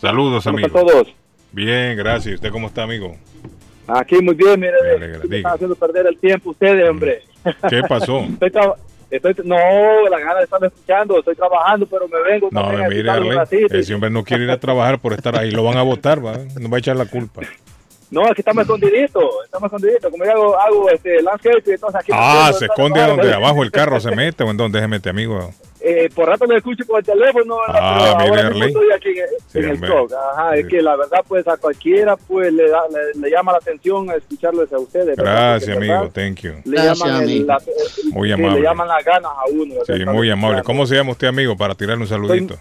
Saludos, ¿Cómo amigo. están todos? Bien, gracias. ¿Usted cómo está, amigo? Aquí muy bien, mire, Me alegra. están haciendo perder el tiempo ustedes, hombre. ¿Qué pasó? [laughs] Estoy, estoy no, la gana de estar escuchando, estoy trabajando, pero me vengo No, a mire, ratito. ese hombre no quiere ir a trabajar por estar ahí. Lo van a votar, ¿va? No va a echar la culpa. No, aquí estamos escondiditos, estamos escondiditos. Como yo hago, hago este landscape, entonces aquí Ah, me- se esconde a donde abajo el carro se mete o en donde se mete, amigo. [laughs] Eh, por rato lo escucho con el teléfono. Ah, mire, Arley. estoy aquí en, Sí, en el. Ajá, es que la verdad, pues a cualquiera pues le, da, le, le llama la atención a escucharles a ustedes. Gracias, amigo. Thank you. Le llaman, el- la- Muy amable. le llaman las ganas a uno. Sí, muy amable. escuchando. ¿Cómo se llama usted, amigo, para tirarle un saludito?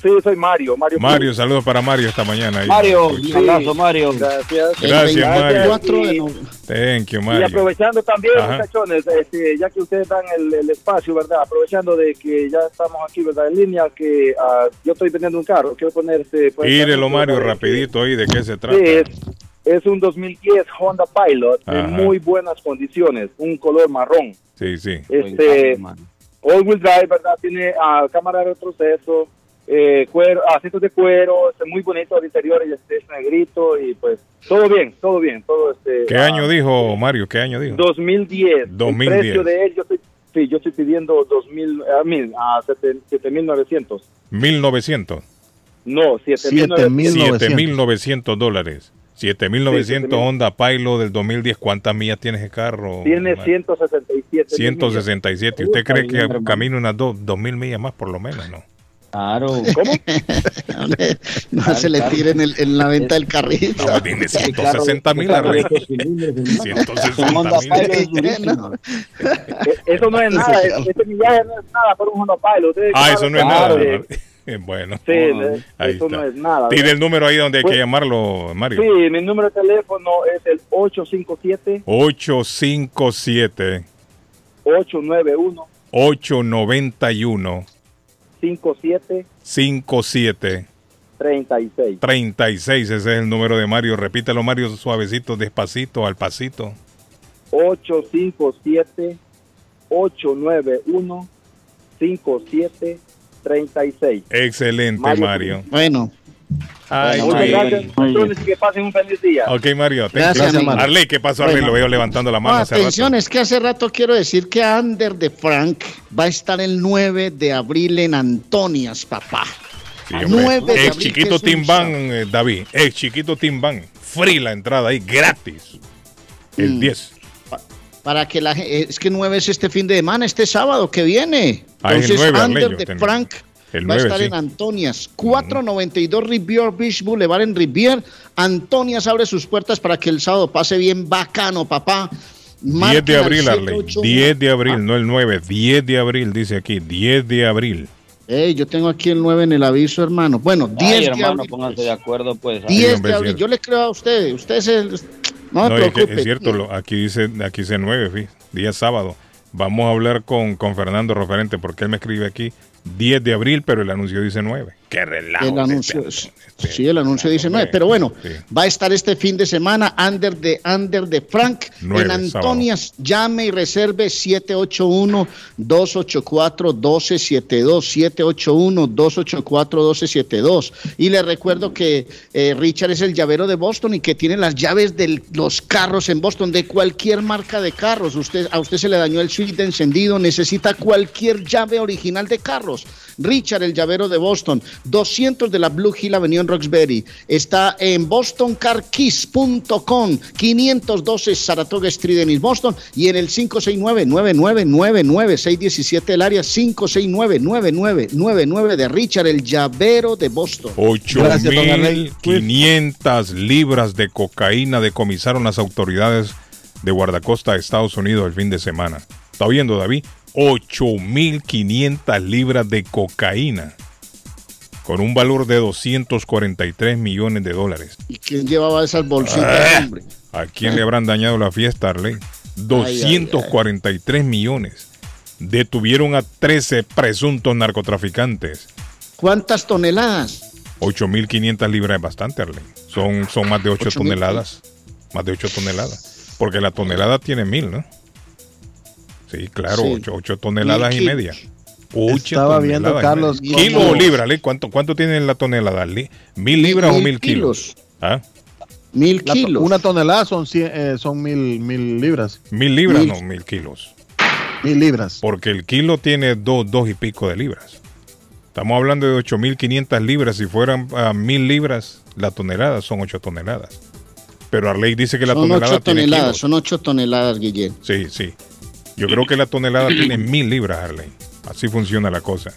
Sí, soy Mario. Mario, Mario, saludos para Mario esta mañana. ahí. Mario, Sí. un abrazo, Mario. Gracias. Gracias, Mario. Y- Thank you, Y Mario. aprovechando también, Ajá. muchachones, este, ya que ustedes dan el, el espacio, ¿verdad? Aprovechando de que ya estamos aquí, ¿verdad? En línea, que ah, yo estoy vendiendo un carro, quiero ponerse... pues, Tírelo, Mario, ¿verdad? rapidito ahí. ¿De qué se trata? Sí, es, es un 2010 Honda Pilot Ajá. en muy buenas condiciones, un color marrón. Sí, sí. Este, all-wheel drive, ¿verdad? Tiene ah, cámara de retroceso, eh, cuero, asientos de cuero, este, muy bonito el interior, y este es negrito y pues todo bien, todo bien, todo este. ¿Qué ah, año dijo Mario? ¿Qué año dijo? 2010. 2010. El precio de él, yo estoy, sí, yo estoy pidiendo 2000, a mil, a 7.900. 1900. No, 7.900. 7.900 dólares. 7.900 Sí, 7,000. Honda Pilot del 2010. ¿Cuántas millas tiene ese carro? Tiene Mario? 167. 167. ¿Y usted cree que camina unas dos, 2.000 millas más por lo menos? No. Claro. [laughs] ¿Cómo? [laughs] No se le tiren en, en la venta del carrito. No, tiene 160 mil arriba. 160 mil. Eh, Eso no es nada, es- este millaje no es nada por un Honda Pilot. Ustedes Ah, eso no es claro, nada. [laughs] eh, Bueno, Sí, eh, ahí eso está. no es nada. Tiene el número ahí donde hay que Pues- llamarlo, Mario. Sí, mi número de teléfono es el 857 857 891 891 57 57 36. 36. Ese es el número de Mario. Repítelo, Mario, suavecito, despacito, al pasito. 857 891 57 36. Excelente, Mario. Mario. Bueno. Ay, Muchas Mario. gracias, que pasen un feliz día. Ok, Mario. Gracias, amigo. Arley, ¿qué pasó, Arley? Bueno. Lo veo levantando la mano No, hace rato. atención, es que hace rato quiero decir que Ander de Frank va a estar el 9 de abril en Antonias, papá. Sí, hombre. 9 de Ex abril, chiquito que es un Tim Van, eh, David. Ex chiquito Tim Van. Free la entrada ahí, gratis. El Mm. 10. Para que la gente, es que 9 es este fin de semana, este sábado que viene. Ah, Entonces, 9, Ander Arleño, de Frank El va a 9, estar sí. en Antonias. 492 Rivier Beach Boulevard en Rivier. Antonias abre sus puertas para que el sábado pase bien bacano, papá. 10 de Marquen abril, Arley. 781. 10 de abril, no el 9. 10 de abril, dice aquí. 10 de abril. Ey, yo tengo aquí el 9 en el aviso, hermano. Bueno, 10 Ay, de hermano, abril. pónganse de acuerdo, pues. 10 hombre, de abril. Yo le creo a ustedes. Ustedes es- no No, me es, que es cierto, lo- aquí dice aquí dice 9, fi, día sábado. Vamos a hablar con, con Fernando referente porque él me escribe aquí 10 de abril, pero el anuncio dice 9. Qué relajo. El anuncio, sí, el anuncio dice 9, pero bueno, va a estar este fin de semana Under de Under de Frank en Antonias. Llame y reserve 781-284-1272, 781-284-1272. Y le recuerdo que eh, Richard es el llavero de Boston y que tiene las llaves de los carros en Boston, de cualquier marca de carros. Usted, a usted se le dañó el switch de encendido, necesita cualquier llave original de carros. Richard, el llavero de Boston, 200 de la Blue Hill Avenue en Roxbury. Está en bostoncarkeys.com, 512 Saratoga Street en East Boston y en el 569-9999-617 el área 569-9999 de Richard, el llavero de Boston. 8.500 libras de cocaína decomisaron las autoridades de guardacosta de Estados Unidos el fin de semana. ¿Está oyendo, David? 8.500 libras de cocaína con un valor de 243 millones de dólares. ¿Y quién llevaba esas bolsitas, Ah, hombre? ¿A quién le habrán dañado la fiesta, Arley? 243 millones. Detuvieron a 13 presuntos narcotraficantes. ¿Cuántas toneladas? 8.500 libras es bastante, Arley. Son, son más de 8 8.000, toneladas. Más de 8 toneladas. Porque la tonelada tiene mil, ¿no? Sí, claro, Sí. 8, toneladas y media. Ocho Estaba viendo, Carlos, ¿Kilo o libra? ¿Cuánto, ¿Cuánto tiene la tonelada, Arley? ¿Mil libras o Mil kilos? ¿Ah? Mil La to- Una tonelada son, cien- eh, son mil, mil libras. Mil libras, Mil. no, mil kilos. Mil libras. Porque el kilo tiene dos, dos y pico de libras. Estamos hablando de 8.500 libras. Si fueran a mil libras, la tonelada son 8 toneladas. Pero Arley dice que la Son tonelada 8 tiene toneladas, kilos. son 8 toneladas, Guillén. Sí, sí. Yo creo que la tonelada tiene [clears throat] mil libras, Arley. Así funciona la cosa.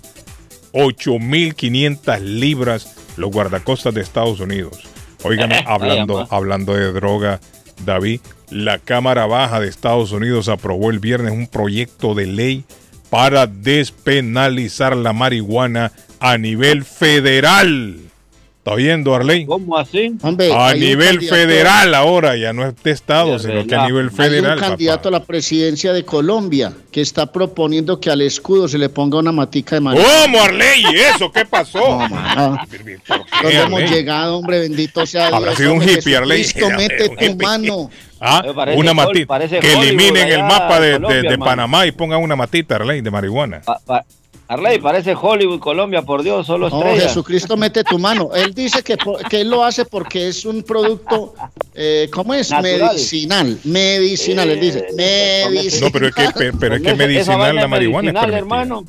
8.500 libras los guardacostas de Estados Unidos. Óigame, hablando, Vaya, ma. hablando de droga, David, la Cámara Baja de Estados Unidos aprobó el viernes un proyecto de ley para despenalizar la marihuana a nivel federal. ¿Está oyendo, Arley? ¿Cómo así? Hombre, A hay un nivel federal ahora, ya no es de estado, sino que a nivel Hay federal. un papá. candidato a la presidencia de Colombia que está proponiendo que al escudo se le ponga una matica de marihuana. ¿Cómo, Arley? ¿Y eso qué pasó? Ah, ¿Qué, ¿Dónde hemos llegado, hombre? Bendito sea Dios. Habrá sido un hombre, hippie, Arley. Jesucristo, [laughs] mete Un tu hippie. mano. Ah, una matita. Que eliminen el mapa de, Colombia, de- de. Panamá y pongan una matita, Arley, de marihuana. Pa- pa- Arley, parece Hollywood, Colombia, por Dios, solo No, estrella. Jesucristo mete tu mano. Él dice que, que él lo hace porque es un producto, eh, ¿cómo es? Natural. Medicinal. Medicinal, él dice. Medicinal. No, pero es que, pe- pero es que medicinal, la marihuana medicinal, hermano.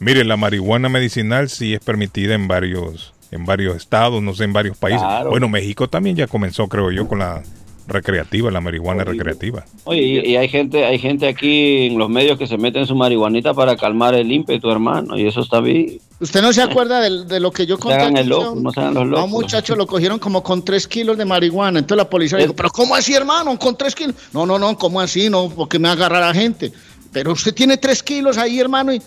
Mire, la marihuana medicinal sí es permitida en varios, en varios estados, no sé, en varios países. Claro. Bueno, México también ya comenzó, creo yo, con la recreativa, la marihuana recreativa. Oye, y, y hay gente, hay gente aquí en los medios que se meten su marihuanita para calmar el ímpetu, hermano, y eso está bien. ¿Usted no se acuerda de, de lo que yo conté? aquí, el loco, no se hagan los A locos. un muchacho lo cogieron como con tres kilos de marihuana. Entonces la policía le dijo, pero ¿cómo así, hermano? ¿Con tres kilos? No, no, no, ¿cómo así? No, porque me agarra la gente. Pero usted tiene tres kilos ahí, hermano. Y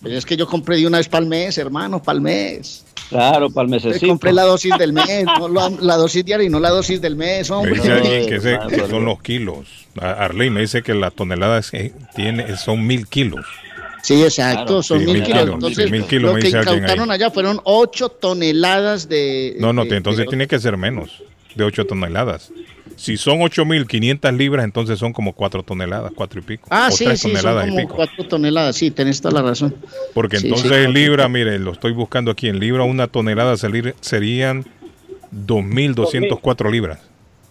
pues es que yo compré de una vez para el mes, hermano, para el mes. Claro, para el Yo mesecito. compré la dosis del mes, no la, la dosis diaria y no la dosis del mes, Me hombre. dice alguien que, ese- que son los kilos. Arley me dice que la tonelada es- eh, tiene, son mil kilos. Sí, exacto, son Sí, mil, mil kilos. kilos, Entonces, sí, mil kilos, lo me que dice incautaron allá fueron ocho toneladas de... No, no, de- entonces de- tiene que ser menos de 8 toneladas. Si son 8.500 libras, entonces son como 4 toneladas, 4 y pico. Ah, o sí, 3 sí, son toneladas y como pico. cuatro toneladas, sí, tenés toda la razón. Porque Sí, entonces sí. en libra, mire, lo estoy buscando aquí, en libra una tonelada salir- serían 2.204 libras.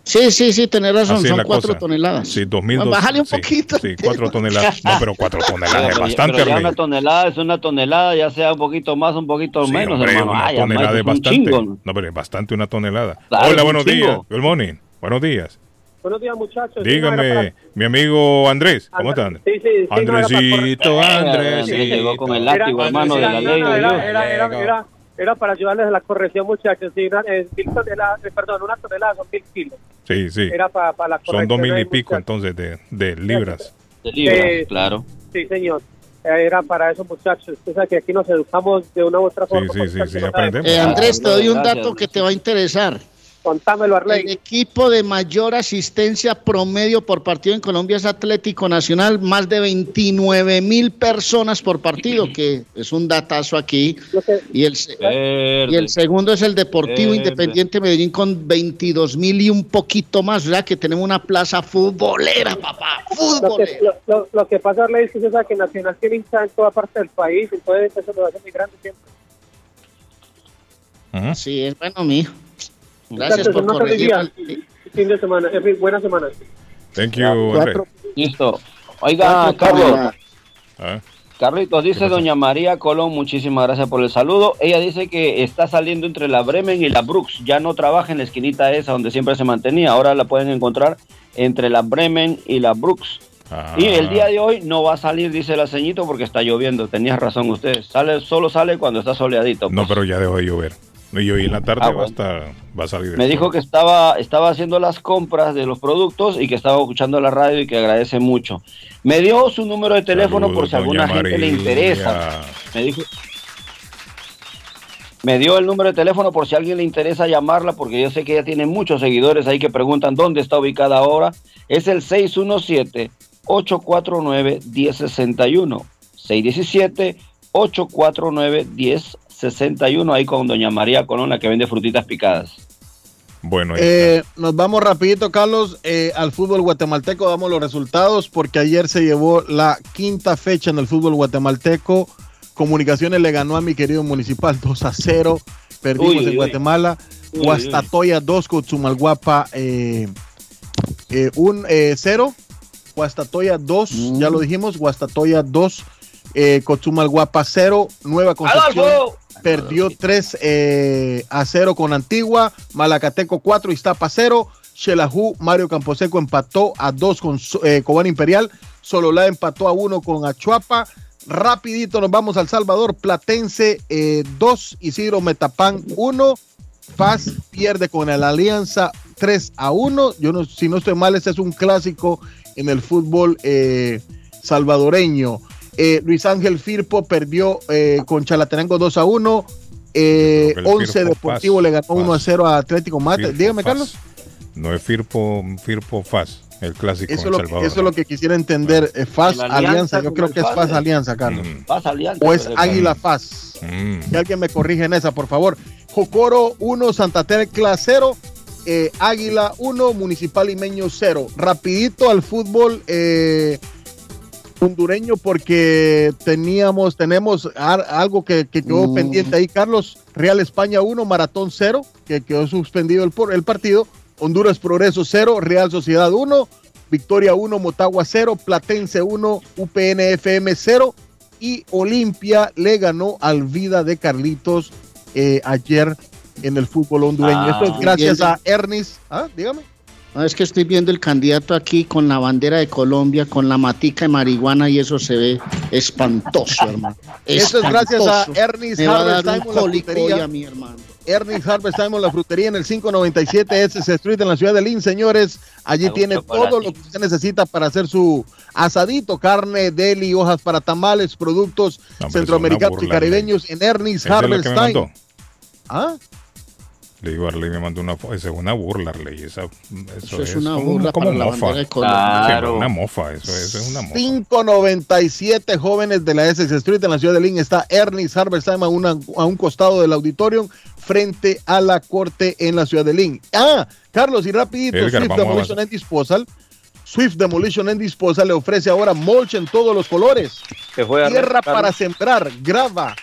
Sí, sí, sí, tenés razón, Así son la cuatro cosa. toneladas. Sí, 2.200. Bájale un sí, poquito. Sí, 4 toneladas. [laughs] No, pero 4 toneladas es bastante, pero ya una tonelada es una tonelada, ya sea un poquito más, un poquito Sí, menos, hombre, hermano. una Ay, tonelada además, es bastante. chingo. No, pero es bastante una tonelada. Claro, Hola, un buenos días. Good morning. Buenos días. Buenos días, muchachos. Sí, no, Dígame, para- mi amigo Andrés, ¿cómo Andrés, están? sí, sí, sí, no, era para- Andresito, Andrés. Andrés llegó con el Era- látigo, hermano, de la no, ley no, de era, era, era, era, era para ayudarles a la corrección, muchachos. Sí, una, eh, mil toneladas, eh, perdón, una tonelada son mil kilos. Sí, sí. Era para, para la corrección. Son dos mil y pico muchachos. entonces de, de libras. De libras, Eh, claro. Sí, señor. Eh, Era para eso, muchachos. Usted sabe que aquí nos educamos de una u otra forma. sí, sí, sí, no sabe. aprendemos. Eh, Andrés, te doy un dato que te va a interesar. Contámelo, Arley. El equipo de mayor asistencia promedio por partido en Colombia es Atlético Nacional, más de 29 mil personas por partido, que es un datazo aquí. Y el, se- y el segundo es el Deportivo Verde. Independiente Medellín con 22 mil y un poquito más, ¿verdad? Que tenemos una plaza futbolera, papá, Lo futbolera. que, lo, lo- lo que pasa, Arley, es que que Nacional tiene hinchada en toda parte del país, entonces eso lo hace muy grande siempre. Sí, es bueno, mijo. Gracias por feliz corregir. día. Fin de semana, en fin, buena semana. Thank you. Listo. Oiga, Carlos. Ah, Carlitos, dice doña María Colón, muchísimas gracias por el saludo. Ella dice que está saliendo entre la Bremen y la Brooks. Ya no trabaja en la esquinita esa donde siempre se mantenía. Ahora la pueden encontrar entre la Bremen y la Brooks. ah. Y el día de hoy no va a salir, dice la ceñito, porque está lloviendo. Tenías razón usted. Sale, solo sale cuando está soleadito. No, pero ya dejó de llover. Y hoy en la tarde Ah, va, a estar, va a salir. Me dijo que estaba, estaba haciendo las compras de los productos y que estaba escuchando la radio y que agradece mucho. Me dio su número de teléfono por si alguna gente le interesa. Me dijo. Me dio el número de teléfono por si a alguien le interesa llamarla, porque yo sé que ella tiene muchos seguidores ahí que preguntan dónde está ubicada ahora. Es el 617-849-1061. 617-849-1061. Ahí con doña María Colón, la que vende frutitas picadas. Bueno, ahí Eh, nos vamos rapidito, Carlos, eh, al fútbol guatemalteco. Damos los resultados porque ayer se llevó la quinta fecha en el fútbol guatemalteco. Comunicaciones le ganó a mi querido Municipal 2 a 0. Perdimos Uy, uy, en uy. Guatemala. Uy, Guastatoya 2, Cotzumalguapa eh, eh, un 0. Guastatoya 2, Mm. ya lo dijimos. Guastatoya 2, eh, Cotzumalguapa 0. Nueva Concepción ¡Adolfo! Perdió 3 eh, a 0 con Antigua, Malacateco 4, Iztapa 0, Xelajú, Mario Camposeco empató a 2 con eh, Cobán Imperial, Sololá empató a 1 con Achuapa, rapidito nos vamos al Salvador, Platense 2, Isidro Metapán 1, Paz pierde con el Alianza 3 a 1, yo no, si no estoy mal, este es un clásico en el fútbol eh, salvadoreño. Eh, Luis Ángel Firpo perdió eh, con Chalatenango 2 a 1. Eh, Creo que el 11 Firpo Deportivo Paz, le ganó 1 a 0 a Atlético Mate. Firpo Dígame, Faz. Carlos. No es Firpo, Firpo Faz, el clásico Eso lo, Salvador. eso es lo que quisiera entender. eh, FAS La Alianza, alianza yo creo que es eh. Alianza, Carlos. Paz Alianza. O es Águila FAS. Mm. Que alguien me corrige en esa, por favor. Jocoro 1, Santa Tecla 0. eh, Águila 1, Municipal Limeño 0. Rapidito al fútbol eh, hondureño porque teníamos, tenemos algo que, que quedó Mm. pendiente ahí, Carlos. Real España 1, Maratón 0, que quedó suspendido el, por- el partido. Honduras Progreso 0, Real Sociedad 1, Victoria 1, Motagua 0, Platense 1, UPNFM 0 y Olimpia le ganó al Vida de Carlitos eh, ayer en el fútbol hondureño. Ah. Esto es gracias Bien. a Ernest. Ah, dígame. No, es que estoy viendo el candidato aquí con la bandera de Colombia, con la matica de marihuana y eso se ve espantoso, hermano. Eso es gracias a Espantoso. Ernest Me Harvest la frutería. hoy a mi hermano. Ernest Harvest la frutería en el 597 SS Street en la ciudad de Lynn, señores. Allí tiene todo lo que usted necesita para hacer su asadito, carne, deli, hojas para tamales, productos hombre, centroamericanos y caribeños en Ernest Harvest Time. ¿Ah? Le digo, Arley me mandó una foto. Esa es una burla, Arley. Esa, eso, es una burla como para la mofa. bandera de Colombia. Sí, Claro. una mofa. Eso, eso es una mofa. 597 jóvenes de la Essex Street en la ciudad de Lynn está Ernest Harvest Time a, una- a un costado del auditorium frente a la corte en la ciudad de Lynn. Ah, Carlos, y rapidito, Edgar, Swift Demolition and Disposal. Swift Demolition and Disposal le ofrece ahora mulch en todos los colores. Tierra para sembrar, grava,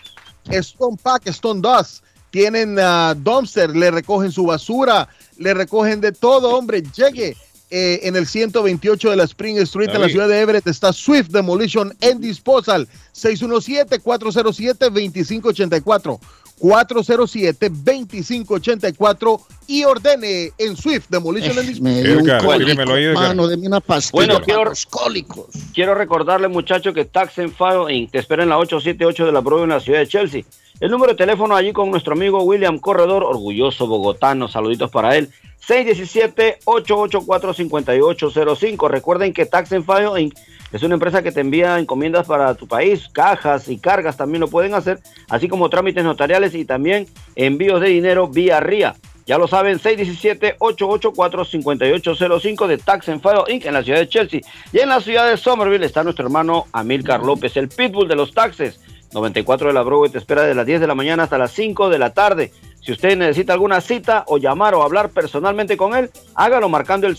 Stone Pack, Stone Dust. Tienen dumpster, le recogen su basura, le recogen de todo, hombre. Llegue eh, en el 128 de la Spring Street en la David. ciudad de Everett. Está Swift Demolition and Disposal. 617-407-2584. 407-2584 y ordene en Swift Demolition and Disposal. Me dio un Edgar, cólico, dímelo ahí, Edgar. mano, deme una pastilla Bueno, quiero- los cólicos. Quiero recordarle, muchachos, que Tax and File Inc. te espera en la 878 de la Broadway en la ciudad de Chelsea. El número de teléfono allí con nuestro amigo William Corredor, orgulloso bogotano, saluditos para él. 617-884-5805. Recuerden que Tax and File Inc. es una empresa que te envía encomiendas para tu país, cajas y cargas también lo pueden hacer, así como trámites notariales y también envíos de dinero vía RIA. Ya lo saben, 617-884-5805 de Tax and File Inc. en la ciudad de Chelsea. Y en la ciudad de Somerville está nuestro hermano Amilcar López, el pitbull de los taxes. 94 de la Broadway te espera de las 10 de la mañana hasta las 5 de la tarde. Si usted necesita alguna cita o llamar o hablar personalmente con él, hágalo marcando el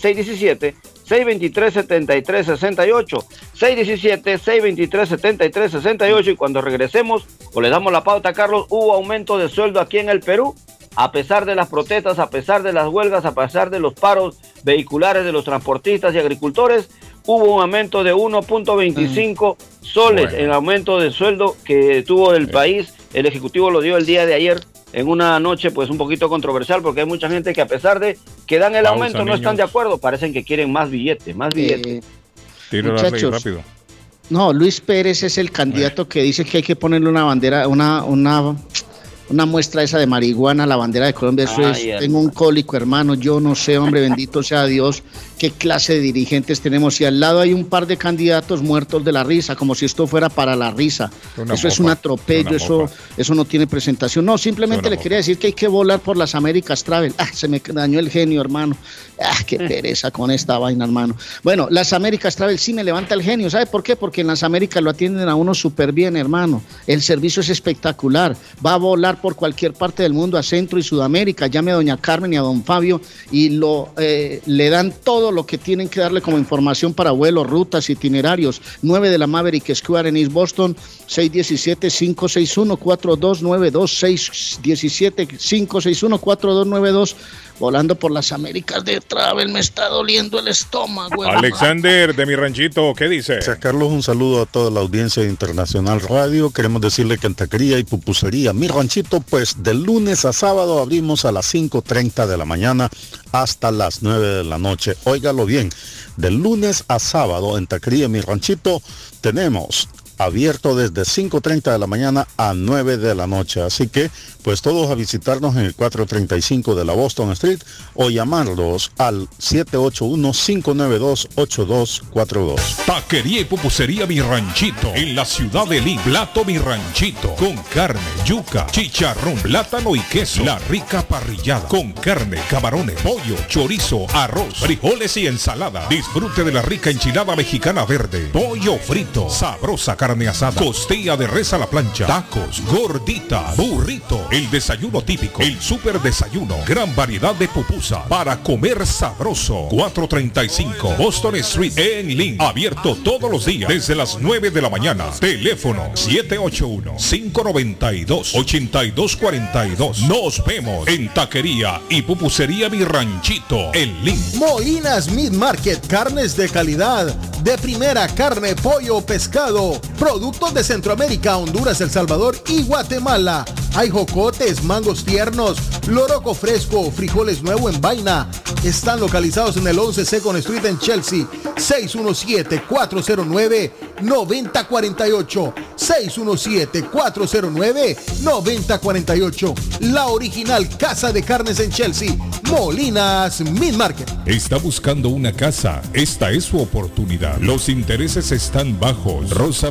617-623-7368. 617-623-7368 y cuando regresemos o le damos la pauta, Carlos, hubo aumento de sueldo aquí en el Perú. A pesar de las protestas, a pesar de las huelgas, a pesar de los paros vehiculares de los transportistas y agricultores, hubo un aumento de 1.25 soles Bueno. en aumento de sueldo que tuvo el país. El Ejecutivo lo dio el día de ayer en una noche pues un poquito controversial porque hay mucha gente que a pesar de que dan el Pausa, aumento no niños. están de acuerdo, parecen que quieren más billetes, más billetes. Eh, Tiro Muchachos, rápido. No, Luis Pérez es el candidato que dice que hay que ponerle una bandera, una, una, una muestra esa de marihuana la bandera de Colombia. Eso Ay, es, tengo un cólico, hermano. Yo no sé, hombre, bendito sea Dios, qué clase de dirigentes tenemos. Y al lado hay un par de candidatos muertos de la risa, como si esto fuera para la risa. Una eso es un atropello, eso, eso no tiene presentación. No, simplemente Una le mofa. quería decir que hay que volar por las Américas Travel. Ah, se me dañó el genio, hermano. Ah, qué [laughs] pereza con esta vaina, hermano. Bueno, las Américas Travel sí me levanta el genio. ¿Sabe por qué? Porque en las Américas lo atienden a uno súper bien, hermano. El servicio es espectacular. Va a volar por cualquier parte del mundo, a Centro y Sudamérica. Llame a doña Carmen y a don Fabio y lo, eh, le dan todo lo que tienen que darle como información para vuelos, rutas, itinerarios. 9 de la Maverick Square en East Boston, 617-561-4292, 617-561-4292. Volando por las Américas de Travel, me está doliendo el estómago. Alexander de mi ranchito, ¿qué dice? Gracias, Carlos. Un saludo a toda la audiencia de Internacional Radio. Queremos decirle que en taquería y pupusería Mi Ranchito, pues de lunes a sábado abrimos a las 5.30 de la mañana hasta las 9 de la noche. Óigalo bien, de lunes a sábado en taquería Mi Ranchito tenemos abierto desde 5.30 de la mañana a 9 de la noche. Así que, pues todos a visitarnos en el 435 de la Boston Street o llamarlos al 781-592-8242. Taquería y pupusería Mi Ranchito en la ciudad de Lima. Plato Mi Ranchito con carne, yuca, chicharrón, plátano y queso. La rica parrillada con carne, camarones, pollo, chorizo, arroz, frijoles y ensalada. Disfrute de la rica enchilada mexicana verde, pollo frito, sabrosa carne carne asada, costilla de res a la plancha, tacos, gordita, burrito, el desayuno típico, el super desayuno, gran variedad de pupusa para comer sabroso. 435 Boston Street en Link, abierto todos los días desde las 9 de la mañana. Teléfono 781-592-8242. Nos vemos en Taquería y Pupusería Mi Ranchito en Link. Molinas Meat Market, carnes de calidad, de primera carne, pollo, pescado, productos de Centroamérica, Honduras, El Salvador y Guatemala. Hay jocotes, mangos tiernos, loroco fresco, frijoles nuevo en vaina. Están localizados en el 11 Second Street en Chelsea. 617-409-9048. 617-409-9048. La original Casa de Carnes en Chelsea. Molinas Meat Market. Está buscando una casa. Esta es su oportunidad. Los intereses están bajos. Rosa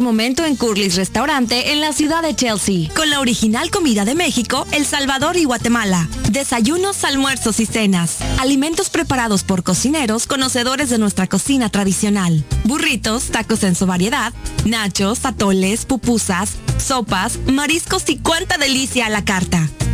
momento en Curly's Restaurante en la ciudad de Chelsea, con la original comida de México, El Salvador y Guatemala. Desayunos, almuerzos y cenas. Alimentos preparados por cocineros conocedores de nuestra cocina tradicional. Burritos, tacos en su variedad, nachos, atoles, pupusas, sopas, mariscos y cuánta delicia a la carta.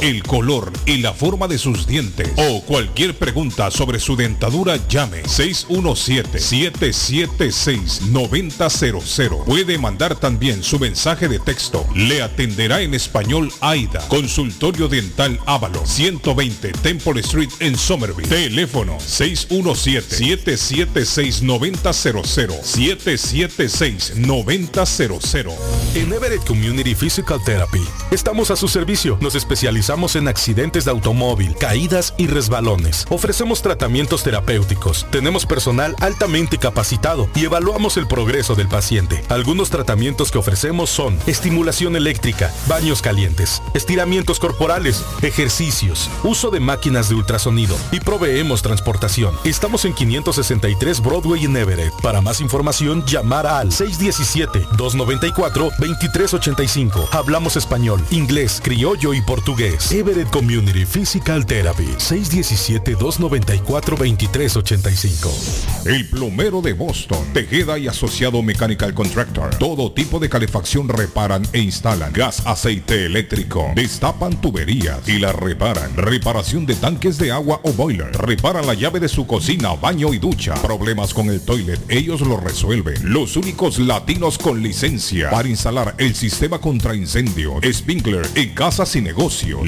el color y la forma de sus dientes o cualquier pregunta sobre su dentadura llame 617-776-9000. Puede mandar también su mensaje de texto. Le atenderá en español AIDA. Consultorio Dental Ávalo 120 Temple Street en Somerville. Teléfono 617-776-9000. 776-9000. En Everett Community Physical Therapy estamos a su servicio. Nos especializamos en accidentes de automóvil, caídas y resbalones. Ofrecemos tratamientos terapéuticos. Tenemos personal altamente capacitado y evaluamos el progreso del paciente. Algunos tratamientos que ofrecemos son estimulación eléctrica, baños calientes, estiramientos corporales, ejercicios, uso de máquinas de ultrasonido y proveemos transportación. Estamos en 563 Broadway en Everett. Para más información, llamar al 617-294-2385. Hablamos español, inglés, criollo y portugués. Everett Community Physical Therapy. 617-294-2385. El plomero de Boston, Tejeda y Asociado Mechanical Contractor. Todo tipo de calefacción reparan e instalan. Gas, aceite eléctrico. Destapan tuberías y las reparan. Reparación de tanques de agua o boiler. Reparan la llave de su cocina, baño y ducha. Problemas con el toilet, ellos lo resuelven. Los únicos latinos con licencia para instalar el sistema contra incendio, Spinkler en casas y negocios.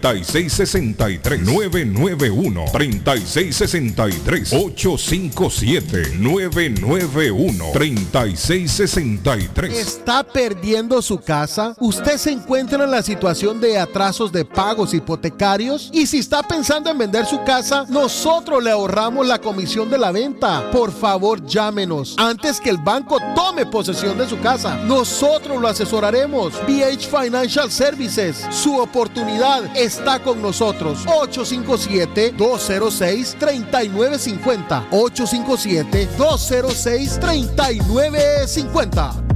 857-991-3663. 991-3663. 857-991-3663. ¿Está perdiendo su casa? ¿Usted se encuentra en la situación de atrasos de pagos hipotecarios? Y si está pensando en vender su casa, nosotros le ahorramos la comisión de la venta. Por favor, llámenos antes que el banco tome posesión de su casa. Nosotros lo asesoraremos. BH Financial Services. Su oportunidad está con nosotros. 857-206-3950. 857-206-3950.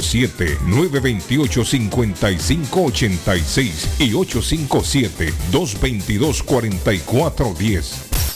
857-928-5586 y 857-222-4410.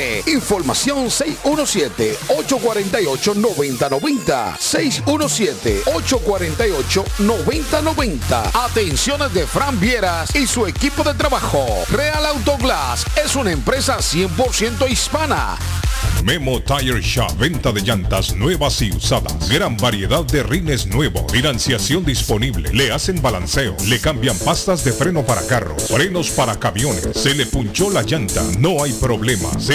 Información 617-848-9090. 617-848-9090. Atenciones de Fran Vieras y su equipo de trabajo. Real Autoglass es una empresa 100% hispana. Memo Tire Shop, venta de llantas nuevas y usadas. Gran variedad de rines nuevos. Financiación disponible. Le hacen balanceo. Le cambian pastas de freno para carros. Frenos para camiones. Se le punchó la llanta. No hay problema.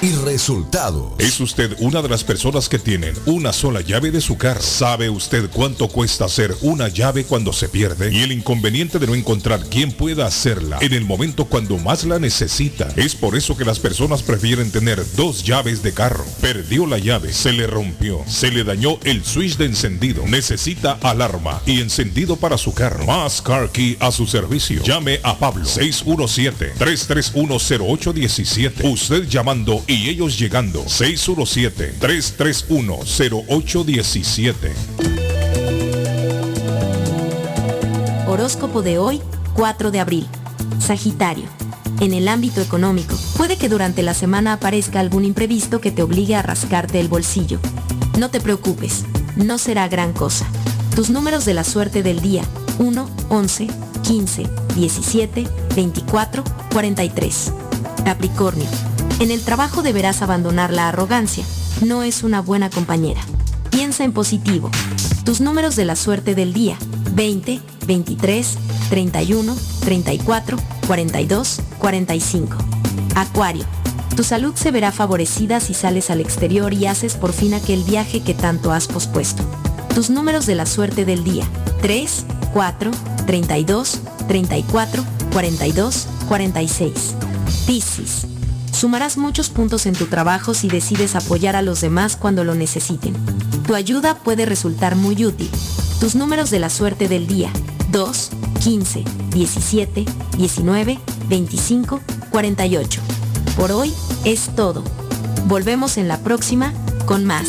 y resultados. ¿Es usted una de las personas que tienen una sola llave de su carro? ¿Sabe usted cuánto cuesta hacer una llave cuando se pierde? Y el inconveniente de no encontrar quien pueda hacerla en el momento cuando más la necesita. Es por eso que las personas prefieren tener dos llaves de carro. Perdió la llave, se le rompió, se le dañó el switch de encendido, necesita alarma y encendido para su carro. Más Car Key a su servicio. Llame a Pablo 617-331-0817. Usted llamando y ellos llegando 617-331-0817. Horóscopo de hoy, 4 de abril. Sagitario. En el ámbito económico, puede que durante la semana aparezca algún imprevisto que te obligue a rascarte el bolsillo. No te preocupes, no será gran cosa. Tus números de la suerte del día, 1, 11, 15, 17, 24, 43. Capricornio. En el trabajo deberás abandonar la arrogancia. No es una buena compañera. Piensa en positivo. Tus números de la suerte del día. 20, 23, 31, 34, 42, 45. Acuario. Tu salud se verá favorecida si sales al exterior y haces por fin aquel viaje que tanto has pospuesto. Tus números de la suerte del día. 3, 4, 32, 34, 42, 46. Piscis. Sumarás muchos puntos en tu trabajo si decides apoyar a los demás cuando lo necesiten. Tu ayuda puede resultar muy útil. Tus números de la suerte del día. 2, 15, 17, 19, 25, 48. Por hoy es todo. Volvemos en la próxima con más.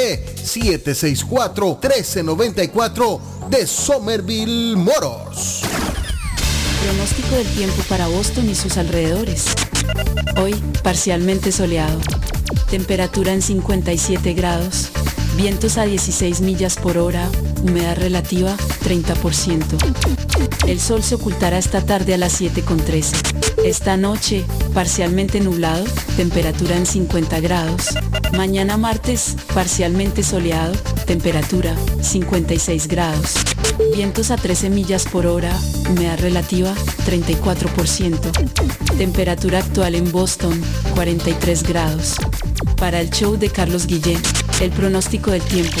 764-1394 de Somerville Motors. Pronóstico del tiempo para Boston y sus alrededores. Hoy, parcialmente soleado. Temperatura en 57 grados. Vientos a 16 millas por hora. Humedad relativa 30%. El sol se ocultará esta tarde a las 7.13. Esta noche, parcialmente nublado, temperatura en 50 grados. Mañana martes, parcialmente soleado, temperatura 56 grados. Vientos a 13 millas por hora, humedad relativa 34%. Temperatura actual en Boston 43 grados. Para el show de Carlos Guillén, el pronóstico del tiempo.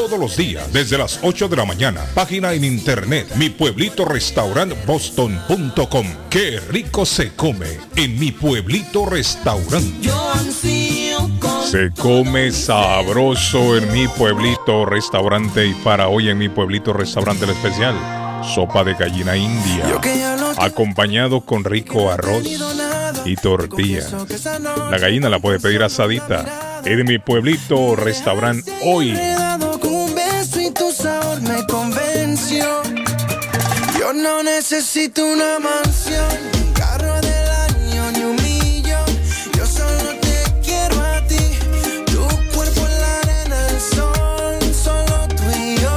todos los días desde las 8 de la mañana. Página en internet mi pueblito restaurant boston.com. Qué rico se come en mi pueblito restaurante. Se come sabroso en mi pueblito restaurante y para hoy en mi pueblito restaurante el especial. Sopa de gallina india, acompañado con rico arroz y tortilla. La gallina la puede pedir asadita. En mi pueblito restaurante hoy. Necesito una mansión, un carro del año ni un millón. Yo solo te quiero a ti. Tu cuerpo en la arena, el sol, solo tú y yo.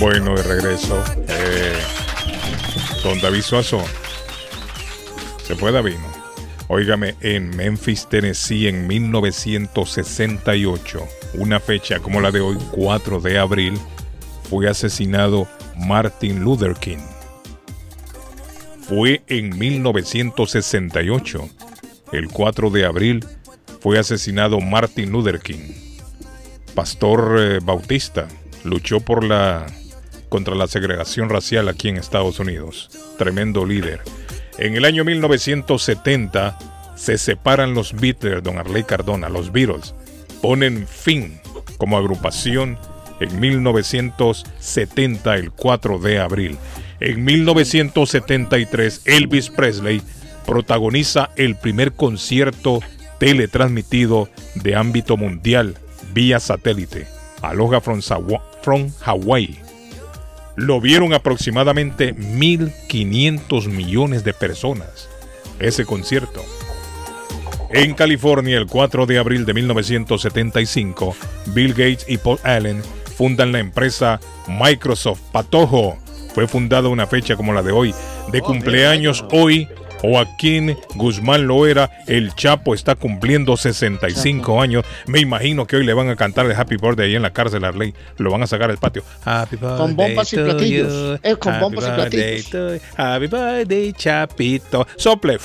Bueno, de regreso. Eh, don David Suazo. Se fue Davino. Óigame, en Memphis, Tennessee, en 1968, una fecha como la de hoy, 4 de abril, fue asesinado Martin Luther King. Fue en 1968, el 4 de abril, fue asesinado Martin Luther King. Pastor eh, bautista, luchó por la contra la segregación racial aquí en Estados Unidos. Tremendo líder. En el año 1970 se separan los Beatles, don Arley Cardona, los Beatles. Ponen fin como agrupación en 1970, el 4 de abril. En 1973, Elvis Presley protagoniza el primer concierto teletransmitido de ámbito mundial vía satélite. Aloha from, from Hawaii. Lo vieron aproximadamente 1.500 millones de personas. Ese concierto. En California, el 4 de abril de 1975, Bill Gates y Paul Allen fundan la empresa Microsoft Patojo. Fue fundada una fecha como la de hoy, de cumpleaños hoy. Joaquín Guzmán Loera, el Chapo, está cumpliendo 65 años. Me imagino que hoy le van a cantar el Happy Birthday ahí en la cárcel Arley. Lo van a sacar al patio. Happy Con bombas y platillos. Es con bombas y platillos. Happy birthday, Chapito. Sople.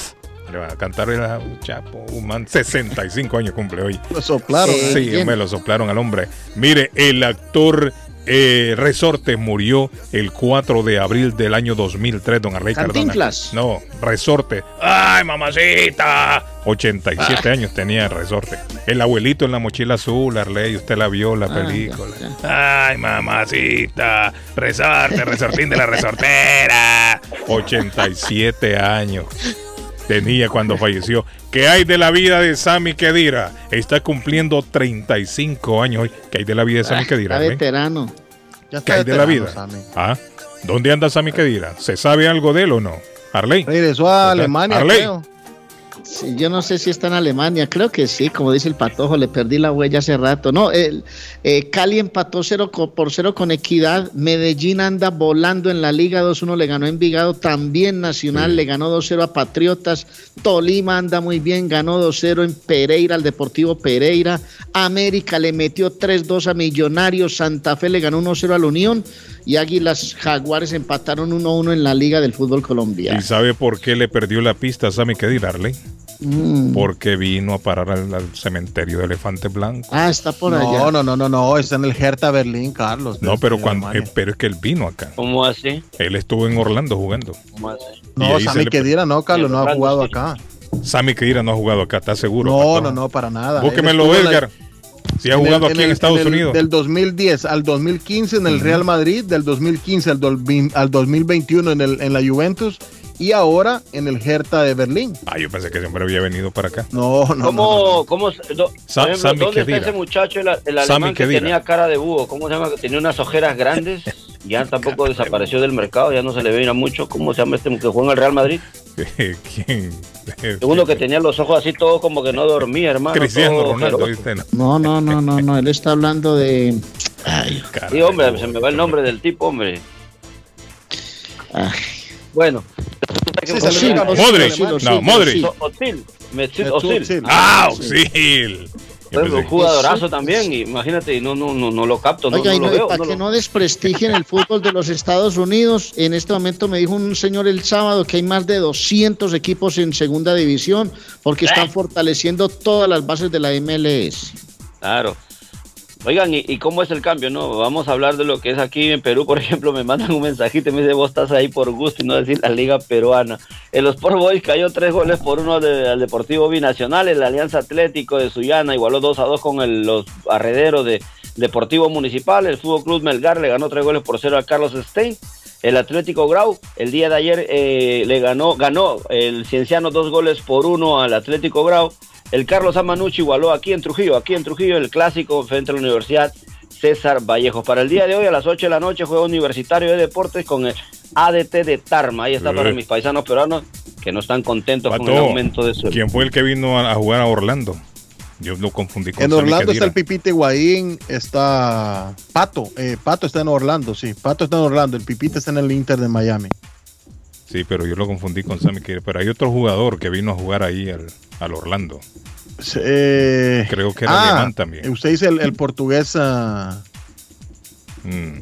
Le van a cantar el Chapo, un man, 65 años cumple hoy. Lo soplaron. Sí, me lo soplaron al hombre. Mire, el actor eh, Resorte murió el 4 de abril del año 2003, don Arley Cardona. Cantinflas. No, Resorte. ¡Ay, mamacita! 87 años tenía Resorte. El abuelito en la mochila azul, Arley, usted la vio la película. ¡Ay, mamacita! Resorte, Resortín de la Resortera. [laughs] 87 años tenía cuando falleció. ¿Qué hay de la vida de Sammy Kedira? Está cumpliendo 35 años hoy. ¿Qué hay de la vida de Sammy Kedira? Está veterano. ¿Qué hay de la vida? ¿Ah? ¿Dónde anda Sammy Kedira? ¿Se sabe algo de él o no? Arley. Regresó a Alemania, Arley. creo. Sí, yo no sé si está en Alemania, creo que sí, como dice el patojo, le perdí la huella hace rato. No, el, eh, Cali empató 0 por 0 con Equidad, Medellín anda volando en la Liga 2-1, le ganó Envigado, también Nacional le ganó 2-0 a Patriotas, Tolima anda muy bien, ganó 2-0 en Pereira, al Deportivo Pereira, América le metió 3-2 a Millonarios, Santa Fe le ganó 1-0 a la Unión y Águilas Jaguares empataron 1-1 en la Liga del Fútbol Colombiano. ¿Y sabe por qué le perdió la pista a Sammy Kedira, Arley? Mm. Porque vino a parar al, al cementerio de Elefante Blanco. Ah, está por No, allá. no, no, no, no, está en el Hertha Berlín, Carlos. No, pero cuando, eh, pero es que él vino acá. ¿Cómo así? Él estuvo en Orlando jugando. ¿Cómo así? No, Sammy le- Kedira no, Carlos, no ha jugado sí. acá. Sammy Kedira no ha jugado acá, ¿estás seguro? No, no, no, para nada. Búsquemelo, en la- Edgar. Si ha en el- jugado aquí en, el- Estados el- Unidos. Del 2010 al 2015 en el Real Madrid, del 2015 al, dol- al 2021 en, el, en la Juventus y ahora en el Hertha de Berlín. Ah, yo pensé que siempre había venido para acá. No, no, no. ¿Cómo, cómo, se- do- Sa- ejemplo, Sammy ¿dónde está ese muchacho, el, el alemán que tenía cara de búho? ¿Cómo se llama? Que tenía unas ojeras grandes. [laughs] Ya tampoco desapareció del mercado, ya no se le veía mucho. ¿Cómo se llama este que juega en el Real Madrid? [laughs] ¿Quién? Segundo que tenía los ojos así todos como que no dormía, hermano. Cristiano Ronaldo. ¿viste? No, no, no, no, no, él está hablando de... Ay, Sí, hombre, se me va el nombre del tipo, hombre. ay. Bueno. Sí, Osil, Osil, Modric. Osil, Osil, No, Modric. Osil. Osil. ¡Ah, Auxil! Yo Bueno, un jugadorazo también, imagínate, y no, no, no, no lo capto, no, Oiga, y no no- lo veo. para no que lo- no desprestigien el fútbol de los Estados Unidos, en este momento me dijo un señor el sábado que hay más de 200 equipos en segunda división porque Eh. están fortaleciendo todas las bases de la MLS. Claro. Oigan, ¿y, cómo es el cambio? No, vamos a hablar de lo que es aquí en Perú, por [laughs] ejemplo, me mandan un mensajito y me dice, vos estás ahí por gusto y no decir la liga peruana. El Sport Boys cayó tres goles por uno al Deportivo Binacional, el Alianza Atlético de Sullana igualó 2 a 2 con el- los arrederos de Deportivo Municipal, el Fútbol Club Melgar le ganó tres goles por cero a Carlos Stein. El Atlético Grau el día de ayer eh, le ganó, ganó el Cienciano dos goles por uno al Atlético Grau. El Carlos Amanucci igualó aquí en Trujillo, aquí en Trujillo, el clásico frente a la Universidad César Vallejo. Para el día de hoy, a las 8 de la noche, juega Universitario de Deportes con el ADT de Tarma. Ahí está para Eh. mis paisanos peruanos que no están contentos con el aumento de sueldo. ¿Quién fue el que vino a, a jugar a Orlando? Yo lo confundí con En Sammy Orlando está el Pipite Higuaín, está Pato, eh, Pato está en Orlando, sí, Pato está en Orlando, el Pipite está en el Inter de Miami. Sí, pero yo lo confundí con Sammy Queiroz. Pero hay otro jugador que vino a jugar ahí al, al Orlando. Eh, Creo que era ah, alemán también. Usted dice el, el portugués. ah, Mm.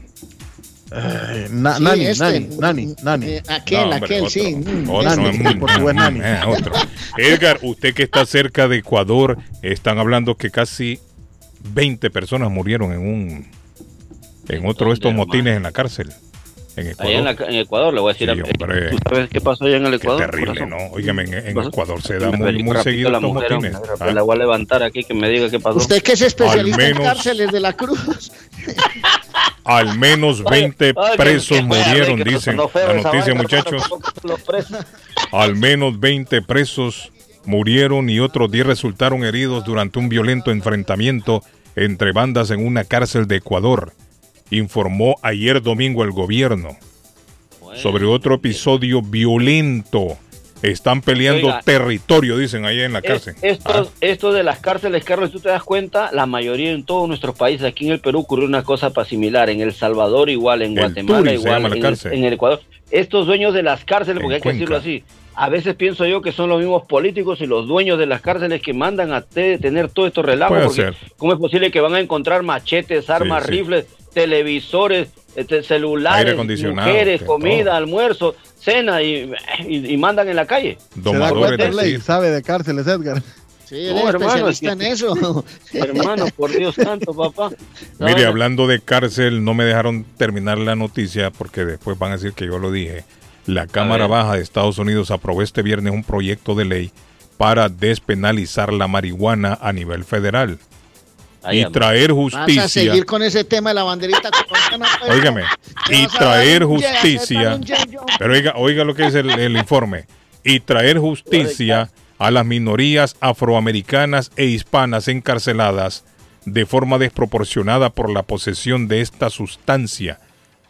eh, na- Sí, nani, este, nani, nani, nani. Eh, aquel, No, hombre, aquel, otro. sí. mm. Otro, Nani, mm, el portugués mm, Nani. eh, otro. Edgar, usted que está cerca de Ecuador, están hablando que casi 20 personas murieron en un en otro de estos motines en la cárcel. En Ecuador. Allá en, la- en Ecuador, le voy a decir Sí, a hombre. ¿Tú sabes qué pasó allá en el Qué Ecuador? terrible? ¿no? Óigame, en, en. Ecuador se da muy, muy seguido la mujer, motines. hombre, ¿ah? La voy a levantar aquí que me diga qué pasó. Usted que es especialista Al menos- en cárceles de la Cruz. Al menos 20 Ay, que- presos murieron, que dicen feo la noticia, vaina, muchachos. Al menos 20 presos murieron y otros 10 resultaron heridos durante un violento enfrentamiento entre bandas en una cárcel de Ecuador, informó ayer domingo el gobierno. Sobre otro episodio violento. Están peleando Oiga. territorio, dicen ahí en la Es- cárcel. Esto, esto de las cárceles, Carlos, tú te das cuenta, la mayoría en todos nuestros países, aquí en el Perú ocurrió una cosa pa- similar, en El Salvador igual, en El Guatemala Turi igual, en, el, en el Ecuador. Estos dueños de las cárceles, porque En hay que decirlo así, a veces pienso yo que son los mismos políticos y los dueños de las cárceles que mandan a te- tener todo esto relajo. Puede porque. ¿Cómo es posible que van a encontrar machetes, armas, sí. rifles, televisores, este, celulares, mujeres, comida, todo. almuerzo, cena y, y- y mandan en la calle? De Ley, sabe de cárceles, Edgar. Sí, No, hermano, especialista es que- en eso. [laughs] Hermano, por Dios santo, papá. [laughs] Mire, hablando de cárcel, no me dejaron terminar la noticia porque después van a decir que yo lo dije. La Cámara. Baja de Estados Unidos aprobó este viernes un proyecto de ley para despenalizar la marihuana a nivel federal Y traer Vas a justicia. seguir con ese tema de la banderita. [laughs] Óigame, ¿Qué y traer justicia. Pero oiga, oiga lo que dice el, el informe. Y traer justicia a las minorías afroamericanas e hispanas encarceladas de forma desproporcionada por la posesión de esta sustancia.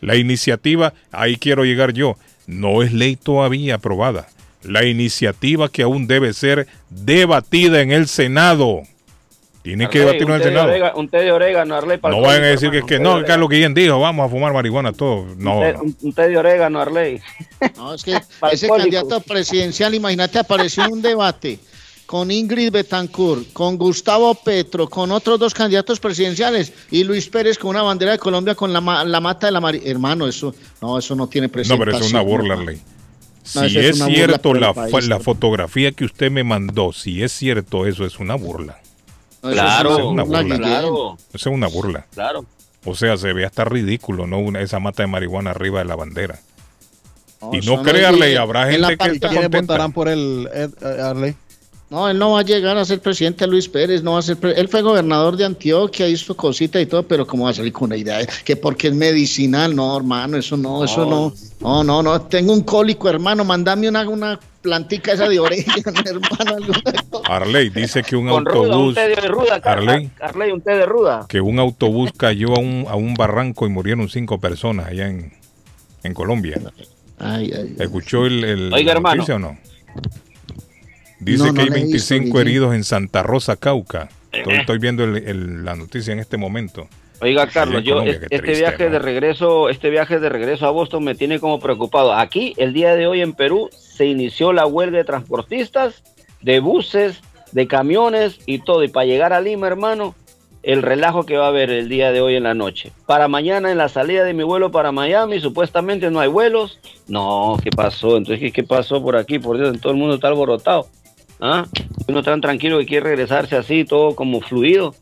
La iniciativa, ahí quiero llegar yo, no es ley todavía aprobada. La iniciativa que aún debe ser debatida en el Senado. Tiene que Arley, debatirlo en un el té de Senado. orega- Un té de orégano, Arley. para No vayan a decir que, hermano, que no, que es que Guillén dijo, vamos a fumar marihuana todo. No, Un té- no. un- un té de orégano, Arley. [laughs] No, es que [laughs] ese candidato presidencial, imagínate, apareció en un debate con Ingrid Betancourt, con Gustavo Petro, con otros dos candidatos presidenciales y Luis Pérez con una bandera de Colombia con la, ma- la mata de la Mari. Hermano, eso no, eso no tiene No, presentación. pero es una burla, hermano. Ley. No, Si es, es cierto la, país, fotografía que usted me mandó, si es cierto eso, es una burla. Claro, es Eso es una burla. Claro, Eso es una burla. claro. O sea, se ve hasta ridículo, ¿no? Una, esa mata de marihuana arriba de la bandera. y no créanle, Guillén. habrá En gente la que está ¿Quiénes contenta. votarán por el Ed, eh, Arley? No, él no va a llegar a ser presidente Luis Pérez, no va a ser pre- él fue gobernador de Antioquia, hizo cosita y todo, pero cómo va a salir con una idea de que porque es medicinal, no, hermano, eso no, eso no, no, no, no, tengo un cólico, hermano, mandame una, una plantica esa de orégano, [laughs] hermano. Arley dice que un Con ruda, un autobús, té de ruda. Arley. Arley, un té de ruda. que un autobús cayó a un, a un barranco y murieron cinco personas allá en, en Colombia. Ay, ay, ay. ¿Escuchó el, el Oiga, la hermano. noticia o no? Dice No, no que hay la he visto, 25 Guillén. heridos en Santa Rosa, Cauca. Estoy, Eh. estoy viendo el- el- la noticia en este momento. Oiga, Carlos, yo Colombia, este triste, viaje de regreso, este viaje de regreso a Boston me tiene como preocupado. Aquí, el día de hoy en Perú, se inició la huelga de transportistas, de buses, de camiones y todo. Y para llegar a Lima, hermano, el relajo que va a haber el día de hoy en la noche. Para mañana, en la salida de mi vuelo para Miami, supuestamente no hay vuelos. No, ¿qué pasó? Entonces, ¿qué, qué pasó por aquí? Por Dios, todo el mundo está alborotado. ¿Ah? Uno tan tranquilo que quiere regresarse así, todo como fluido.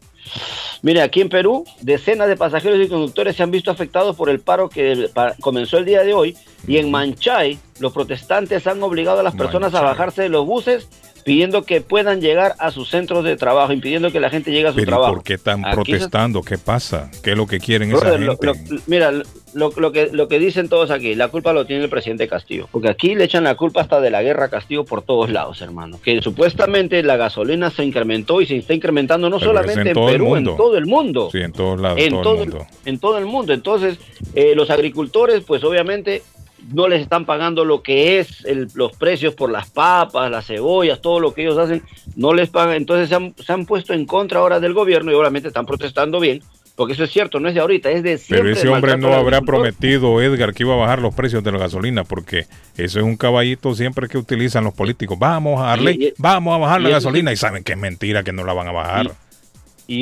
Mire, aquí en Perú, decenas de pasajeros y conductores se han visto afectados por el paro que comenzó el día de hoy. Y en Manchay, los protestantes han obligado a las personas a bajarse de los buses pidiendo que puedan llegar a sus centros de trabajo, impidiendo que la gente llegue a su Pero ¿y trabajo. por qué están Aquí se- protestando? ¿Qué pasa? ¿Qué es lo que quieren esa Brother, lo- gente? lo- mira, lo, lo que, lo que dicen todos aquí, la culpa lo tiene el presidente Castillo, porque aquí le echan la culpa hasta de la guerra a Castillo por todos lados, hermano. Que supuestamente la gasolina se incrementó y se está incrementando no Pero solamente en Perú, en todo el mundo. Sí, en todos lados, en todo, todo, el mundo. en todo el mundo. Entonces, eh, los agricultores, pues obviamente no les están pagando lo que es el- los precios por las papas, las cebollas, todo lo que ellos hacen, no les pagan. Entonces se han, se han puesto en contra ahora del gobierno y obviamente están protestando bien porque eso es cierto, no es de ahorita, es de siempre. Pero ese hombre no habrá prometido, Edgar, que iba a bajar los precios de la gasolina, porque eso es un caballito siempre que utilizan los políticos. Vamos a darle, Y- vamos a bajar la gasolina sí- y saben que es mentira, que no la van a bajar. Y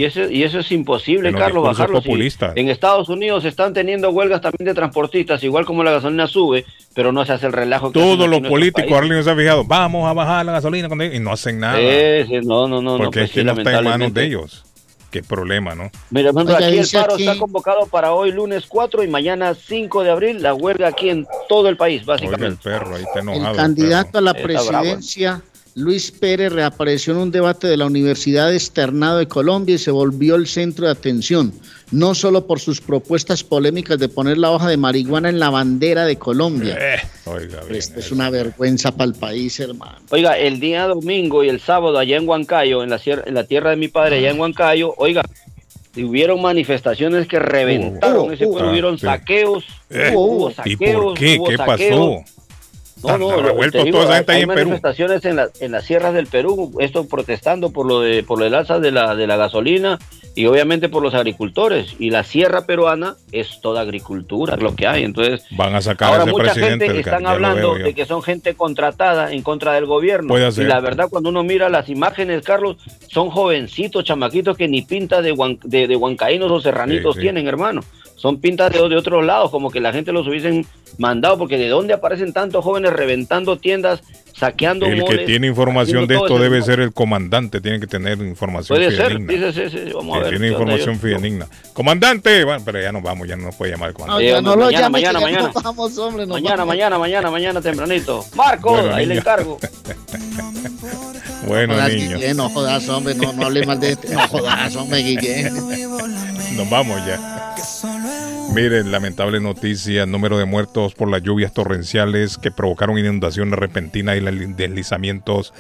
eso, y eso es imposible, Carlos, bajarlo. populistas. En Estados Unidos están teniendo huelgas también de transportistas, igual como la gasolina sube, pero no se hace el relajo. Todos los políticos. Arlene se ha fijado, vamos a bajar la gasolina cuando- y no hacen nada. No, no, no, no, porque pues es que sí, no está en manos de ellos. Qué problema, ¿no? Mira, por ejemplo, aquí el paro aquí- está convocado para hoy lunes 4 y mañana 5 de abril, la huelga aquí en todo el país, Oiga, el básicamente. perro ahí está El enojado. candidato a la ¿eh? presidencia, Luis Pérez, reapareció en un debate de la Universidad Externado de Colombia y se volvió el centro de atención, no solo por sus propuestas polémicas de poner la hoja de marihuana en la bandera de Colombia. Eh, oiga, bien, Esto es una vergüenza para el país, hermano. Oiga, el día domingo y el sábado allá en Huancayo, en la, sierra- en la tierra de mi padre, allá en Huancayo, oiga, hubieron manifestaciones que reventaron hubo, ese hubo. pueblo, Ah, hubieron sí. saqueos, Eh, hubo ¿Y saqueos, por qué? hubo ¿Qué saqueos. pasó? No, no, revueltos te digo, toda esa gente hay en Perú. manifestaciones en, la- en las sierras del Perú, esto protestando por lo de por el alza de la, de la gasolina y obviamente por los agricultores. Y la sierra peruana es toda agricultura, lo que hay. Entonces, Van a sacar ahora a ese mucha presidente. gente están hablando de que son gente contratada en contra del gobierno. Puede ser. Y la verdad, cuando uno mira las imágenes, Carlos, son jovencitos, chamaquitos que ni pinta de, huan- de, de huancaínos o serranitos Sí, sí. tienen, hermano. Son pintas de, de otros lados, como que la gente los hubiesen mandado, porque de dónde aparecen tantos jóvenes reventando tiendas, saqueando El que tiene información de esto debe ser el comandante, tiene que tener información Puede ser, fidedigna. dice, sí, sí, vamos a ver. tiene información yo- fidedigna. Comandante, bueno, pero ya nos vamos, ya no nos puede llamar el No, comandante. ya no lo mañana, llame, mañana, mañana. nos vamos, hombre, nos Mañana, vamos. mañana, mañana, mañana tempranito. Marco, Bueno, ahí le niño. encargo. [laughs] Bueno, jodas, niños, Guillén, no jodas, hombre, no, no hable mal de este. No jodas, hombre, Guillén. [laughs] nos vamos ya. Miren, lamentable noticia, número de muertos por las lluvias torrenciales que provocaron inundaciones repentinas y deslizamientos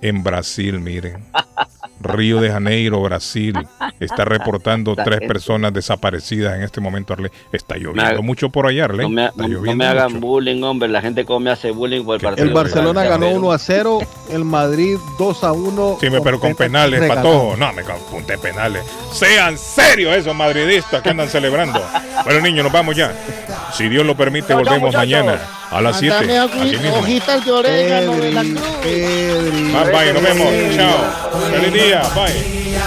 en Brasil, miren. [laughs] Río de Janeiro, Brasil, está reportando tres personas desaparecidas en este momento, Arle. Está lloviendo mucho por allá, Arle. No me, Está no- no me hagan mucho. bullying, hombre. La gente como me hace bullying por el partido. El Barcelona ganó Guerrero. 1 a 0, el Madrid 2 a 1. Sí, me- pero con penales, patojo. No, me apunté penales. Sean serios esos madridistas que andan celebrando. Bueno, niños, nos vamos ya. Si Dios lo permite, volvemos mañana a las 7. Mándame Aquí agüita, mismo. hojitas de orégano de la cruz. Bye, bye, nos vemos. Chao. Feliz día. Bye.